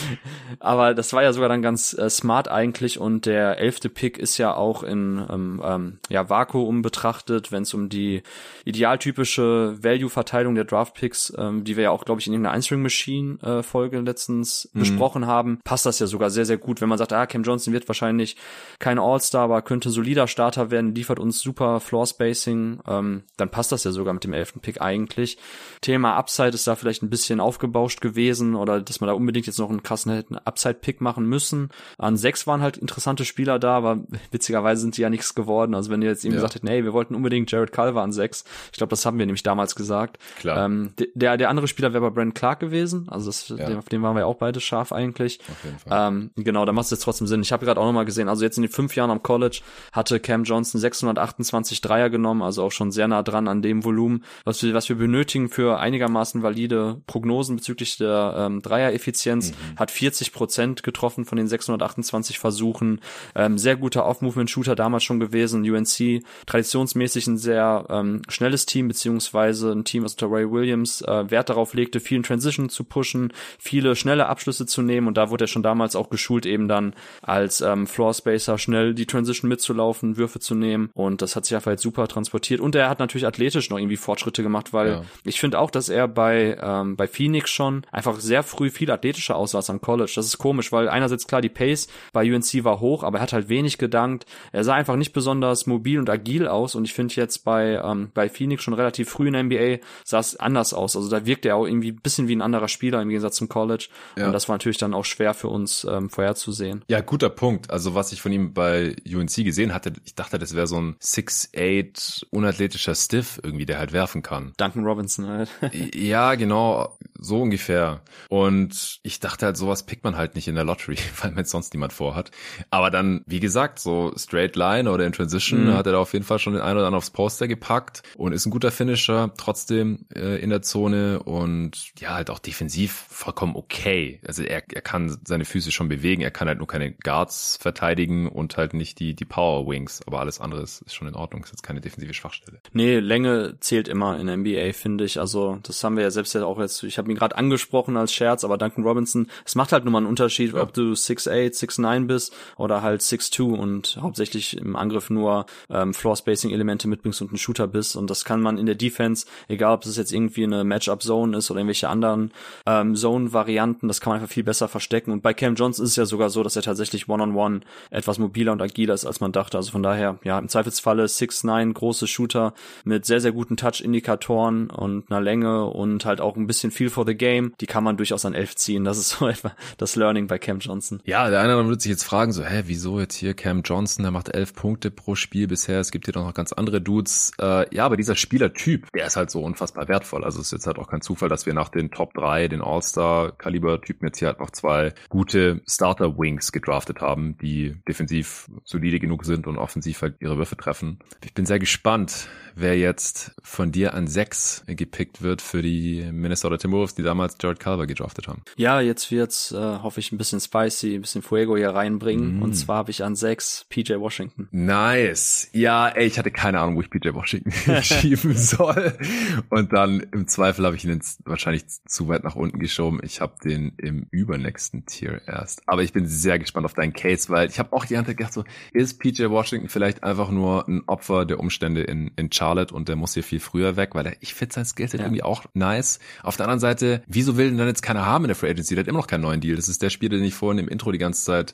Aber das war ja sogar dann ganz äh, smart eigentlich und der elfte Pick ist ja auch in ähm, ähm, ja, Vakuum betrachtet, wenn es um die idealtypische Value-Verteilung der Draft-Picks, ähm, die wir ja auch, glaube ich, in irgendeiner Einstring-Machine-Folge letztens mhm. besprochen haben, passt das ja sogar sehr, sehr gut. Wenn man sagt, ah, Cam Johnson wird wahrscheinlich kein All-Star, aber könnte solider Starter werden, liefert uns super Floor-Spacing, ähm, dann passt das ja sogar mit dem elften Pick eigentlich. Thema Upside ist da vielleicht ein bisschen aufgebauscht gewesen oder dass man da unbedingt jetzt noch einen krassen Upside-Pick machen müssen. An sechs waren halt interessante Spieler da, aber witzigerweise sind die ja nichts geworden geworden. Also wenn ihr jetzt eben ja. gesagt hättet, nee, wir wollten unbedingt Jared Culver an sechs. Ich glaube, das haben wir nämlich damals gesagt. Klar. Ähm, der, der andere Spieler wäre bei Brandon Clark gewesen. Also das, ja. auf den waren wir auch beide scharf eigentlich. Auf jeden Fall. Ähm, genau, da macht es jetzt trotzdem Sinn. Ich habe gerade auch nochmal gesehen, also jetzt in den fünf Jahren am College hatte Cam Johnson 628 Dreier genommen, also auch schon sehr nah dran an dem Volumen, was wir, was wir benötigen für einigermaßen valide Prognosen bezüglich der ähm, Dreier-Effizienz. Mhm. Hat 40 Prozent getroffen von den 628 Versuchen. Ähm, sehr guter Off-Movement-Shooter damals schon gewesen. UNC traditionsmäßig ein sehr ähm, schnelles Team, beziehungsweise ein Team, was Ray Williams äh, Wert darauf legte, vielen Transition zu pushen, viele schnelle Abschlüsse zu nehmen und da wurde er schon damals auch geschult, eben dann als ähm, Floor Spacer schnell die Transition mitzulaufen, Würfe zu nehmen und das hat sich einfach jetzt super transportiert und er hat natürlich athletisch noch irgendwie Fortschritte gemacht, weil ja. ich finde auch, dass er bei ähm, bei Phoenix schon einfach sehr früh viel athletischer aussah als am College. Das ist komisch, weil einerseits klar die Pace bei UNC war hoch, aber er hat halt wenig gedankt. Er sah einfach nicht besonders mobil und agil aus und ich finde jetzt bei ähm, bei Phoenix schon relativ früh in der NBA sah es anders aus. Also da wirkt er auch irgendwie ein bisschen wie ein anderer Spieler im Gegensatz zum College ja. und das war natürlich dann auch schwer für uns ähm, vorherzusehen. Ja, guter Punkt. Also was ich von ihm bei UNC gesehen hatte, ich dachte, das wäre so ein 6'8 unathletischer Stiff irgendwie, der halt werfen kann. Duncan Robinson halt. ja, genau, so ungefähr. Und ich dachte halt, sowas pickt man halt nicht in der Lottery, weil man sonst niemand vorhat. Aber dann, wie gesagt, so Straight Line oder in Transition mhm. hat er da auf jeden Fall schon den einen oder anderen aufs Poster gepackt und ist ein guter Finisher trotzdem äh, in der Zone und ja, halt auch defensiv vollkommen okay. Also er, er kann seine Füße schon bewegen, er kann halt nur keine Guards verteidigen und halt nicht die, die Power Wings, aber alles andere ist, ist schon in Ordnung, ist jetzt keine defensive Schwachstelle. Nee, Länge zählt immer in der NBA, finde ich. Also das haben wir ja selbst ja auch jetzt, ich habe ihn gerade angesprochen als Scherz, aber Duncan Robinson, es macht halt nur mal einen Unterschied, ja. ob du 6'8, 6'9 bist oder halt 6'2 und hauptsächlich im Angriff nur ähm, Floor-Spacing-Elemente mitbringst und ein Shooter bist. Und das kann man in der Defense, egal ob es jetzt irgendwie eine Matchup-Zone ist oder irgendwelche anderen ähm, Zone-Varianten, das kann man einfach viel besser verstecken. Und bei Cam Johnson ist es ja sogar so, dass er tatsächlich One-on-One -on -one etwas mobiler und agiler ist, als man dachte. Also von daher, ja, im Zweifelsfalle 6'9, große Shooter mit sehr, sehr guten Touch-Indikatoren und einer Länge und halt auch ein bisschen viel for the game. Die kann man durchaus an 11 ziehen. Das ist so etwa das Learning bei Cam Johnson. Ja, der eine würde sich jetzt fragen, so, hä, wieso jetzt hier Cam Johnson, der macht 11 Punkte pro Spiel bisher, es gibt hier doch noch ganz andere Dudes. Äh, ja, aber dieser Spielertyp, der ist halt so unfassbar wertvoll. Also es ist jetzt halt auch kein Zufall, dass wir nach den Top 3, den All-Star-Kaliber-Typen jetzt hier halt noch zwei gute Starter-Wings gedraftet haben, die defensiv solide genug sind und offensiv halt ihre Würfe treffen. Ich bin sehr gespannt, wer jetzt von dir an sechs gepickt wird für die Minnesota Timberwolves, die damals Jared Culver gedraftet haben. Ja, jetzt wird's, äh, hoffe ich, ein bisschen spicy, ein bisschen Fuego hier reinbringen. Mm. Und zwar habe ich an sechs PJ Washington. Nice. Ja, ey, ich hatte keine Ahnung, wo ich PJ Washington schieben soll. Und dann im Zweifel habe ich ihn wahrscheinlich zu weit nach unten geschoben. Ich habe den im übernächsten Tier erst. Aber ich bin sehr gespannt auf deinen Case, weil ich habe auch die ganze gedacht, so, ist PJ Washington vielleicht einfach nur ein Opfer der Umstände in, in Charlotte und der muss hier viel früher weg, weil er, ich finde sein Skillset ja. irgendwie auch nice. Auf der anderen Seite, wieso will denn dann jetzt keiner haben in der Free Agency? Der hat immer noch keinen neuen Deal. Das ist der Spieler, den ich vorhin im Intro die ganze Zeit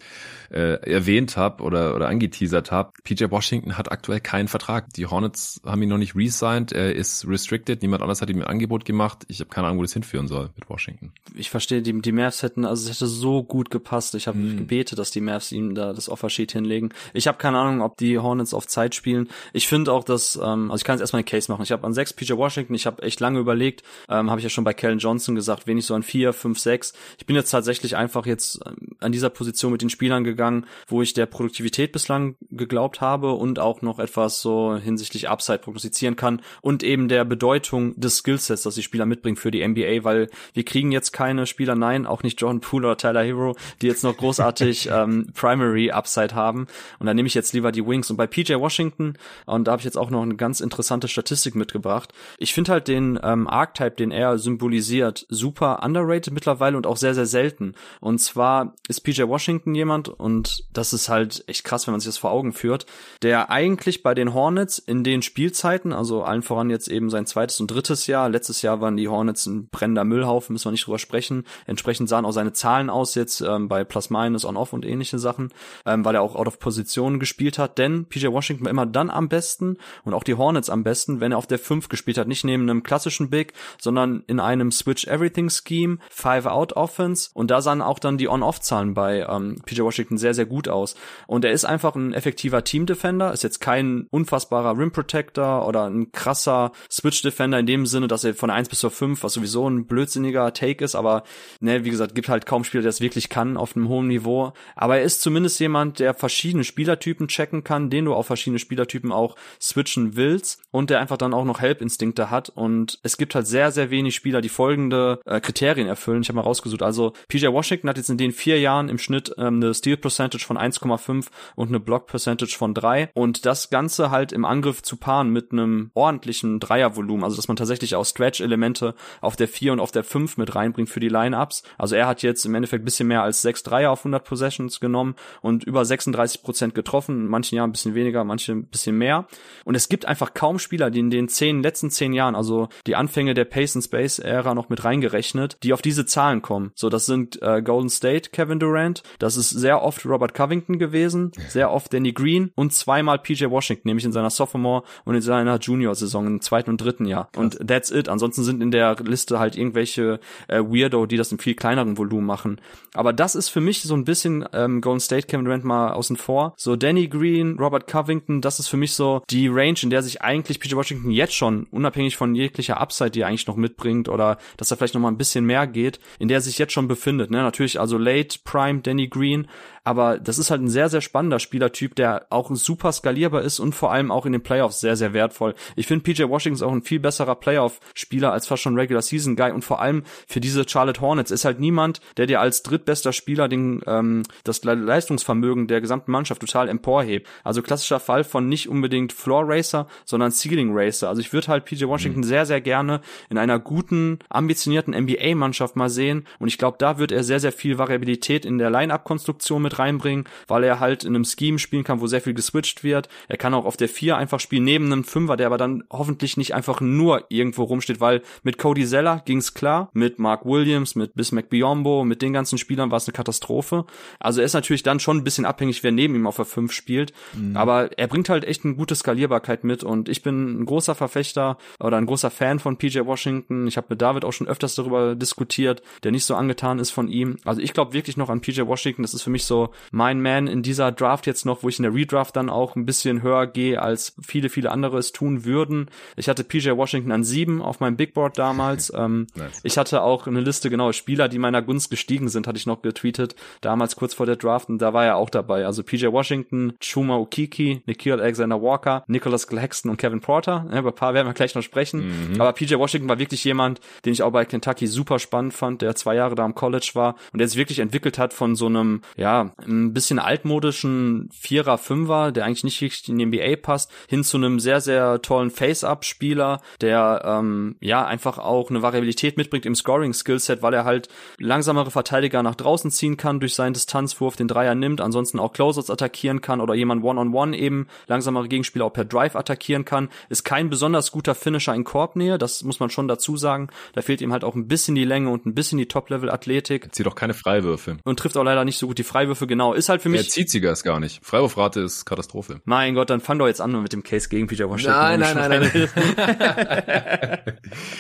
äh, erwähnt habe oder, oder angeteasert habe. PJ Washington hat aktuell keinen Vertrag. Die Hornets haben ihn noch nicht re-signed. Er ist restricted. Niemand anders hat ihm ein Angebot gemacht. Ich habe keine Ahnung, wo das hinführen soll mit Washington. Ich verstehe, die, die Mavs hätten, also es hätte so gut gepasst. Ich habe hm. gebetet, dass die Mavs ihm da das Offersheet hinlegen. Ich habe keine Ahnung, ob die Hornets auf Zeit spielen. Ich finde auch, dass, ähm, also ich kann jetzt erstmal einen Case machen. Ich habe an sechs PJ Washington, ich habe echt lange überlegt, ähm, habe ich ja schon bei Kellen Johnson gesagt, wenig so an vier, fünf, sechs. Ich bin jetzt tatsächlich einfach jetzt ähm, an dieser Position mit den Spielern gegangen, wo ich der Produktivität bislang geglaubt habe und auch noch etwas so hinsichtlich Upside prognostizieren kann und eben der Bedeutung des Skillsets, das die Spieler mitbringen für die NBA, weil wir kriegen jetzt keine Spieler, nein, auch nicht Jordan Poole oder Tyler Hero, die jetzt noch großartig ähm, Primary Upside haben. Und da nehme ich jetzt lieber die Wings. Und bei PJ Washington, und da habe ich jetzt auch noch eine ganz interessante Statistik mitgebracht. Ich finde halt den ähm, Archetype, den er symbolisiert, super underrated mittlerweile und auch sehr, sehr selten. Und zwar ist PJ Washington jemand, und das ist halt echt krass, wenn man sich das vor Augen führt, der eigentlich bei den Hornets in den Spielzeiten, also allen voran jetzt eben sein zweites und drittes Jahr, letztes Jahr waren die Hornets ein brennender Müllhaufen, müssen wir nicht drüber sprechen. Entsprechend sahen auch seine Zahlen aus jetzt ähm, bei Plus Minus, On-Off und ähnliche Sachen, ähm, weil er auch out of Position gespielt hat. Denn PJ Washington war immer dann am besten und auch die Hornets am besten, wenn er auf der 5 gespielt hat. Nicht neben einem klassischen Big, sondern in einem Switch Everything Scheme, Five Out Offense. Und da sahen auch dann die On-Off-Zahlen bei ähm, PJ Washington sehr, sehr gut aus. Und er ist einfach ein effektiver Team Defender, ist jetzt kein unfassbarer Rim Protector oder ein krasser Switch Defender in dem Sinne, dass er von 1 bis zur 5, was sowieso ein blödsinniger Take ist, aber ne, wie gesagt, gibt halt kaum Spieler, der es wirklich kann auf einem hohen Niveau. Aber er ist zumindest jemand, der verschiedene Spielertypen checken kann, den du auf verschiedene Spielertypen auch switchen willst und der einfach dann auch noch Help-Instinkte hat. Und es gibt halt sehr, sehr wenig Spieler, die folgende äh, Kriterien erfüllen. Ich habe mal rausgesucht. Also PJ Washington hat jetzt in den vier Jahren im Schnitt ähm, eine Steal Percentage von 1,5 und eine Block Percentage von 3. Und das Ganze halt im Angriff zu paaren mit einem ordentlichen Dreiervolumen, also dass man tatsächlich auch Stretch-Elemente auf der 4 und auf der 5 mit reinbringt für die Line-Ups. Also er hat jetzt im Endeffekt bisschen mehr als 6 Dreier auf 100 Possessions genommen und über 36 Prozent getroffen. In manchen Jahren ein bisschen weniger, manche ein bisschen mehr. Und es gibt einfach kaum Spieler, die in den zehn, letzten zehn Jahren, also die Anfänge der Pace and Space Ära noch mit reingerechnet, die auf diese Zahlen kommen. So, das sind äh, Golden State, Kevin Durant, das ist sehr oft Robert Covington gewesen, sehr oft Danny Green und zweimal PJ Washington, nämlich in seiner Sophomore und in seiner Junior-Saison im zweiten und dritten Jahr. Krass. Und that's it. Ansonsten sind in der Liste halt irgendwelche äh, Weirdo, die das in viel kleineren Volumen machen. Aber das ist für mich so ein bisschen ähm, Golden State, Kevin Durant mal außen vor. So Danny Green, Robert Covington, das ist für mich so die Range, in der sich eigentlich PJ Washington jetzt schon, unabhängig von jeglicher Upside, die er eigentlich noch mitbringt oder dass er vielleicht noch mal ein bisschen mehr geht, in der er sich jetzt schon befindet. Ne? Natürlich also Late Prime Danny Green, aber das ist halt ein sehr, sehr spannender Spielertyp, der auch super skalierbar ist und vor allem auch in den Playoffs sehr, sehr wertvoll. Ich finde PJ Washington ist auch ein viel besserer Playoff-Spieler als fast schon Regular Season Guy und vor allem für diese Charlotte Hornets ist halt niemand, der dir als drittbester Spieler den, ähm, das Leistungsvermögen der gesamten Mannschaft total emporhebt. Also klassischer Fall von nicht unbedingt Floor Racer, sondern Ceiling Racer. Also ich würde halt PJ Washington mhm. sehr, sehr gerne in einer guten, ambitionierten NBA-Mannschaft mal sehen und ich glaube, da wird er sehr, sehr viel Variabilität in der Line-Up-Konstruktion mit reinbringen, weil er halt in einem Scheme spielen kann, wo sehr viel geswitcht wird. Er kann auch auf der 4 einfach spielen, neben einem Fünfer, der aber dann hoffentlich nicht einfach nur irgendwo rumsteht, weil mit Cody Zeller ging's klar, mit Mark Williams, mit Bismack Biombo, mit den ganzen Spielern war es eine Katastrophe. Also er ist natürlich dann schon ein bisschen abhängig, wer neben ihm auf der 5 spielt, mhm. aber er bringt halt echt eine gute Skalierbarkeit mit und ich bin ein großer Verfechter oder ein großer Fan von PJ Washington. Ich habe mit David auch schon öfters darüber diskutiert, der nicht so angetan ist von ihm. Also ich glaube wirklich noch an PJ Washington, das ist für mich so mein Man in dieser Draft jetzt noch, wo ich in der Redraft dann auch ein bisschen höher gehe, als viele, viele andere es tun würden. Ich hatte PJ Washington an sieben auf meinem Big Board damals. ähm, nice. Ich hatte auch eine Liste, genau, Spieler, die meiner Gunst gestiegen sind, hatte ich noch getweetet, damals kurz vor der Draft und da war er auch dabei. Also PJ Washington, Chuma Okiki, Nikhil Alexander Walker, Nicholas Claxton und Kevin Porter. Ja, über ein paar werden wir gleich noch sprechen. Mhm. Aber PJ Washington war wirklich jemand, den ich auch bei Kentucky super spannend fand, der zwei Jahre da am College war und der sich wirklich entwickelt hat von so einem, ja, ein bisschen altmodischen Vierer, Fünfer, der eigentlich nicht richtig in die NBA passt, hin zu einem sehr, sehr tollen Face-Up-Spieler, der ähm, ja einfach auch eine Variabilität mitbringt im Scoring-Skillset, weil er halt langsamere Verteidiger nach draußen ziehen kann durch seinen Distanzwurf, den Dreier nimmt, ansonsten auch Closers attackieren kann oder jemand One-on-One -on -one eben langsamere Gegenspieler auch per Drive attackieren kann. Ist kein besonders guter Finisher in Korbnähe, das muss man schon dazu sagen. Da fehlt ihm halt auch ein bisschen die Länge und ein bisschen die Top-Level-Athletik. Zieht auch keine Freiwürfe. Und trifft auch leider nicht so gut die Freiwürfe, genau ist halt für mich. Er zieht sie gar nicht. Freiwurfrate ist Katastrophe. Mein Gott, dann fang doch jetzt an mit dem Case gegen Peter Washington. Nein, nein, nein, nein.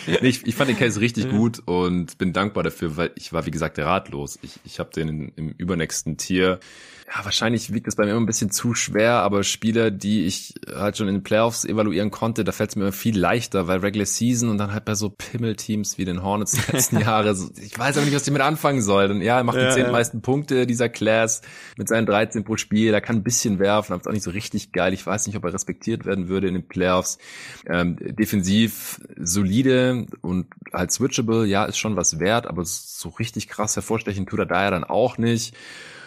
nee, ich, ich fand den Case richtig gut und bin dankbar dafür, weil ich war, wie gesagt, ratlos. Ich, ich habe den im übernächsten Tier ja, wahrscheinlich wiegt es bei mir immer ein bisschen zu schwer, aber Spieler, die ich halt schon in den Playoffs evaluieren konnte, da fällt es mir immer viel leichter, weil Regular Season und dann halt bei so Pimmelteams wie den Hornets die letzten Jahre, so, ich weiß aber nicht, was die mit anfangen sollen. Ja, er macht ja, die zehn ja. meisten Punkte dieser Class mit seinen 13 pro Spiel, er kann ein bisschen werfen, aber ist auch nicht so richtig geil. Ich weiß nicht, ob er respektiert werden würde in den Playoffs. Ähm, defensiv solide und halt switchable, ja, ist schon was wert, aber so richtig krass hervorstechen tut er da ja dann auch nicht.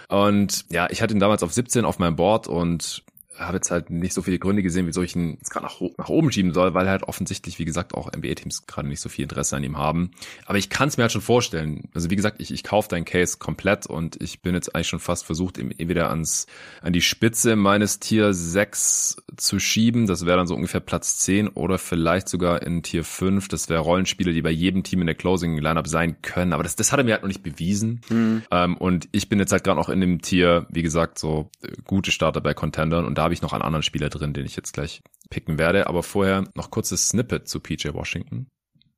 Und ja, ich hatte ihn damals auf 17 auf meinem Board und habe jetzt halt nicht so viele Gründe gesehen, wieso ich ihn jetzt gerade nach, nach oben schieben soll, weil halt offensichtlich, wie gesagt, auch NBA-Teams gerade nicht so viel Interesse an ihm haben. Aber ich kann es mir halt schon vorstellen. Also wie gesagt, ich, ich kaufe deinen Case komplett und ich bin jetzt eigentlich schon fast versucht, ihn entweder ans, an die Spitze meines Tier 6 zu schieben. Das wäre dann so ungefähr Platz 10 oder vielleicht sogar in Tier 5. Das wäre Rollenspiele, die bei jedem Team in der Closing-Lineup sein können. Aber das, das hat er mir halt noch nicht bewiesen. Mhm. Ähm, und ich bin jetzt halt gerade auch in dem Tier, wie gesagt, so äh, gute Starter bei Contendern und da habe ich noch einen anderen Spieler drin, den ich jetzt gleich picken werde. Aber vorher noch kurzes Snippet zu PJ Washington.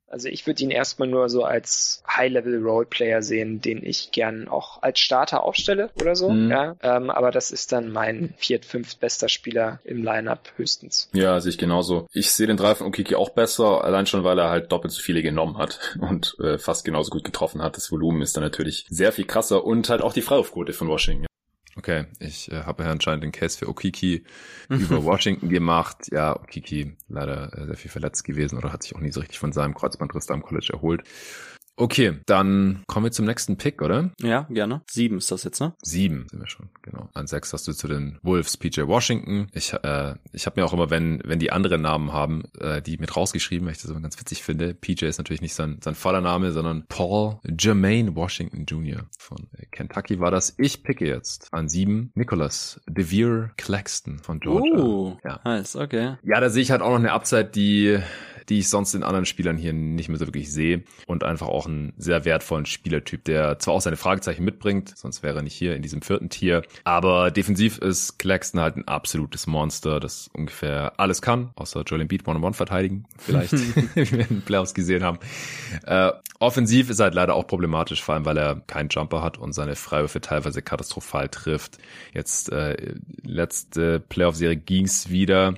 Also ich würde ihn erstmal nur so als High-Level-Roleplayer sehen, den ich gern auch als Starter aufstelle oder so. Mhm. Ja, ähm, aber das ist dann mein viert, fünft bester Spieler im Lineup höchstens. Ja, sehe ich genauso. Ich sehe den Drive von Okiki auch besser, allein schon, weil er halt doppelt so viele genommen hat und äh, fast genauso gut getroffen hat. Das Volumen ist dann natürlich sehr viel krasser und halt auch die Freiwurfquote von Washington. Okay, ich äh, habe ja anscheinend den Case für Okiki über Washington gemacht. Ja, Okiki leider äh, sehr viel verletzt gewesen oder hat sich auch nie so richtig von seinem Kreuzbandriss da am College erholt. Okay, dann kommen wir zum nächsten Pick, oder? Ja, gerne. Sieben ist das jetzt, ne? Sieben sind wir schon, genau. An sechs hast du zu den Wolves PJ Washington. Ich, äh, ich habe mir auch immer, wenn, wenn die andere Namen haben, äh, die mit rausgeschrieben, weil ich das immer ganz witzig finde. PJ ist natürlich nicht sein, sein voller Name, sondern Paul Jermaine Washington Jr. von äh, Kentucky war das. Ich picke jetzt an sieben Nicholas DeVere Claxton von Georgia. Oh, ja. nice, okay. Ja, da sehe ich halt auch noch eine Upside, die die ich sonst in anderen Spielern hier nicht mehr so wirklich sehe und einfach auch einen sehr wertvollen Spielertyp, der zwar auch seine Fragezeichen mitbringt, sonst wäre er nicht hier in diesem vierten Tier, aber defensiv ist Claxton halt ein absolutes Monster, das ungefähr alles kann, außer Joel Embiid One-on-One verteidigen, vielleicht, wie wir in den Playoffs gesehen haben. Äh, offensiv ist halt leider auch problematisch, vor allem weil er keinen Jumper hat und seine Freiwürfe teilweise katastrophal trifft. Jetzt äh, letzte Playoff-Serie ging's wieder.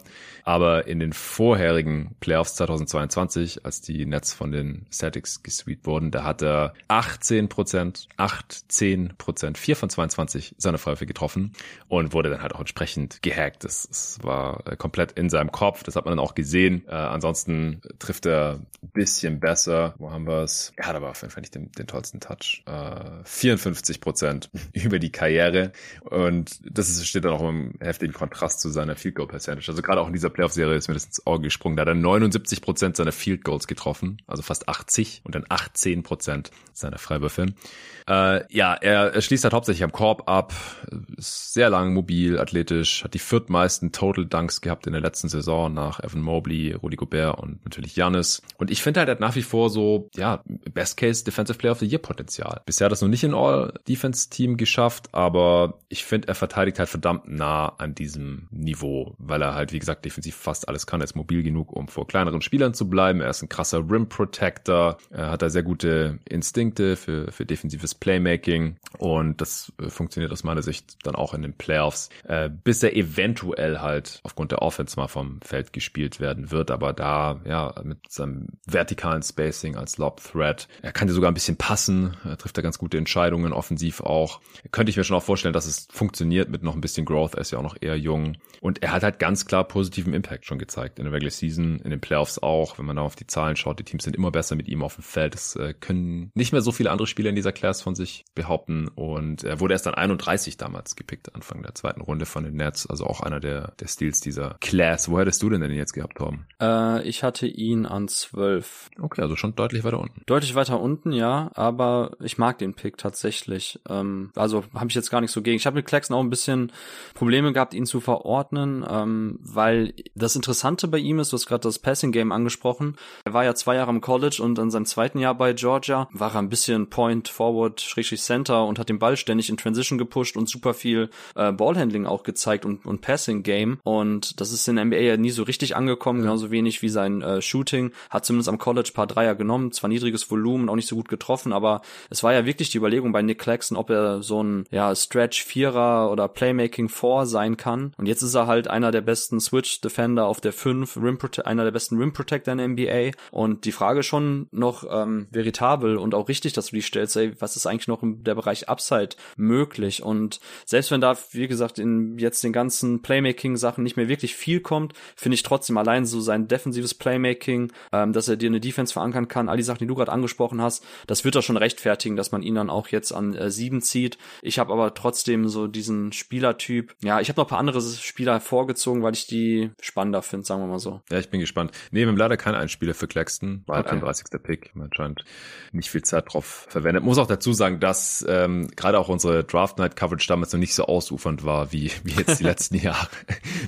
Aber in den vorherigen Playoffs 2022, als die Nets von den Celtics gesweept wurden, da hat er 18 Prozent, 18 Prozent, 4 von 22 seiner Freiwürfe getroffen und wurde dann halt auch entsprechend gehackt. Das, das war komplett in seinem Kopf. Das hat man dann auch gesehen. Äh, ansonsten trifft er ein bisschen besser. Wo haben wir es? Er hat aber auf jeden Fall nicht den, den tollsten Touch. Äh, 54 Prozent über die Karriere. Und das ist, steht dann auch im heftigen Kontrast zu seiner Field Goal Percentage. Also gerade auch in dieser Playoff-Serie ist mir das ins Auge gesprungen. Da hat er 79 Prozent seiner Field Goals getroffen, also fast 80 und dann 18 Prozent seiner Freiwürfe. Äh, ja, er, er schließt halt hauptsächlich am Korb ab, ist sehr lang, mobil, athletisch, hat die viertmeisten Total Dunks gehabt in der letzten Saison nach Evan Mobley, Rudy Gobert und natürlich Janis. Und ich finde halt, er hat nach wie vor so, ja, Best Case Defensive Player of the Year Potenzial. Bisher hat er es noch nicht in All-Defense-Team geschafft, aber ich finde, er verteidigt halt verdammt nah an diesem Niveau, weil er halt, wie gesagt, defensiv fast alles kann. Er ist mobil genug, um vor kleineren Spielern zu bleiben. Er ist ein krasser Rim Protector. Er hat da sehr gute Instinkte für, für defensives Playmaking und das äh, funktioniert aus meiner Sicht dann auch in den Playoffs, äh, bis er eventuell halt aufgrund der Offense mal vom Feld gespielt werden wird, aber da, ja, mit seinem vertikalen Spacing als Lob Threat, er kann dir sogar ein bisschen passen, er trifft da ganz gute Entscheidungen, offensiv auch. Könnte ich mir schon auch vorstellen, dass es funktioniert mit noch ein bisschen Growth, er ist ja auch noch eher jung und er hat halt ganz klar positiven Impact schon gezeigt in der Regular Season, in den Playoffs auch, wenn man da auf die Zahlen schaut, die Teams sind immer besser mit ihm auf dem Feld, das äh, können nicht mehr so viele andere Spieler in dieser Class von sich behaupten. Und er wurde erst dann 31 damals gepickt, Anfang der zweiten Runde von den Nets. Also auch einer der, der Steals dieser Class. Wo hättest du denn denn jetzt gehabt, Tom? Äh, ich hatte ihn an 12. Okay, also schon deutlich weiter unten. Deutlich weiter unten, ja. Aber ich mag den Pick tatsächlich. Ähm, also habe ich jetzt gar nicht so gegen. Ich habe mit Claxton auch ein bisschen Probleme gehabt, ihn zu verordnen, ähm, weil das Interessante bei ihm ist, du hast gerade das Passing Game angesprochen. Er war ja zwei Jahre im College und in seinem zweiten Jahr bei Georgia war er ein bisschen Point Forward, Schrägstrich Center und hat den Ball ständig in Transition gepusht und super viel äh, Ballhandling auch gezeigt und, und Passing Game. Und das ist in der NBA ja nie so richtig angekommen, genauso wenig wie sein äh, Shooting. Hat zumindest am College paar Dreier genommen, zwar niedriges Volumen, auch nicht so gut getroffen, aber es war ja wirklich die Überlegung bei Nick Claxton, ob er so ein ja, Stretch Vierer oder Playmaking Four sein kann. Und jetzt ist er halt einer der besten Switch Defender auf der 5, Rim einer der besten Rim Protector in der NBA. Und die Frage schon noch ähm, veritabel und auch richtig, dass du die stellst, ey, was ist eigentlich noch im der Bereich Upside möglich? Und selbst wenn da, wie gesagt, in jetzt den ganzen Playmaking-Sachen nicht mehr wirklich viel kommt, finde ich trotzdem allein so sein defensives Playmaking, ähm, dass er dir eine Defense verankern kann, all die Sachen, die du gerade angesprochen hast, das wird doch schon rechtfertigen, dass man ihn dann auch jetzt an äh, sieben zieht. Ich habe aber trotzdem so diesen Spielertyp, ja, ich habe noch ein paar andere Spieler hervorgezogen, weil ich die spannender finde, sagen wir mal so. Ja, ich bin gespannt. Nee, wir haben leider keinen Einspieler für Claxton, war halt okay. 31. Pick, man scheint nicht viel Zeit drauf verwendet. Muss auch dazu sagen, dass ähm, gerade auch unsere Draft Night Coverage damals noch nicht so ausufernd war wie, wie jetzt die letzten Jahre.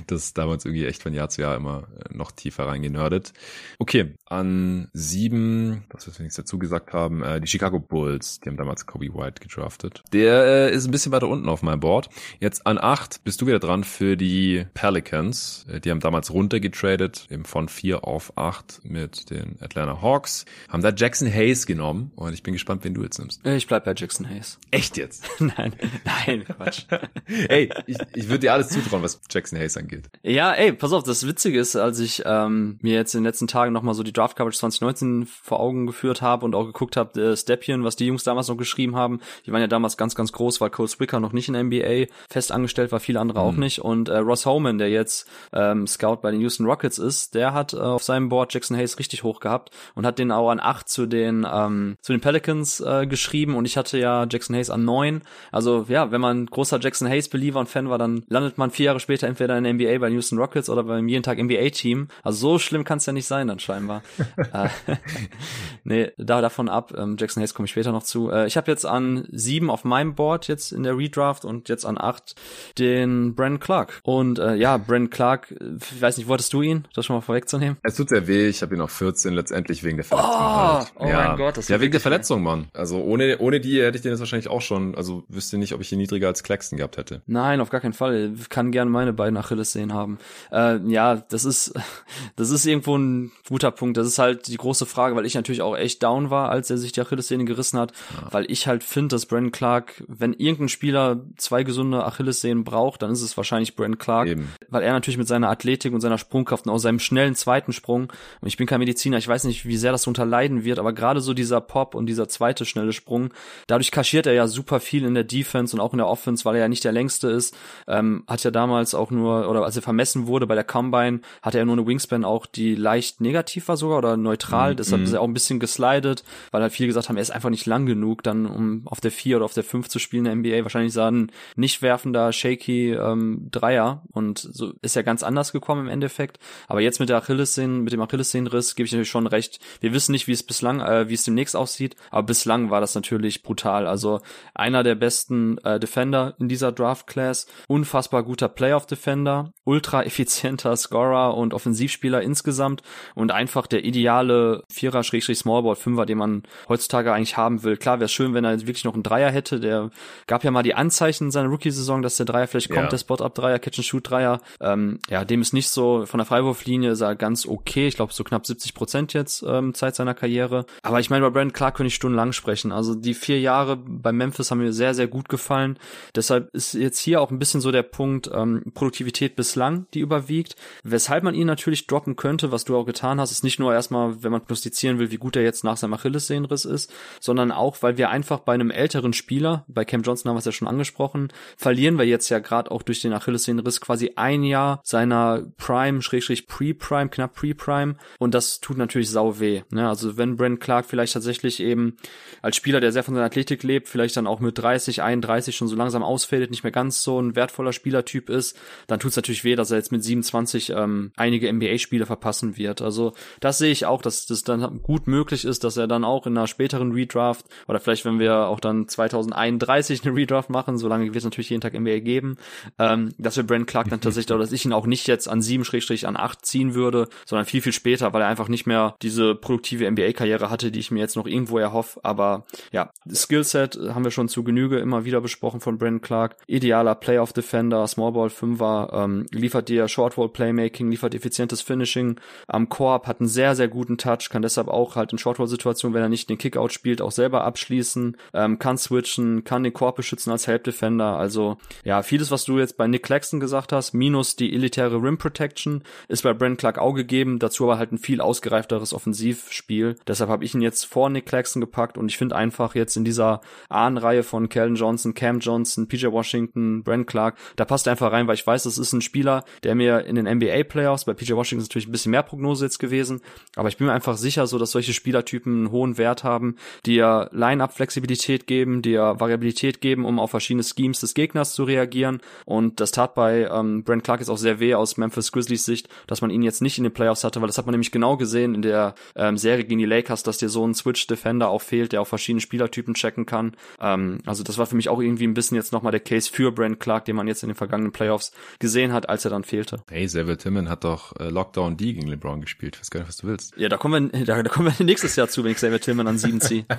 Das ist damals irgendwie echt von Jahr zu Jahr immer äh, noch tiefer reingenördet. Okay, an sieben, was wir nichts dazu gesagt haben, äh, die Chicago Bulls, die haben damals Kobe White gedraftet. Der äh, ist ein bisschen weiter unten auf meinem Board. Jetzt an acht bist du wieder dran für die Pelicans. Äh, die haben damals runtergetradet, eben von vier auf auf 8 mit den Atlanta Hawks. Haben da Jackson Hayes genommen und ich bin gespannt, wen du jetzt nimmst. Ich bleib bei Jackson Hayes. Echt jetzt? nein, nein, Quatsch. ey, ich, ich würde dir alles zutrauen, was Jackson Hayes angeht. Ja, ey, pass auf, das Witzige ist, als ich ähm, mir jetzt in den letzten Tagen nochmal so die Draft Coverage 2019 vor Augen geführt habe und auch geguckt habe, äh, Stepien, was die Jungs damals noch geschrieben haben, die waren ja damals ganz, ganz groß, weil Cole Swicker noch nicht in der NBA fest angestellt war, viele andere mhm. auch nicht. Und äh, Ross Holman, der jetzt ähm, Scout bei den Houston Rockets ist, der hat äh, auf seinem Board Jackson Hayes richtig hoch gehabt und hat den auch an acht zu den ähm, zu den Pelicans äh, geschrieben und ich hatte ja Jackson Hayes an neun. Also ja, wenn man großer Jackson Hayes Believer und Fan war, dann landet man vier Jahre später entweder in der NBA bei den Houston Rockets oder beim jeden Tag NBA Team. Also so schlimm kann es ja nicht sein dann scheinbar. äh, nee, da davon ab. Ähm, Jackson Hayes komme ich später noch zu. Äh, ich habe jetzt an sieben auf meinem Board jetzt in der Redraft und jetzt an acht den Brandon Clark. Und äh, ja, Brandon Clark, ich weiß nicht, wolltest du ihn, das schon mal vorwegzunehmen? Es tut sehr weh, ich habe ihn auf 14 letztendlich wegen der Verletzung. Oh, halt. oh ja. mein Gott, das Ja, wegen der Verletzung, Mann. Also ohne, ohne die hätte ich den jetzt wahrscheinlich auch schon, also wüsste nicht, ob ich ihn niedriger als Claxton gehabt hätte. Nein, auf gar keinen Fall. Ich kann gerne meine beiden Achilles sehen haben. Äh, ja, das ist, das ist irgendwo ein guter Punkt. Das ist halt die große Frage, weil ich natürlich auch echt down war, als er sich die Achillessehne gerissen hat, ja. weil ich halt finde, dass Brandon Clark, wenn irgendein Spieler zwei gesunde Achillessehnen braucht, dann ist es wahrscheinlich Brandon Clark, Eben. weil er natürlich mit seiner Athletik und seiner Sprungkraft und auch seinem schnellen zweiten Sprung, und ich bin kein Mediziner, ich weiß nicht, wie sehr das unterleiden wird, aber gerade so dieser Pop und dieser zweite schnelle Sprung, dadurch kaschiert er ja super viel in der Defense und auch in der Offense, weil er ja nicht der längste ist, ähm, hat ja damals auch nur, oder als er vermessen wurde bei der Combine, hatte er nur eine Wingspan auch, die leicht negativ war sogar oder neutral, mm, deshalb ist er auch ein bisschen geslidet, weil halt viele gesagt haben, er ist einfach nicht lang genug, dann um auf der 4 oder auf der 5 zu spielen in der NBA. Wahrscheinlich sah ein nicht werfender, shaky ähm, Dreier. Und so ist er ganz anders gekommen im Endeffekt. Aber jetzt mit der Achillessehnen, mit dem Achillessehnenriss gebe ich natürlich schon recht. Wir wissen nicht, wie es bislang, äh, wie es demnächst aussieht, aber bislang war das natürlich brutal. Also einer der besten äh, Defender in dieser Draft Class, unfassbar guter Playoff Defender, ultra effizienter Scorer und Offensivspieler insgesamt und einfach der ideale Vierer Smallball Fünfer, den man heutzutage eigentlich haben will. Klar wäre schön, wenn er wirklich noch einen Dreier hätte. Der gab ja mal die Anzeichen in seiner Rookie-Saison, dass der Dreier vielleicht kommt, ja. der Spot-Up-Dreier, Catch-and-Shoot-Dreier. Ähm, ja, dem ist nicht so, von der Freiwurflinie ist er ganz okay. Ich glaube, so knapp 70 Prozent jetzt ähm, Zeit seiner Karriere. Aber ich meine, bei Brandon Clark könnte ich stundenlang sprechen. Also die vier Jahre bei Memphis haben mir sehr, sehr gut gefallen. Deshalb ist jetzt hier auch ein bisschen so der Punkt ähm, Produktivität bislang, die überwiegt. Weshalb man ihn natürlich droppen könnte, was du auch getan hast, ist nicht nur erstmal, wenn man prognostizieren will, wie gut er jetzt nach seinem Achillessehnenriss ist, sondern auch, weil wir einfach bei einem älteren Spieler, bei Cam Johnson haben wir es ja schon angesprochen, verlieren wir jetzt ja gerade auch durch den Achillessehnenriss quasi ein Jahr seiner Prime, Schrägstrich Pre-Prime, knapp Pre-Prime und das tut natürlich sau weh. Ne? Also wenn Brent Clark vielleicht tatsächlich eben als Spieler, der sehr von seiner Athletik lebt, vielleicht dann auch mit 30, 31 schon so langsam ausfällt, nicht mehr ganz so ein wertvoller Spielertyp ist, dann tut es natürlich weh, dass er jetzt mit 27 ähm, einige NBA-Spiele verpassen wird. Also das sehe ich auch, dass das dann gut möglich ist, dass er dann auch in einer späteren Redraft oder vielleicht, wenn wir auch dann 2031 eine Redraft machen, solange wird es natürlich jeden Tag NBA geben, ähm, dass wir Brent Clark dann tatsächlich, oder dass ich ihn auch nicht jetzt an 7 Schrägstrich an 8 ziehen würde, sondern viel, viel später, weil er einfach nicht mehr diese produktive NBA-Karriere hatte, die ich mir jetzt noch irgendwo erhoffe. Aber ja, Skillset haben wir schon zu Genüge immer wieder besprochen von Brent Clark. Idealer Playoff-Defender, Smallball 5er, ähm, liefert dir Shortwall-Playmaking, liefert effizientes Finishing am Korb, hat einen sehr, sehr guten Touch, kann deshalb auch halt in Shortwall-Situationen, wenn er nicht den Kickout spielt, auch selber abschließen, ähm, kann switchen, kann den Korb beschützen als Help Defender. Also ja, vieles, was du jetzt bei Nick Claxton gesagt hast, minus die elitäre Rim Protection, ist bei Brent Clark auch gegeben. Dazu aber halt ein viel ausgereifteres Offensivspiel. Deshalb habe ich ihn jetzt vor Nick Claxton gepackt und ich finde einfach jetzt in dieser Ahnenreihe von Kellen Johnson, Cam Johnson, PJ Washington, Brent Clark, da passt er einfach rein, weil ich weiß, das ist ein Spieler, der mir in den NBA Playoffs, bei PJ Washington ist natürlich ein bisschen mehr Prognose jetzt gewesen, aber ich bin mir einfach sicher, so dass solche Spielertypen einen hohen Wert haben, die ja Line-Up-Flexibilität geben, die ja Variabilität geben, um auf verschiedene Schemes des Gegners zu reagieren. Und das tat bei ähm, Brent Clark jetzt auch sehr weh aus Memphis Grizzlies Sicht, dass man ihn jetzt nicht in den Playoffs hatte, weil das hat man nämlich genau gesehen in der ähm, Serie gegen die Lakers, dass dir so ein Switch-Defender auch fehlt, der auch verschiedene Spielertypen checken kann. Ähm, also das war für mich auch irgendwie ein bisschen jetzt nochmal der Case für Brent Clark, den man jetzt in den vergangenen Playoffs gesehen hat, als er dann fehlte. Hey, Xavier Timman hat doch äh, Lockdown D gegen LeBron gespielt. Ich weiß gar nicht, was du willst. Ja, da kommen wir, da, da kommen wir nächstes Jahr zu, wenn ich Xavier Tillman an sieben ziehe.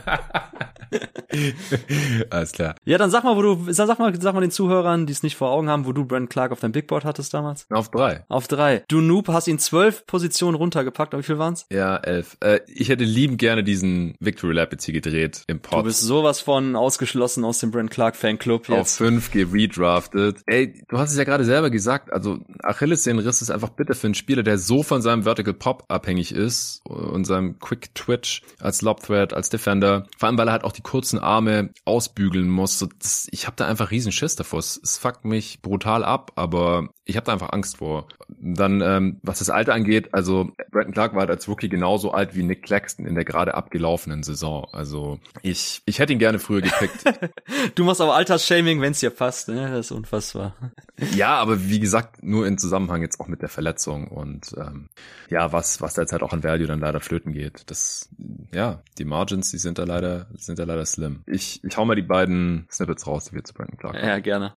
Alles klar. Ja, dann sag mal, wo du, sag mal, sag mal den Zuhörern, die es nicht vor Augen haben, wo du Brent Clark auf deinem Big Board hattest damals. Auf drei. Auf drei. Du Noob hast ihn zwölf Positionen runtergepackt. Wie viel waren's? Ja, elf. Äh, ich hätte liebend gerne diesen Victory Lap jetzt hier gedreht im Pod. Du bist sowas von ausgeschlossen aus dem Brent Clark Fanclub jetzt. Auf fünf geredraftet. Ey, du hast es ja gerade selber gesagt. Also Achillessehnenriss ist einfach bitter für einen Spieler, der so von seinem Vertical Pop abhängig ist und seinem Quick Twitch als Lob Threat, als Defender. Vor allem, weil er halt auch die kurzen Arme ausbügeln muss. So, das, ich habe da einfach riesen Schiss davor. Es, es fuckt mich brutal ab, aber ich habe da einfach Angst vor. Dann, ähm, was das Alter angeht, also Brandon Clark war halt als Rookie genauso alt wie Nick Claxton in der gerade abgelaufenen Saison. Also ich, ich hätte ihn gerne früher gepickt. du machst aber Altersshaming, wenn es dir passt, ne? Das ist unfassbar. ja, aber wie gesagt, nur in Zusammenhang jetzt auch mit der Verletzung und ähm, ja, was, was da jetzt halt auch an Value dann leider flöten geht. Das, ja, die Margins, die sind da leider, sind da leider slim. Ich, ich hau mal die beiden Snippets raus, die wir zu Brandon Clark haben. Ja, gerne.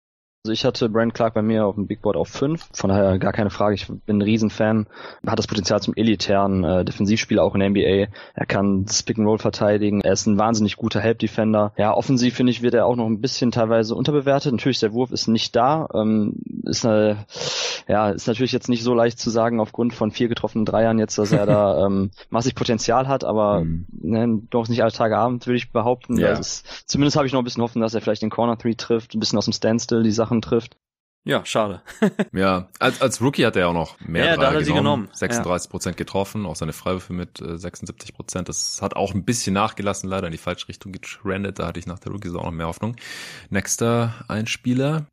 Also ich hatte Brand Clark bei mir auf dem Big Board auf 5, von daher gar keine Frage. Ich bin ein Riesenfan, hat das Potenzial zum elitären äh, Defensivspieler auch in der NBA. Er kann das Pick and Roll verteidigen, er ist ein wahnsinnig guter Help Defender. Ja, offensiv finde ich, wird er auch noch ein bisschen teilweise unterbewertet. Natürlich, der Wurf ist nicht da, ähm, ist eine, ja, ist natürlich jetzt nicht so leicht zu sagen aufgrund von vier getroffenen Dreiern jetzt, dass er da ähm, massig Potenzial hat, aber mhm. ne, doch nicht alle Tage Abend, würde ich behaupten. Ja. Ist, zumindest habe ich noch ein bisschen Hoffen, dass er vielleicht den Corner Three trifft, ein bisschen aus dem Standstill die Sachen trifft. Ja, schade. ja, als, als Rookie hat er auch noch mehr ja, da hat er genommen. genommen. 36 Prozent ja. getroffen, auch seine Freiwürfe mit äh, 76 Prozent. Das hat auch ein bisschen nachgelassen, leider in die falsche Richtung getrendet. Da hatte ich nach der Rookie auch noch mehr Hoffnung. Nächster Einspieler,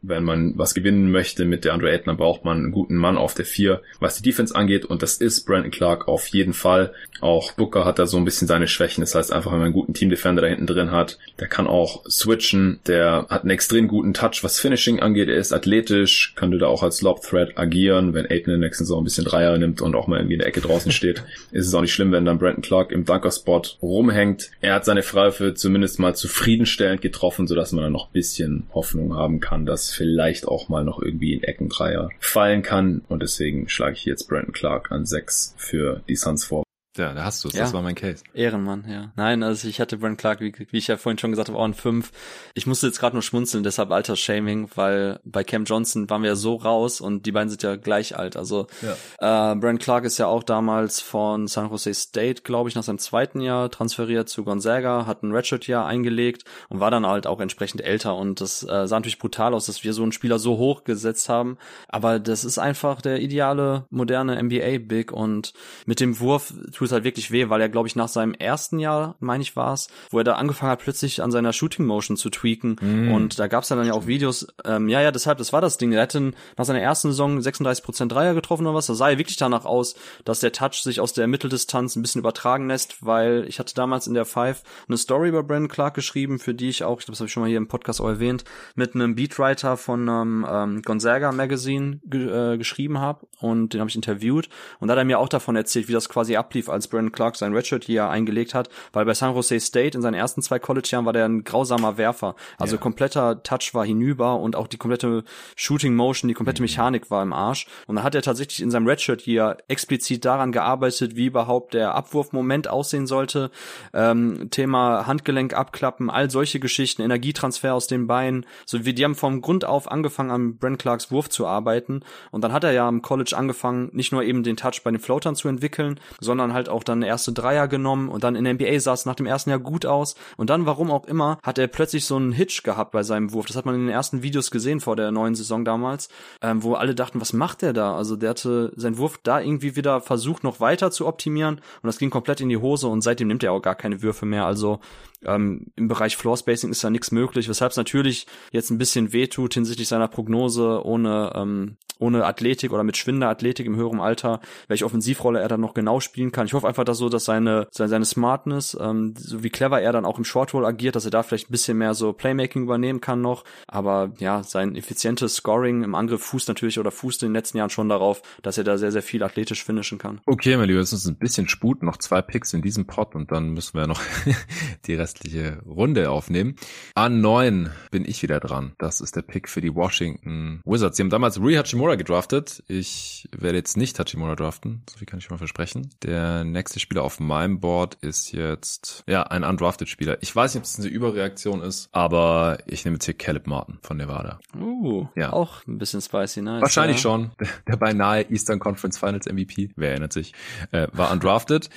wenn man was gewinnen möchte mit der Andre dann braucht man einen guten Mann auf der 4, was die Defense angeht. Und das ist Brandon Clark auf jeden Fall. Auch Booker hat da so ein bisschen seine Schwächen. Das heißt einfach, wenn man einen guten Team-Defender da hinten drin hat, der kann auch switchen. Der hat einen extrem guten Touch, was Finishing angeht. Er ist athletisch, könnte da auch als Lob-Threat agieren. Wenn Ayton in der nächsten Saison ein bisschen Dreier nimmt und auch mal irgendwie in der Ecke draußen steht, ist es auch nicht schlimm, wenn dann Brandon Clark im Dunker-Spot rumhängt. Er hat seine Freiwürfe zumindest mal zufriedenstellend getroffen, sodass man dann noch ein bisschen Hoffnung haben kann, dass vielleicht auch mal noch irgendwie in Eckendreier fallen kann. Und deswegen schlage ich jetzt Brandon Clark an 6 für die Suns vor. Ja, da hast du es. Ja. Das war mein Case. Ehrenmann, ja. Nein, also ich hatte Brent Clark, wie, wie ich ja vorhin schon gesagt habe, auch ein 5. Ich musste jetzt gerade nur schmunzeln, deshalb Altersshaming, weil bei Cam Johnson waren wir ja so raus und die beiden sind ja gleich alt. Also ja. äh, Brent Clark ist ja auch damals von San Jose State, glaube ich, nach seinem zweiten Jahr transferiert zu Gonzaga, hat ein Redshirt-Jahr eingelegt und war dann halt auch entsprechend älter. Und das äh, sah natürlich brutal aus, dass wir so einen Spieler so hoch gesetzt haben. Aber das ist einfach der ideale, moderne NBA-Big und mit dem Wurf tut halt wirklich weh, weil er, glaube ich, nach seinem ersten Jahr, meine ich, war es, wo er da angefangen hat, plötzlich an seiner Shooting Motion zu tweaken. Mm. Und da gab es dann ja auch Videos, ähm, ja, ja, deshalb, das war das Ding. Er hätte nach seiner ersten Saison 36% Dreier getroffen oder was. Da sah er wirklich danach aus, dass der Touch sich aus der Mitteldistanz ein bisschen übertragen lässt, weil ich hatte damals in der Five eine Story über Brandon Clark geschrieben, für die ich auch, ich glaube, das habe ich schon mal hier im Podcast auch erwähnt, mit einem Beatwriter von einem ähm, Gonzaga Magazine ge äh, geschrieben habe und den habe ich interviewt und da hat er mir auch davon erzählt, wie das quasi ablief, als Brandon Clark sein Redshirt hier eingelegt hat, weil bei San Jose State in seinen ersten zwei College-Jahren war der ein grausamer Werfer. Also ja. kompletter Touch war hinüber und auch die komplette Shooting Motion, die komplette mhm. Mechanik war im Arsch. Und dann hat er tatsächlich in seinem Redshirt hier explizit daran gearbeitet, wie überhaupt der Abwurfmoment aussehen sollte. Ähm, Thema Handgelenk abklappen, all solche Geschichten, Energietransfer aus den Beinen. So wie die haben vom Grund auf angefangen, an Brent Clarks Wurf zu arbeiten. Und dann hat er ja im College angefangen, nicht nur eben den Touch bei den Floatern zu entwickeln, sondern halt auch dann erste Dreier genommen und dann in der NBA sah es nach dem ersten Jahr gut aus und dann, warum auch immer, hat er plötzlich so einen Hitch gehabt bei seinem Wurf. Das hat man in den ersten Videos gesehen vor der neuen Saison damals, ähm, wo alle dachten, was macht der da? Also der hatte seinen Wurf da irgendwie wieder versucht, noch weiter zu optimieren und das ging komplett in die Hose und seitdem nimmt er auch gar keine Würfe mehr. Also ähm, Im Bereich Floor Spacing ist da nichts möglich, weshalb es natürlich jetzt ein bisschen wehtut hinsichtlich seiner Prognose ohne, ähm, ohne Athletik oder mit schwinder Athletik im höheren Alter, welche Offensivrolle er dann noch genau spielen kann. Ich hoffe einfach, dass so, dass seine, seine, seine Smartness, ähm, so wie clever er dann auch im Short Roll agiert, dass er da vielleicht ein bisschen mehr so Playmaking übernehmen kann noch. Aber ja, sein effizientes Scoring im Angriff fußt natürlich oder fußt in den letzten Jahren schon darauf, dass er da sehr, sehr viel athletisch finishen kann. Okay, mein Lieber, es ist ein bisschen Sput, noch zwei Picks in diesem Pot und dann müssen wir noch die Rest restliche Runde aufnehmen. An neun bin ich wieder dran. Das ist der Pick für die Washington Wizards. Sie haben damals Rui Hachimura gedraftet. Ich werde jetzt nicht Hachimura draften. So viel kann ich schon mal versprechen. Der nächste Spieler auf meinem Board ist jetzt, ja, ein undrafted Spieler. Ich weiß nicht, ob es eine Überreaktion ist, aber ich nehme jetzt hier Caleb Martin von Nevada. Uh, ja. auch ein bisschen spicy, nice. Wahrscheinlich ja. schon. Der, der beinahe Eastern Conference Finals MVP, wer erinnert sich, äh, war undrafted.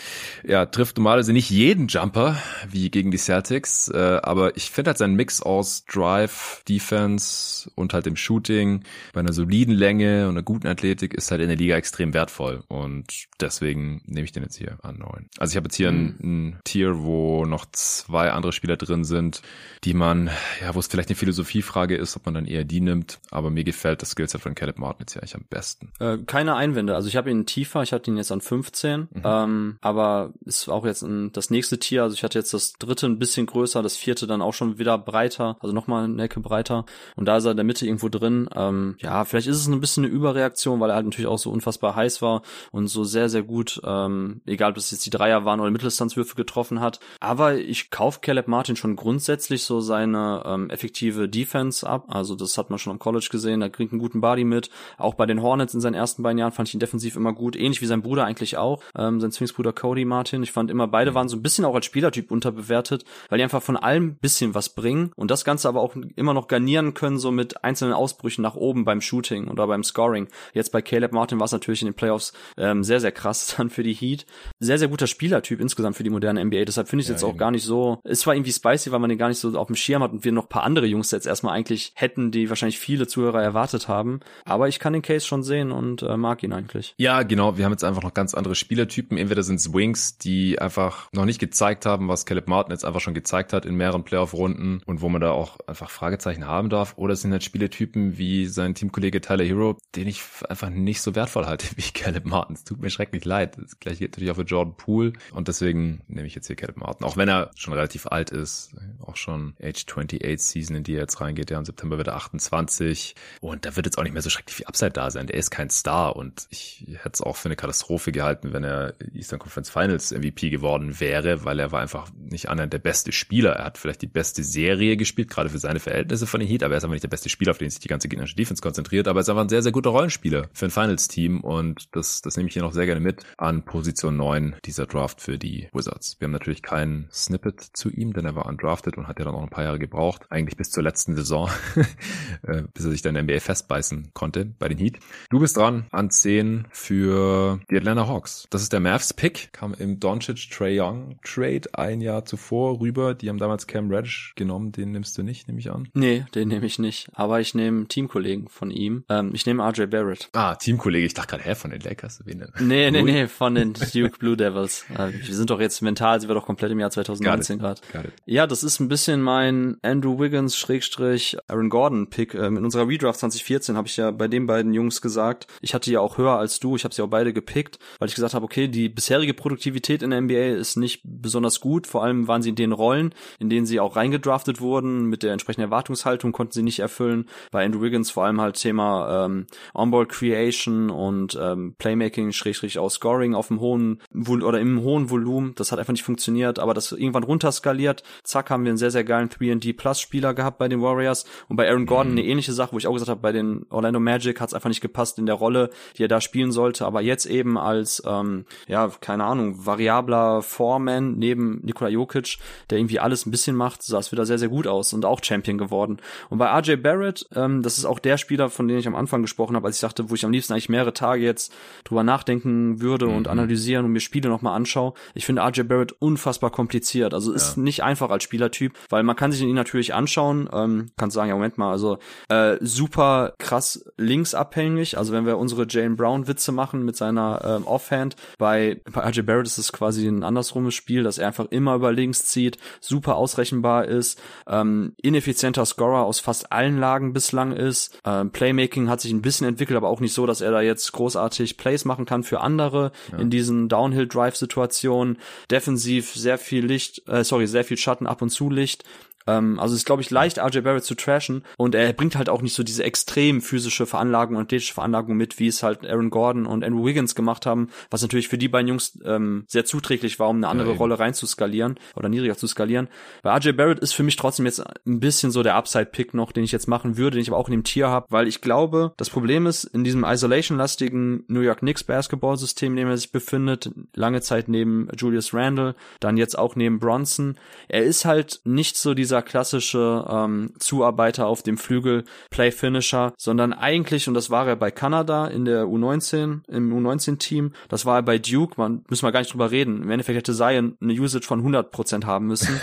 ja, trifft normalerweise nicht jeden Jumper, wie gegen die Celtics, äh, aber ich finde halt seinen Mix aus Drive, Defense und halt dem Shooting bei einer soliden Länge und einer guten Athletik ist halt in der Liga extrem wertvoll und deswegen nehme ich den jetzt hier an neun. Also ich habe jetzt hier mhm. ein, ein Tier, wo noch zwei andere Spieler drin sind, die man, ja, wo es vielleicht eine Philosophiefrage ist, ob man dann eher die nimmt, aber mir gefällt das Skillset von Caleb Martin jetzt ja eigentlich am besten. Äh, keine Einwände, also ich habe ihn tiefer, ich hatte ihn jetzt an 15, mhm. ähm, aber ist auch jetzt ein, das nächste Tier, also ich hatte jetzt das dritte ein bisschen größer, das vierte dann auch schon wieder breiter, also nochmal eine Ecke breiter und da ist er in der Mitte irgendwo drin. Ähm, ja, vielleicht ist es ein bisschen eine Überreaktion, weil er halt natürlich auch so unfassbar heiß war und so sehr, sehr gut, ähm, egal ob es jetzt die Dreier waren oder Mitteldistanzwürfe getroffen hat. Aber ich kaufe Caleb Martin schon grundsätzlich so seine ähm, effektive Defense ab. Also das hat man schon am College gesehen, er kriegt einen guten Body mit. Auch bei den Hornets in seinen ersten beiden Jahren fand ich ihn defensiv immer gut, ähnlich wie sein Bruder eigentlich auch, ähm, sein Zwillingsbruder Cody Martin. Ich fand immer, beide waren so ein bisschen auch als Spielertyp unterbewertet, weil die einfach von allem bisschen was bringen und das Ganze aber auch immer noch garnieren können, so mit einzelnen Ausbrüchen nach oben beim Shooting oder beim Scoring. Jetzt bei Caleb Martin war es natürlich in den Playoffs ähm, sehr, sehr krass dann für die Heat. Sehr, sehr guter Spielertyp insgesamt für die moderne NBA. Deshalb finde ich es ja, jetzt eben. auch gar nicht so. Es war irgendwie spicy, weil man den gar nicht so auf dem Schirm hat und wir noch paar andere Jungs jetzt erstmal eigentlich hätten, die wahrscheinlich viele Zuhörer erwartet haben. Aber ich kann den Case schon sehen und äh, mag ihn eigentlich. Ja, genau. Wir haben jetzt einfach noch ganz andere Spielertypen. Entweder sind es Wings, die einfach noch nicht gezeigt haben, was Caleb Martin jetzt einfach schon gezeigt hat in mehreren Playoff-Runden und wo man da auch einfach Fragezeichen haben darf. Oder es sind halt Spielertypen wie sein Teamkollege Tyler Hero, den ich einfach nicht so wertvoll halte wie Caleb Martin. Es tut mir schrecklich leid. Das gleiche geht natürlich auch für Jordan Poole und deswegen nehme ich jetzt hier Caleb Martin. Auch wenn er schon relativ alt ist, auch schon Age 28 Season, in die er jetzt reingeht. Ja, im September wird er 28 und da wird jetzt auch nicht mehr so schrecklich viel Upside da sein. Der ist kein Star und ich hätte es auch für eine Katastrophe gehalten, wenn er Eastern Conference Finals MVP geworden wäre, weil er war einfach nicht annähernd der beste Spieler. Er hat vielleicht die beste Serie gespielt, gerade für seine Verhältnisse von den Heat, aber er ist einfach nicht der beste Spieler, auf den sich die ganze gegnerische Defense konzentriert. Aber er ist einfach ein sehr, sehr guter Rollenspieler für ein Finals-Team und das, das nehme ich hier noch sehr gerne mit an Position 9 dieser Draft für die Wizards. Wir haben natürlich keinen Snippet zu ihm, denn er war undrafted und hat ja dann auch ein paar Jahre gebraucht, eigentlich bis zur letzten Saison, äh, bis er sich dann in der NBA festbeißen konnte bei den Heat. Du bist dran an 10 für die Atlanta Hawks. Das ist der Mavs-Pick, kam im Doncic-Trey Young Trade ein Jahr zuvor rüber. Die haben damals Cam Reddish genommen, den nimmst du nicht, nehme ich an. Nee, den nehme ich nicht. Aber ich nehme Teamkollegen von ihm. Ähm, ich nehme RJ Barrett. Ah, Teamkollege. Ich dachte gerade, hä, von den Lakers? Wen denn? Nee, nee, nee, von den Duke Blue Devils. Äh, wir sind doch jetzt mental, sind wir doch komplett im Jahr 2019 gerade. Ja, das ist ein bisschen mein Andrew Wiggins Schrägstrich Aaron Gordon Pick. Ähm, in unserer Redraft 2014 habe ich ja bei den beiden Jungs gesagt, ich hatte ja auch höher als du, ich habe sie auch beide gepickt, weil ich gesagt habe, okay, die bisherige Produktivität in der NBA ist nicht besonders gut, vor allem waren sie in den Rollen, in denen sie auch reingedraftet wurden, mit der entsprechenden Erwartungshaltung konnten sie nicht erfüllen. Bei Andrew Wiggins vor allem halt Thema ähm, Onboard Creation und ähm, Playmaking, Schrägstrich auch Scoring auf dem hohen oder im hohen Volumen, das hat einfach nicht funktioniert, aber das irgendwann runterskaliert, zack, haben wir einen sehr, sehr geilen 3D Plus Spieler gehabt bei den Warriors und bei Aaron Gordon mhm. eine ähnliche Sache, wo ich auch gesagt habe, bei den Orlando Magic hat es einfach nicht gepasst in der Rolle, die er da spielen sollte, aber jetzt eben als, ähm, ja, keine Ahnung, variabler Foreman neben Nikola Jokic, der irgendwie alles ein bisschen macht, sah es wieder sehr, sehr gut aus und auch Champion geworden. Und bei RJ Barrett, ähm, das ist auch der Spieler, von dem ich am Anfang gesprochen habe, als ich sagte, wo ich am liebsten eigentlich mehrere Tage jetzt drüber nachdenken würde mhm. und analysieren und mir Spiele nochmal anschaue. Ich finde RJ Barrett unfassbar kompliziert. Also ist ja. nicht einfach als Spielertyp, weil man kann sich ihn natürlich anschauen, ähm, kann sagen, ja Moment mal, also äh, super krass linksabhängig. Also wenn wir unsere Jane Brown Witze machen mit seiner ähm, Offhand, bei, bei RJ Barrett ist es quasi ein andersrumes Spiel, dass er einfach immer über links zieht, super ausrechenbar ist, ähm, ineffizienter Scorer aus fast allen Lagen bislang ist. Ähm, Playmaking hat sich ein bisschen entwickelt, aber auch nicht so, dass er da jetzt großartig Plays machen kann für andere ja. in diesen Downhill Drive Situationen. Defensiv sehr viel Licht, äh, sorry, sehr viel Schatten ab und zu Licht Ähm, also ist, glaube ich, leicht, RJ Barrett zu trashen und er bringt halt auch nicht so diese extrem physische Veranlagung und athletische Veranlagung mit, wie es halt Aaron Gordon und Andrew Wiggins gemacht haben, was natürlich für die beiden Jungs ähm, sehr zuträglich war, um eine andere ja, Rolle reinzuskalieren oder niedriger zu skalieren. Bei RJ Barrett ist für mich trotzdem jetzt ein bisschen so der Upside-Pick noch, den ich jetzt machen würde, den ich aber auch in dem Tier habe, weil ich glaube, das Problem ist, in diesem Isolation-lastigen New York Knicks Basketball-System, in dem er sich befindet, lange Zeit neben Julius Randle, dann jetzt auch neben Bronson, er ist halt nicht so dieser klassische ähm, Zuarbeiter auf dem Flügel, Play-Finisher, sondern eigentlich, und das war er bei Kanada in der U19, im U19-Team, das war er bei Duke, man müssen wir gar nicht drüber reden. Im Endeffekt hätte Zion eine Usage von 100% haben müssen.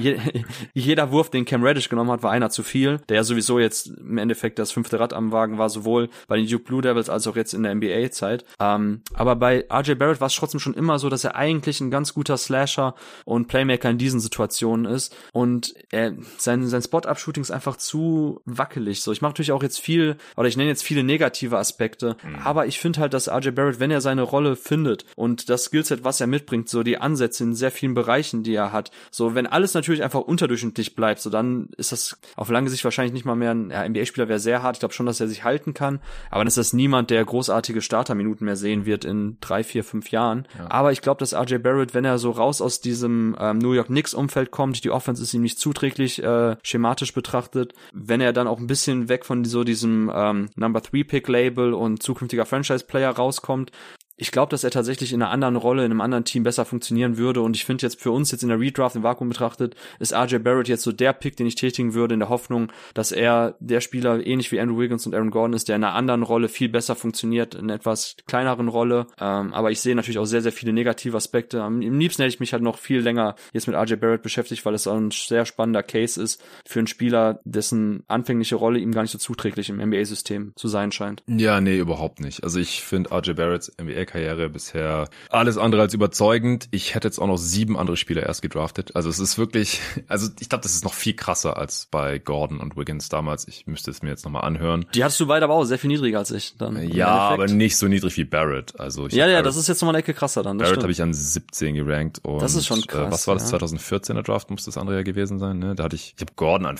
Jeder Wurf, den Cam Reddish genommen hat, war einer zu viel, der sowieso jetzt im Endeffekt das fünfte Rad am Wagen war, sowohl bei den Duke Blue Devils als auch jetzt in der NBA-Zeit. Ähm, aber bei RJ Barrett war es trotzdem schon immer so, dass er eigentlich ein ganz guter Slasher und Playmaker in diesen Situationen ist und er, sein, sein Spot-Up-Shooting ist einfach zu wackelig. So, ich mache natürlich auch jetzt viel, oder ich nenne jetzt viele negative Aspekte, mhm. aber ich finde halt, dass RJ Barrett, wenn er seine Rolle findet und das Skillset, was er mitbringt, so die Ansätze in sehr vielen Bereichen, die er hat, so wenn alles natürlich einfach unterdurchschnittlich bleibt, so dann ist das auf lange Sicht wahrscheinlich nicht mal mehr ein ja, NBA-Spieler wäre sehr hart. Ich glaube schon, dass er sich halten kann, aber dann ist das niemand, der großartige Starterminuten mehr sehen wird in drei, vier, fünf Jahren. Ja. Aber ich glaube, dass RJ Barrett, wenn er so raus aus diesem ähm, New York Knicks Umfeld kommt, die Offense ist ihm nicht zuträglich äh, schematisch betrachtet, wenn er dann auch ein bisschen weg von so diesem ähm, Number Three Pick Label und zukünftiger Franchise Player rauskommt, ich glaube, dass er tatsächlich in einer anderen Rolle, in einem anderen Team besser funktionieren würde. Und ich finde jetzt für uns jetzt in der Redraft im Vakuum betrachtet, ist RJ Barrett jetzt so der Pick, den ich tätigen würde, in der Hoffnung, dass er der Spieler ähnlich wie Andrew Wiggins und Aaron Gordon ist, der in einer anderen Rolle viel besser funktioniert, in einer etwas kleineren Rolle. Ähm, aber ich sehe natürlich auch sehr, sehr viele negative Aspekte. Am liebsten hätte ich mich halt noch viel länger jetzt mit RJ Barrett beschäftigt, weil es ein sehr spannender Case ist für einen Spieler, dessen anfängliche Rolle ihm gar nicht so zuträglich im NBA-System zu sein scheint. Ja, nee, überhaupt nicht. Also ich finde RJ Barretts NBA Karriere bisher alles andere als überzeugend. Ich hätte jetzt auch noch sieben andere Spieler erst gedraftet. Also es ist wirklich, also ich glaube, das ist noch viel krasser als bei Gordon und Wiggins damals. Ich müsste es mir jetzt nochmal anhören. Die hattest du weit aber auch sehr viel niedriger als ich dann. Ja, aber nicht so niedrig wie Barrett. Also ich ja, ja, Barrett, das ist jetzt nochmal eine Ecke krasser dann. Barrett habe ich an 17 gerankt und das ist schon krass. Äh, was war das? Ja. 2014er Draft muss das andere ja gewesen sein. Ne? Da hatte ich, ich habe Gordon an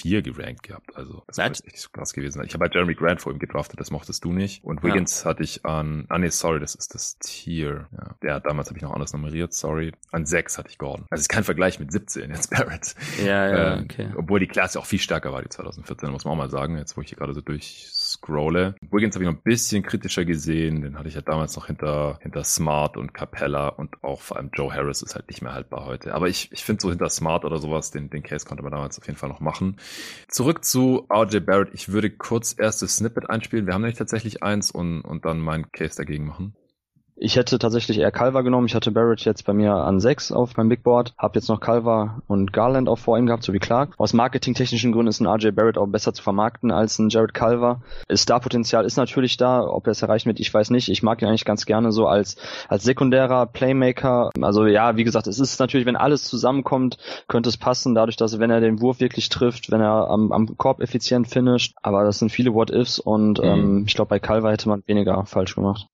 vier gerankt gehabt. Also das ist echt so krass gewesen. Ich habe halt Jeremy Grant vor ihm gedraftet, das mochtest du nicht. Und Wiggins ja. hatte ich an, ah nee, sorry, das ist das Tier. Ja, der, damals habe ich noch anders nummeriert, sorry. An sechs hatte ich Gordon. Also ist kein Vergleich mit 17 jetzt Barrett. Ja, ja, ähm, okay. Obwohl die Klasse auch viel stärker war, die 2014, muss man auch mal sagen, jetzt wo ich hier gerade so durchscrolle. Wiggins habe ich noch ein bisschen kritischer gesehen, den hatte ich ja damals noch hinter, hinter Smart und Capella und auch vor allem Joe Harris ist halt nicht mehr haltbar heute. Aber ich, ich finde so hinter Smart oder sowas, den, den Case konnte man damals auf jeden Fall noch machen. Zurück zu RJ Barrett. Ich würde kurz erst das Snippet einspielen. Wir haben nämlich tatsächlich eins und, und dann meinen Case dagegen machen. Ich hätte tatsächlich eher Calva genommen. Ich hatte Barrett jetzt bei mir an sechs auf meinem Big Board. Hab jetzt noch Calva und Garland auch vor ihm gehabt, so wie Clark. Aus marketingtechnischen Gründen ist ein RJ Barrett auch besser zu vermarkten als ein Jared Calva. Star-Potenzial ist natürlich da. Ob er es erreichen wird, ich weiß nicht. Ich mag ihn eigentlich ganz gerne so als, als sekundärer Playmaker. Also ja, wie gesagt, es ist natürlich, wenn alles zusammenkommt, könnte es passen, dadurch, dass wenn er den Wurf wirklich trifft, wenn er am, am Korb effizient finisht. Aber das sind viele What-Ifs und mhm. ähm, ich glaube, bei Calva hätte man weniger falsch gemacht.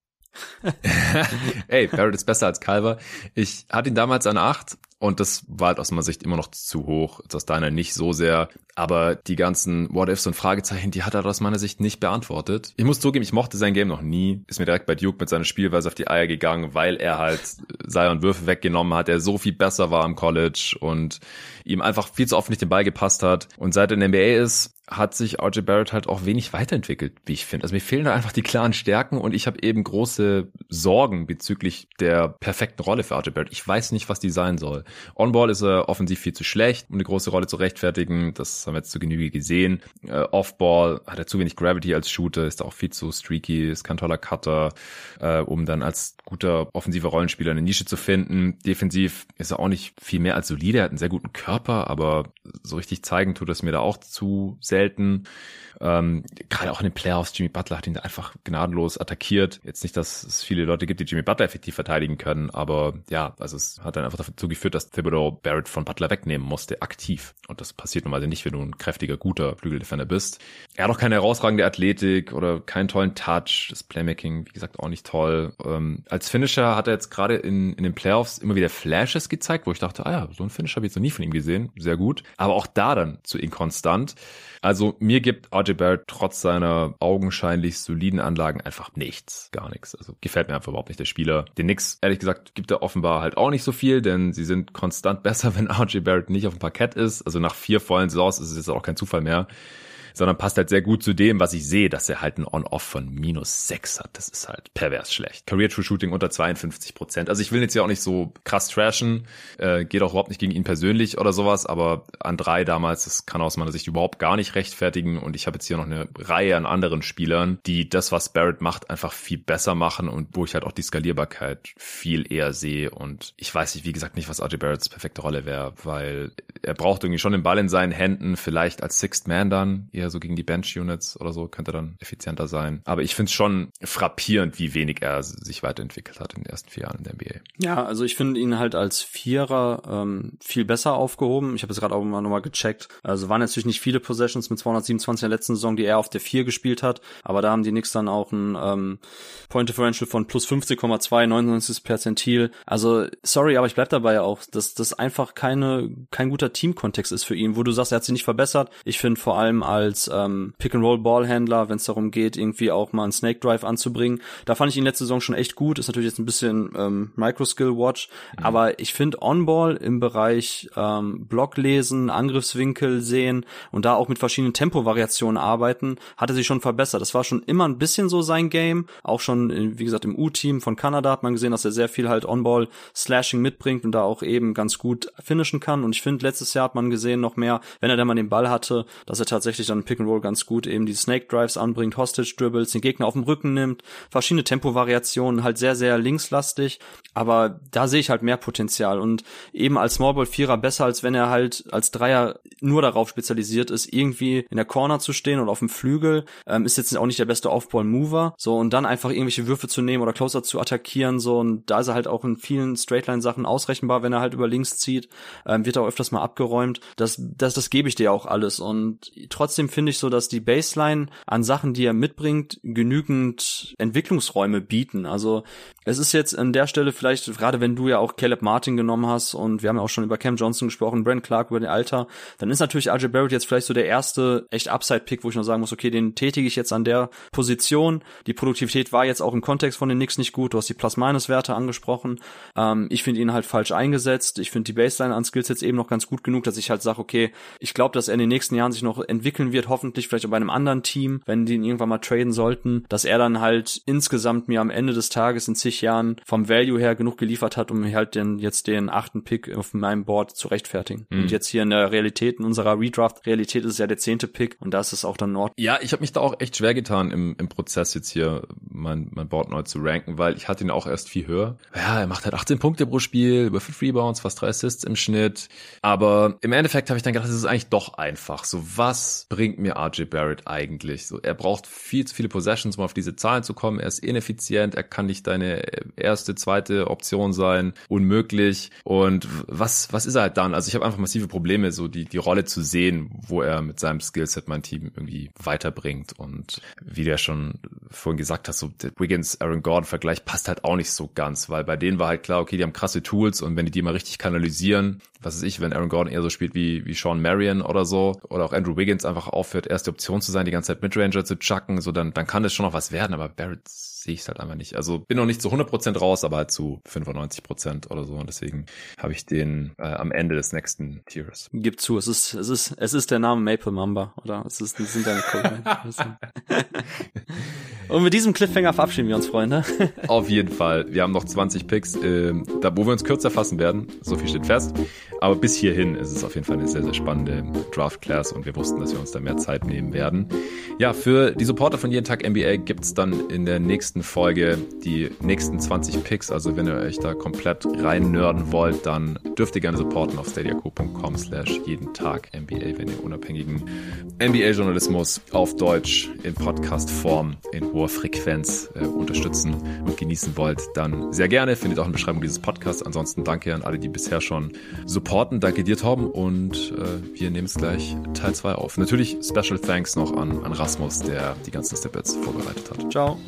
Ey, Barrett ist besser als Calver. Ich hatte ihn damals an acht und das war halt aus meiner Sicht immer noch zu hoch. Aus deiner nicht so sehr. Aber die ganzen What-Ifs und Fragezeichen, die hat er aus meiner Sicht nicht beantwortet. Ich muss zugeben, ich mochte sein Game noch nie. Ist mir direkt bei Duke mit seiner Spielweise auf die Eier gegangen, weil er halt Zion Würfe weggenommen hat, der so viel besser war am College und ihm einfach viel zu oft nicht den Ball gepasst hat. Und seit er in der NBA ist, hat sich RJ Barrett halt auch wenig weiterentwickelt, wie ich finde. Also mir fehlen da einfach die klaren Stärken und ich habe eben große Sorgen bezüglich der perfekten Rolle für RJ Barrett. Ich weiß nicht, was die sein soll. On-Ball ist er offensiv viel zu schlecht, um eine große Rolle zu rechtfertigen. Das haben wir jetzt zu Genüge gesehen. Äh, Off-Ball hat er zu wenig Gravity als Shooter, ist auch viel zu streaky, ist kein toller Cutter, äh, um dann als guter offensiver Rollenspieler eine Nische zu finden. Defensiv ist er auch nicht viel mehr als solide. Er hat einen sehr guten Körper, aber so richtig zeigen tut es mir da auch zu sehr selten. Ähm, Gerade auch in den Playoffs, Jimmy Butler hat ihn einfach gnadenlos attackiert. Jetzt nicht, dass es viele Leute gibt, die Jimmy Butler effektiv verteidigen können, aber ja, also es hat dann einfach dazu geführt, dass Thibodeau Barrett von Butler wegnehmen musste, aktiv. Und das passiert normalerweise nicht, wenn du ein kräftiger, guter Flügeldefender bist. Er hat auch keine herausragende Athletik oder keinen tollen Touch. Das Playmaking, wie gesagt, auch nicht toll. Ähm, als Finisher hat er jetzt gerade in, in den Playoffs immer wieder Flashes gezeigt, wo ich dachte, ah ja, so ein Finisher habe ich jetzt noch nie von ihm gesehen. Sehr gut. Aber auch da dann zu inkonstant. Also mir gibt RJ Barrett trotz seiner augenscheinlich soliden Anlagen einfach nichts, gar nichts. Also gefällt mir einfach überhaupt nicht der Spieler. Den Nix, ehrlich gesagt, gibt er offenbar halt auch nicht so viel, denn sie sind konstant besser, wenn RJ Barrett nicht auf dem Parkett ist. Also nach vier vollen Saisons ist es jetzt auch kein Zufall mehr sondern passt halt sehr gut zu dem, was ich sehe, dass er halt ein On-Off von minus 6 hat. Das ist halt pervers schlecht. Career True Shooting unter 52 Prozent. Also ich will jetzt ja auch nicht so krass trashen, äh, geht auch überhaupt nicht gegen ihn persönlich oder sowas, aber an drei damals, das kann aus meiner Sicht überhaupt gar nicht rechtfertigen und ich habe jetzt hier noch eine Reihe an anderen Spielern, die das, was Barrett macht, einfach viel besser machen und wo ich halt auch die Skalierbarkeit viel eher sehe und ich weiß nicht, wie gesagt, nicht, was RJ Barretts perfekte Rolle wäre, weil er braucht irgendwie schon den Ball in seinen Händen, vielleicht als Sixth Man dann, eher so gegen die Bench-Units oder so, könnte dann effizienter sein. Aber ich finde es schon frappierend, wie wenig er sich weiterentwickelt hat in den ersten vier Jahren in der NBA. Ja, also ich finde ihn halt als Vierer ähm, viel besser aufgehoben. Ich habe es gerade auch mal nochmal gecheckt. Also waren natürlich nicht viele Possessions mit 227 in der letzten Saison, die er auf der Vier gespielt hat, aber da haben die Knicks dann auch ein ähm, Point Differential von plus 50,2, 99 Perzentil. Also sorry, aber ich bleib dabei auch, dass das einfach keine kein guter Teamkontext ist für ihn, wo du sagst, er hat sich nicht verbessert. Ich finde vor allem als als ähm, Pick-and-Roll-Ballhändler, wenn es darum geht, irgendwie auch mal einen Snake Drive anzubringen. Da fand ich ihn letzte Saison schon echt gut. Ist natürlich jetzt ein bisschen ähm, Micro-Skill-Watch, mhm. aber ich finde On-Ball im Bereich ähm, Blocklesen, Angriffswinkel sehen und da auch mit verschiedenen Tempovariationen arbeiten, hatte sich schon verbessert. Das war schon immer ein bisschen so sein Game. Auch schon, wie gesagt, im U-Team von Kanada hat man gesehen, dass er sehr viel halt On-Ball Slashing mitbringt und da auch eben ganz gut finishen kann. Und ich finde, letztes Jahr hat man gesehen noch mehr, wenn er dann mal den Ball hatte, dass er tatsächlich dann Pick and Roll ganz gut eben die Snake Drives anbringt, Hostage Dribbles, den Gegner auf dem Rücken nimmt, verschiedene Tempovariationen, halt sehr, sehr linkslastig. Aber da sehe ich halt mehr Potenzial und eben als Smallball Vierer besser, als wenn er halt als Dreier nur darauf spezialisiert ist, irgendwie in der Corner zu stehen und auf dem Flügel. Ähm, ist jetzt auch nicht der beste Off-Ball-Mover. So, und dann einfach irgendwelche Würfe zu nehmen oder Closer zu attackieren. So, und da ist er halt auch in vielen Straightline-Sachen ausrechenbar, wenn er halt über links zieht. Ähm, wird auch öfters mal abgeräumt. Das, das, das gebe ich dir auch alles. Und trotzdem finde ich so, dass die Baseline an Sachen, die er mitbringt, genügend Entwicklungsräume bieten. Also es ist jetzt an der Stelle vielleicht, gerade wenn du ja auch Caleb Martin genommen hast und wir haben ja auch schon über Cam Johnson gesprochen, Brent Clark über den Alter, dann ist natürlich RJ Barrett jetzt vielleicht so der erste echt Upside-Pick, wo ich noch sagen muss, okay, den tätige ich jetzt an der Position. Die Produktivität war jetzt auch im Kontext von den Knicks nicht gut. Du hast die Plus-Minus-Werte angesprochen. Ähm, ich finde ihn halt falsch eingesetzt. Ich finde die Baseline an Skills jetzt eben noch ganz gut genug, dass ich halt sage, okay, ich glaube, dass er in den nächsten Jahren sich noch entwickeln wird, hoffentlich vielleicht auch bei einem anderen Team, wenn die ihn irgendwann mal traden sollten, dass er dann halt insgesamt mir am Ende des Tages in zig Jahren vom Value her genug geliefert hat, um mir halt den, jetzt den achten Pick auf meinem Board zu rechtfertigen. Mhm. Und jetzt hier in der Realität, in unserer Redraft-Realität ist es ja der zehnte Pick und da ist es auch dann Nord. Ja, ich habe mich da auch echt schwer getan im, im Prozess jetzt hier mein, mein Board neu zu ranken, weil ich hatte ihn auch erst viel höher. Ja, er macht halt 18 Punkte pro Spiel, über 5 Rebounds, fast 3 Assists im Schnitt. Aber im Endeffekt habe ich dann gedacht, das ist eigentlich doch einfach. So, was bringt mir RJ Barrett eigentlich? So, er braucht viel zu viele Possessions, um auf diese Zahlen zu kommen. Er ist ineffizient, er kann nicht deine erste, zweite Option sein, unmöglich. Und was, was ist er halt dann? Also ich habe einfach massive Probleme, so die, die Rolle zu sehen, wo er mit seinem Skillset mein Team irgendwie weiterbringt. Und wie du ja schon vorhin gesagt hast, so der Wiggins, Aaron Gordon Vergleich passt halt auch nicht so ganz, weil bei denen war halt klar, okay, die haben krasse Tools und wenn die die mal richtig kanalisieren, was weiß ich, wenn Aaron Gordon eher so spielt wie, wie Sean Marion oder so, oder auch Andrew Wiggins einfach aufhört, erste Option zu sein, die ganze Zeit Midranger zu chucken, so dann, dann kann das schon noch was werden, aber Barrett sehe ich es halt einfach nicht. Also bin noch nicht zu 100% raus, aber halt zu 95% oder so und deswegen habe ich den äh, am Ende des nächsten Tiers. Gib zu, es ist, es ist, es ist der Name Maple Mamba, oder? Es ist, es sind deine und mit diesem Cliffhanger verabschieden wir uns, Freunde. Auf jeden Fall. Wir haben noch 20 Picks, äh, da, wo wir uns kürzer fassen werden. So viel steht fest. Aber bis hierhin ist es auf jeden Fall eine sehr, sehr spannende Draft-Class und wir wussten, dass wir uns da mehr Zeit nehmen werden. Ja, für die Supporter von jeden Tag NBA gibt's dann in der nächsten nächsten Folge die nächsten 20 Picks. Also wenn ihr euch da komplett rein nerden wollt, dann dürft ihr gerne supporten auf stadiaco.com slash jeden Tag NBA, wenn ihr unabhängigen NBA-Journalismus auf Deutsch in Podcast-Form in hoher Frequenz äh, unterstützen und genießen wollt, dann sehr gerne. Findet auch in der Beschreibung dieses Podcasts. Ansonsten danke an alle, die bisher schon supporten. Danke dir, Torben. Und äh, wir nehmen es gleich Teil 2 auf. Natürlich Special Thanks noch an, an Rasmus, der die ganzen Snippets vorbereitet hat. Ciao.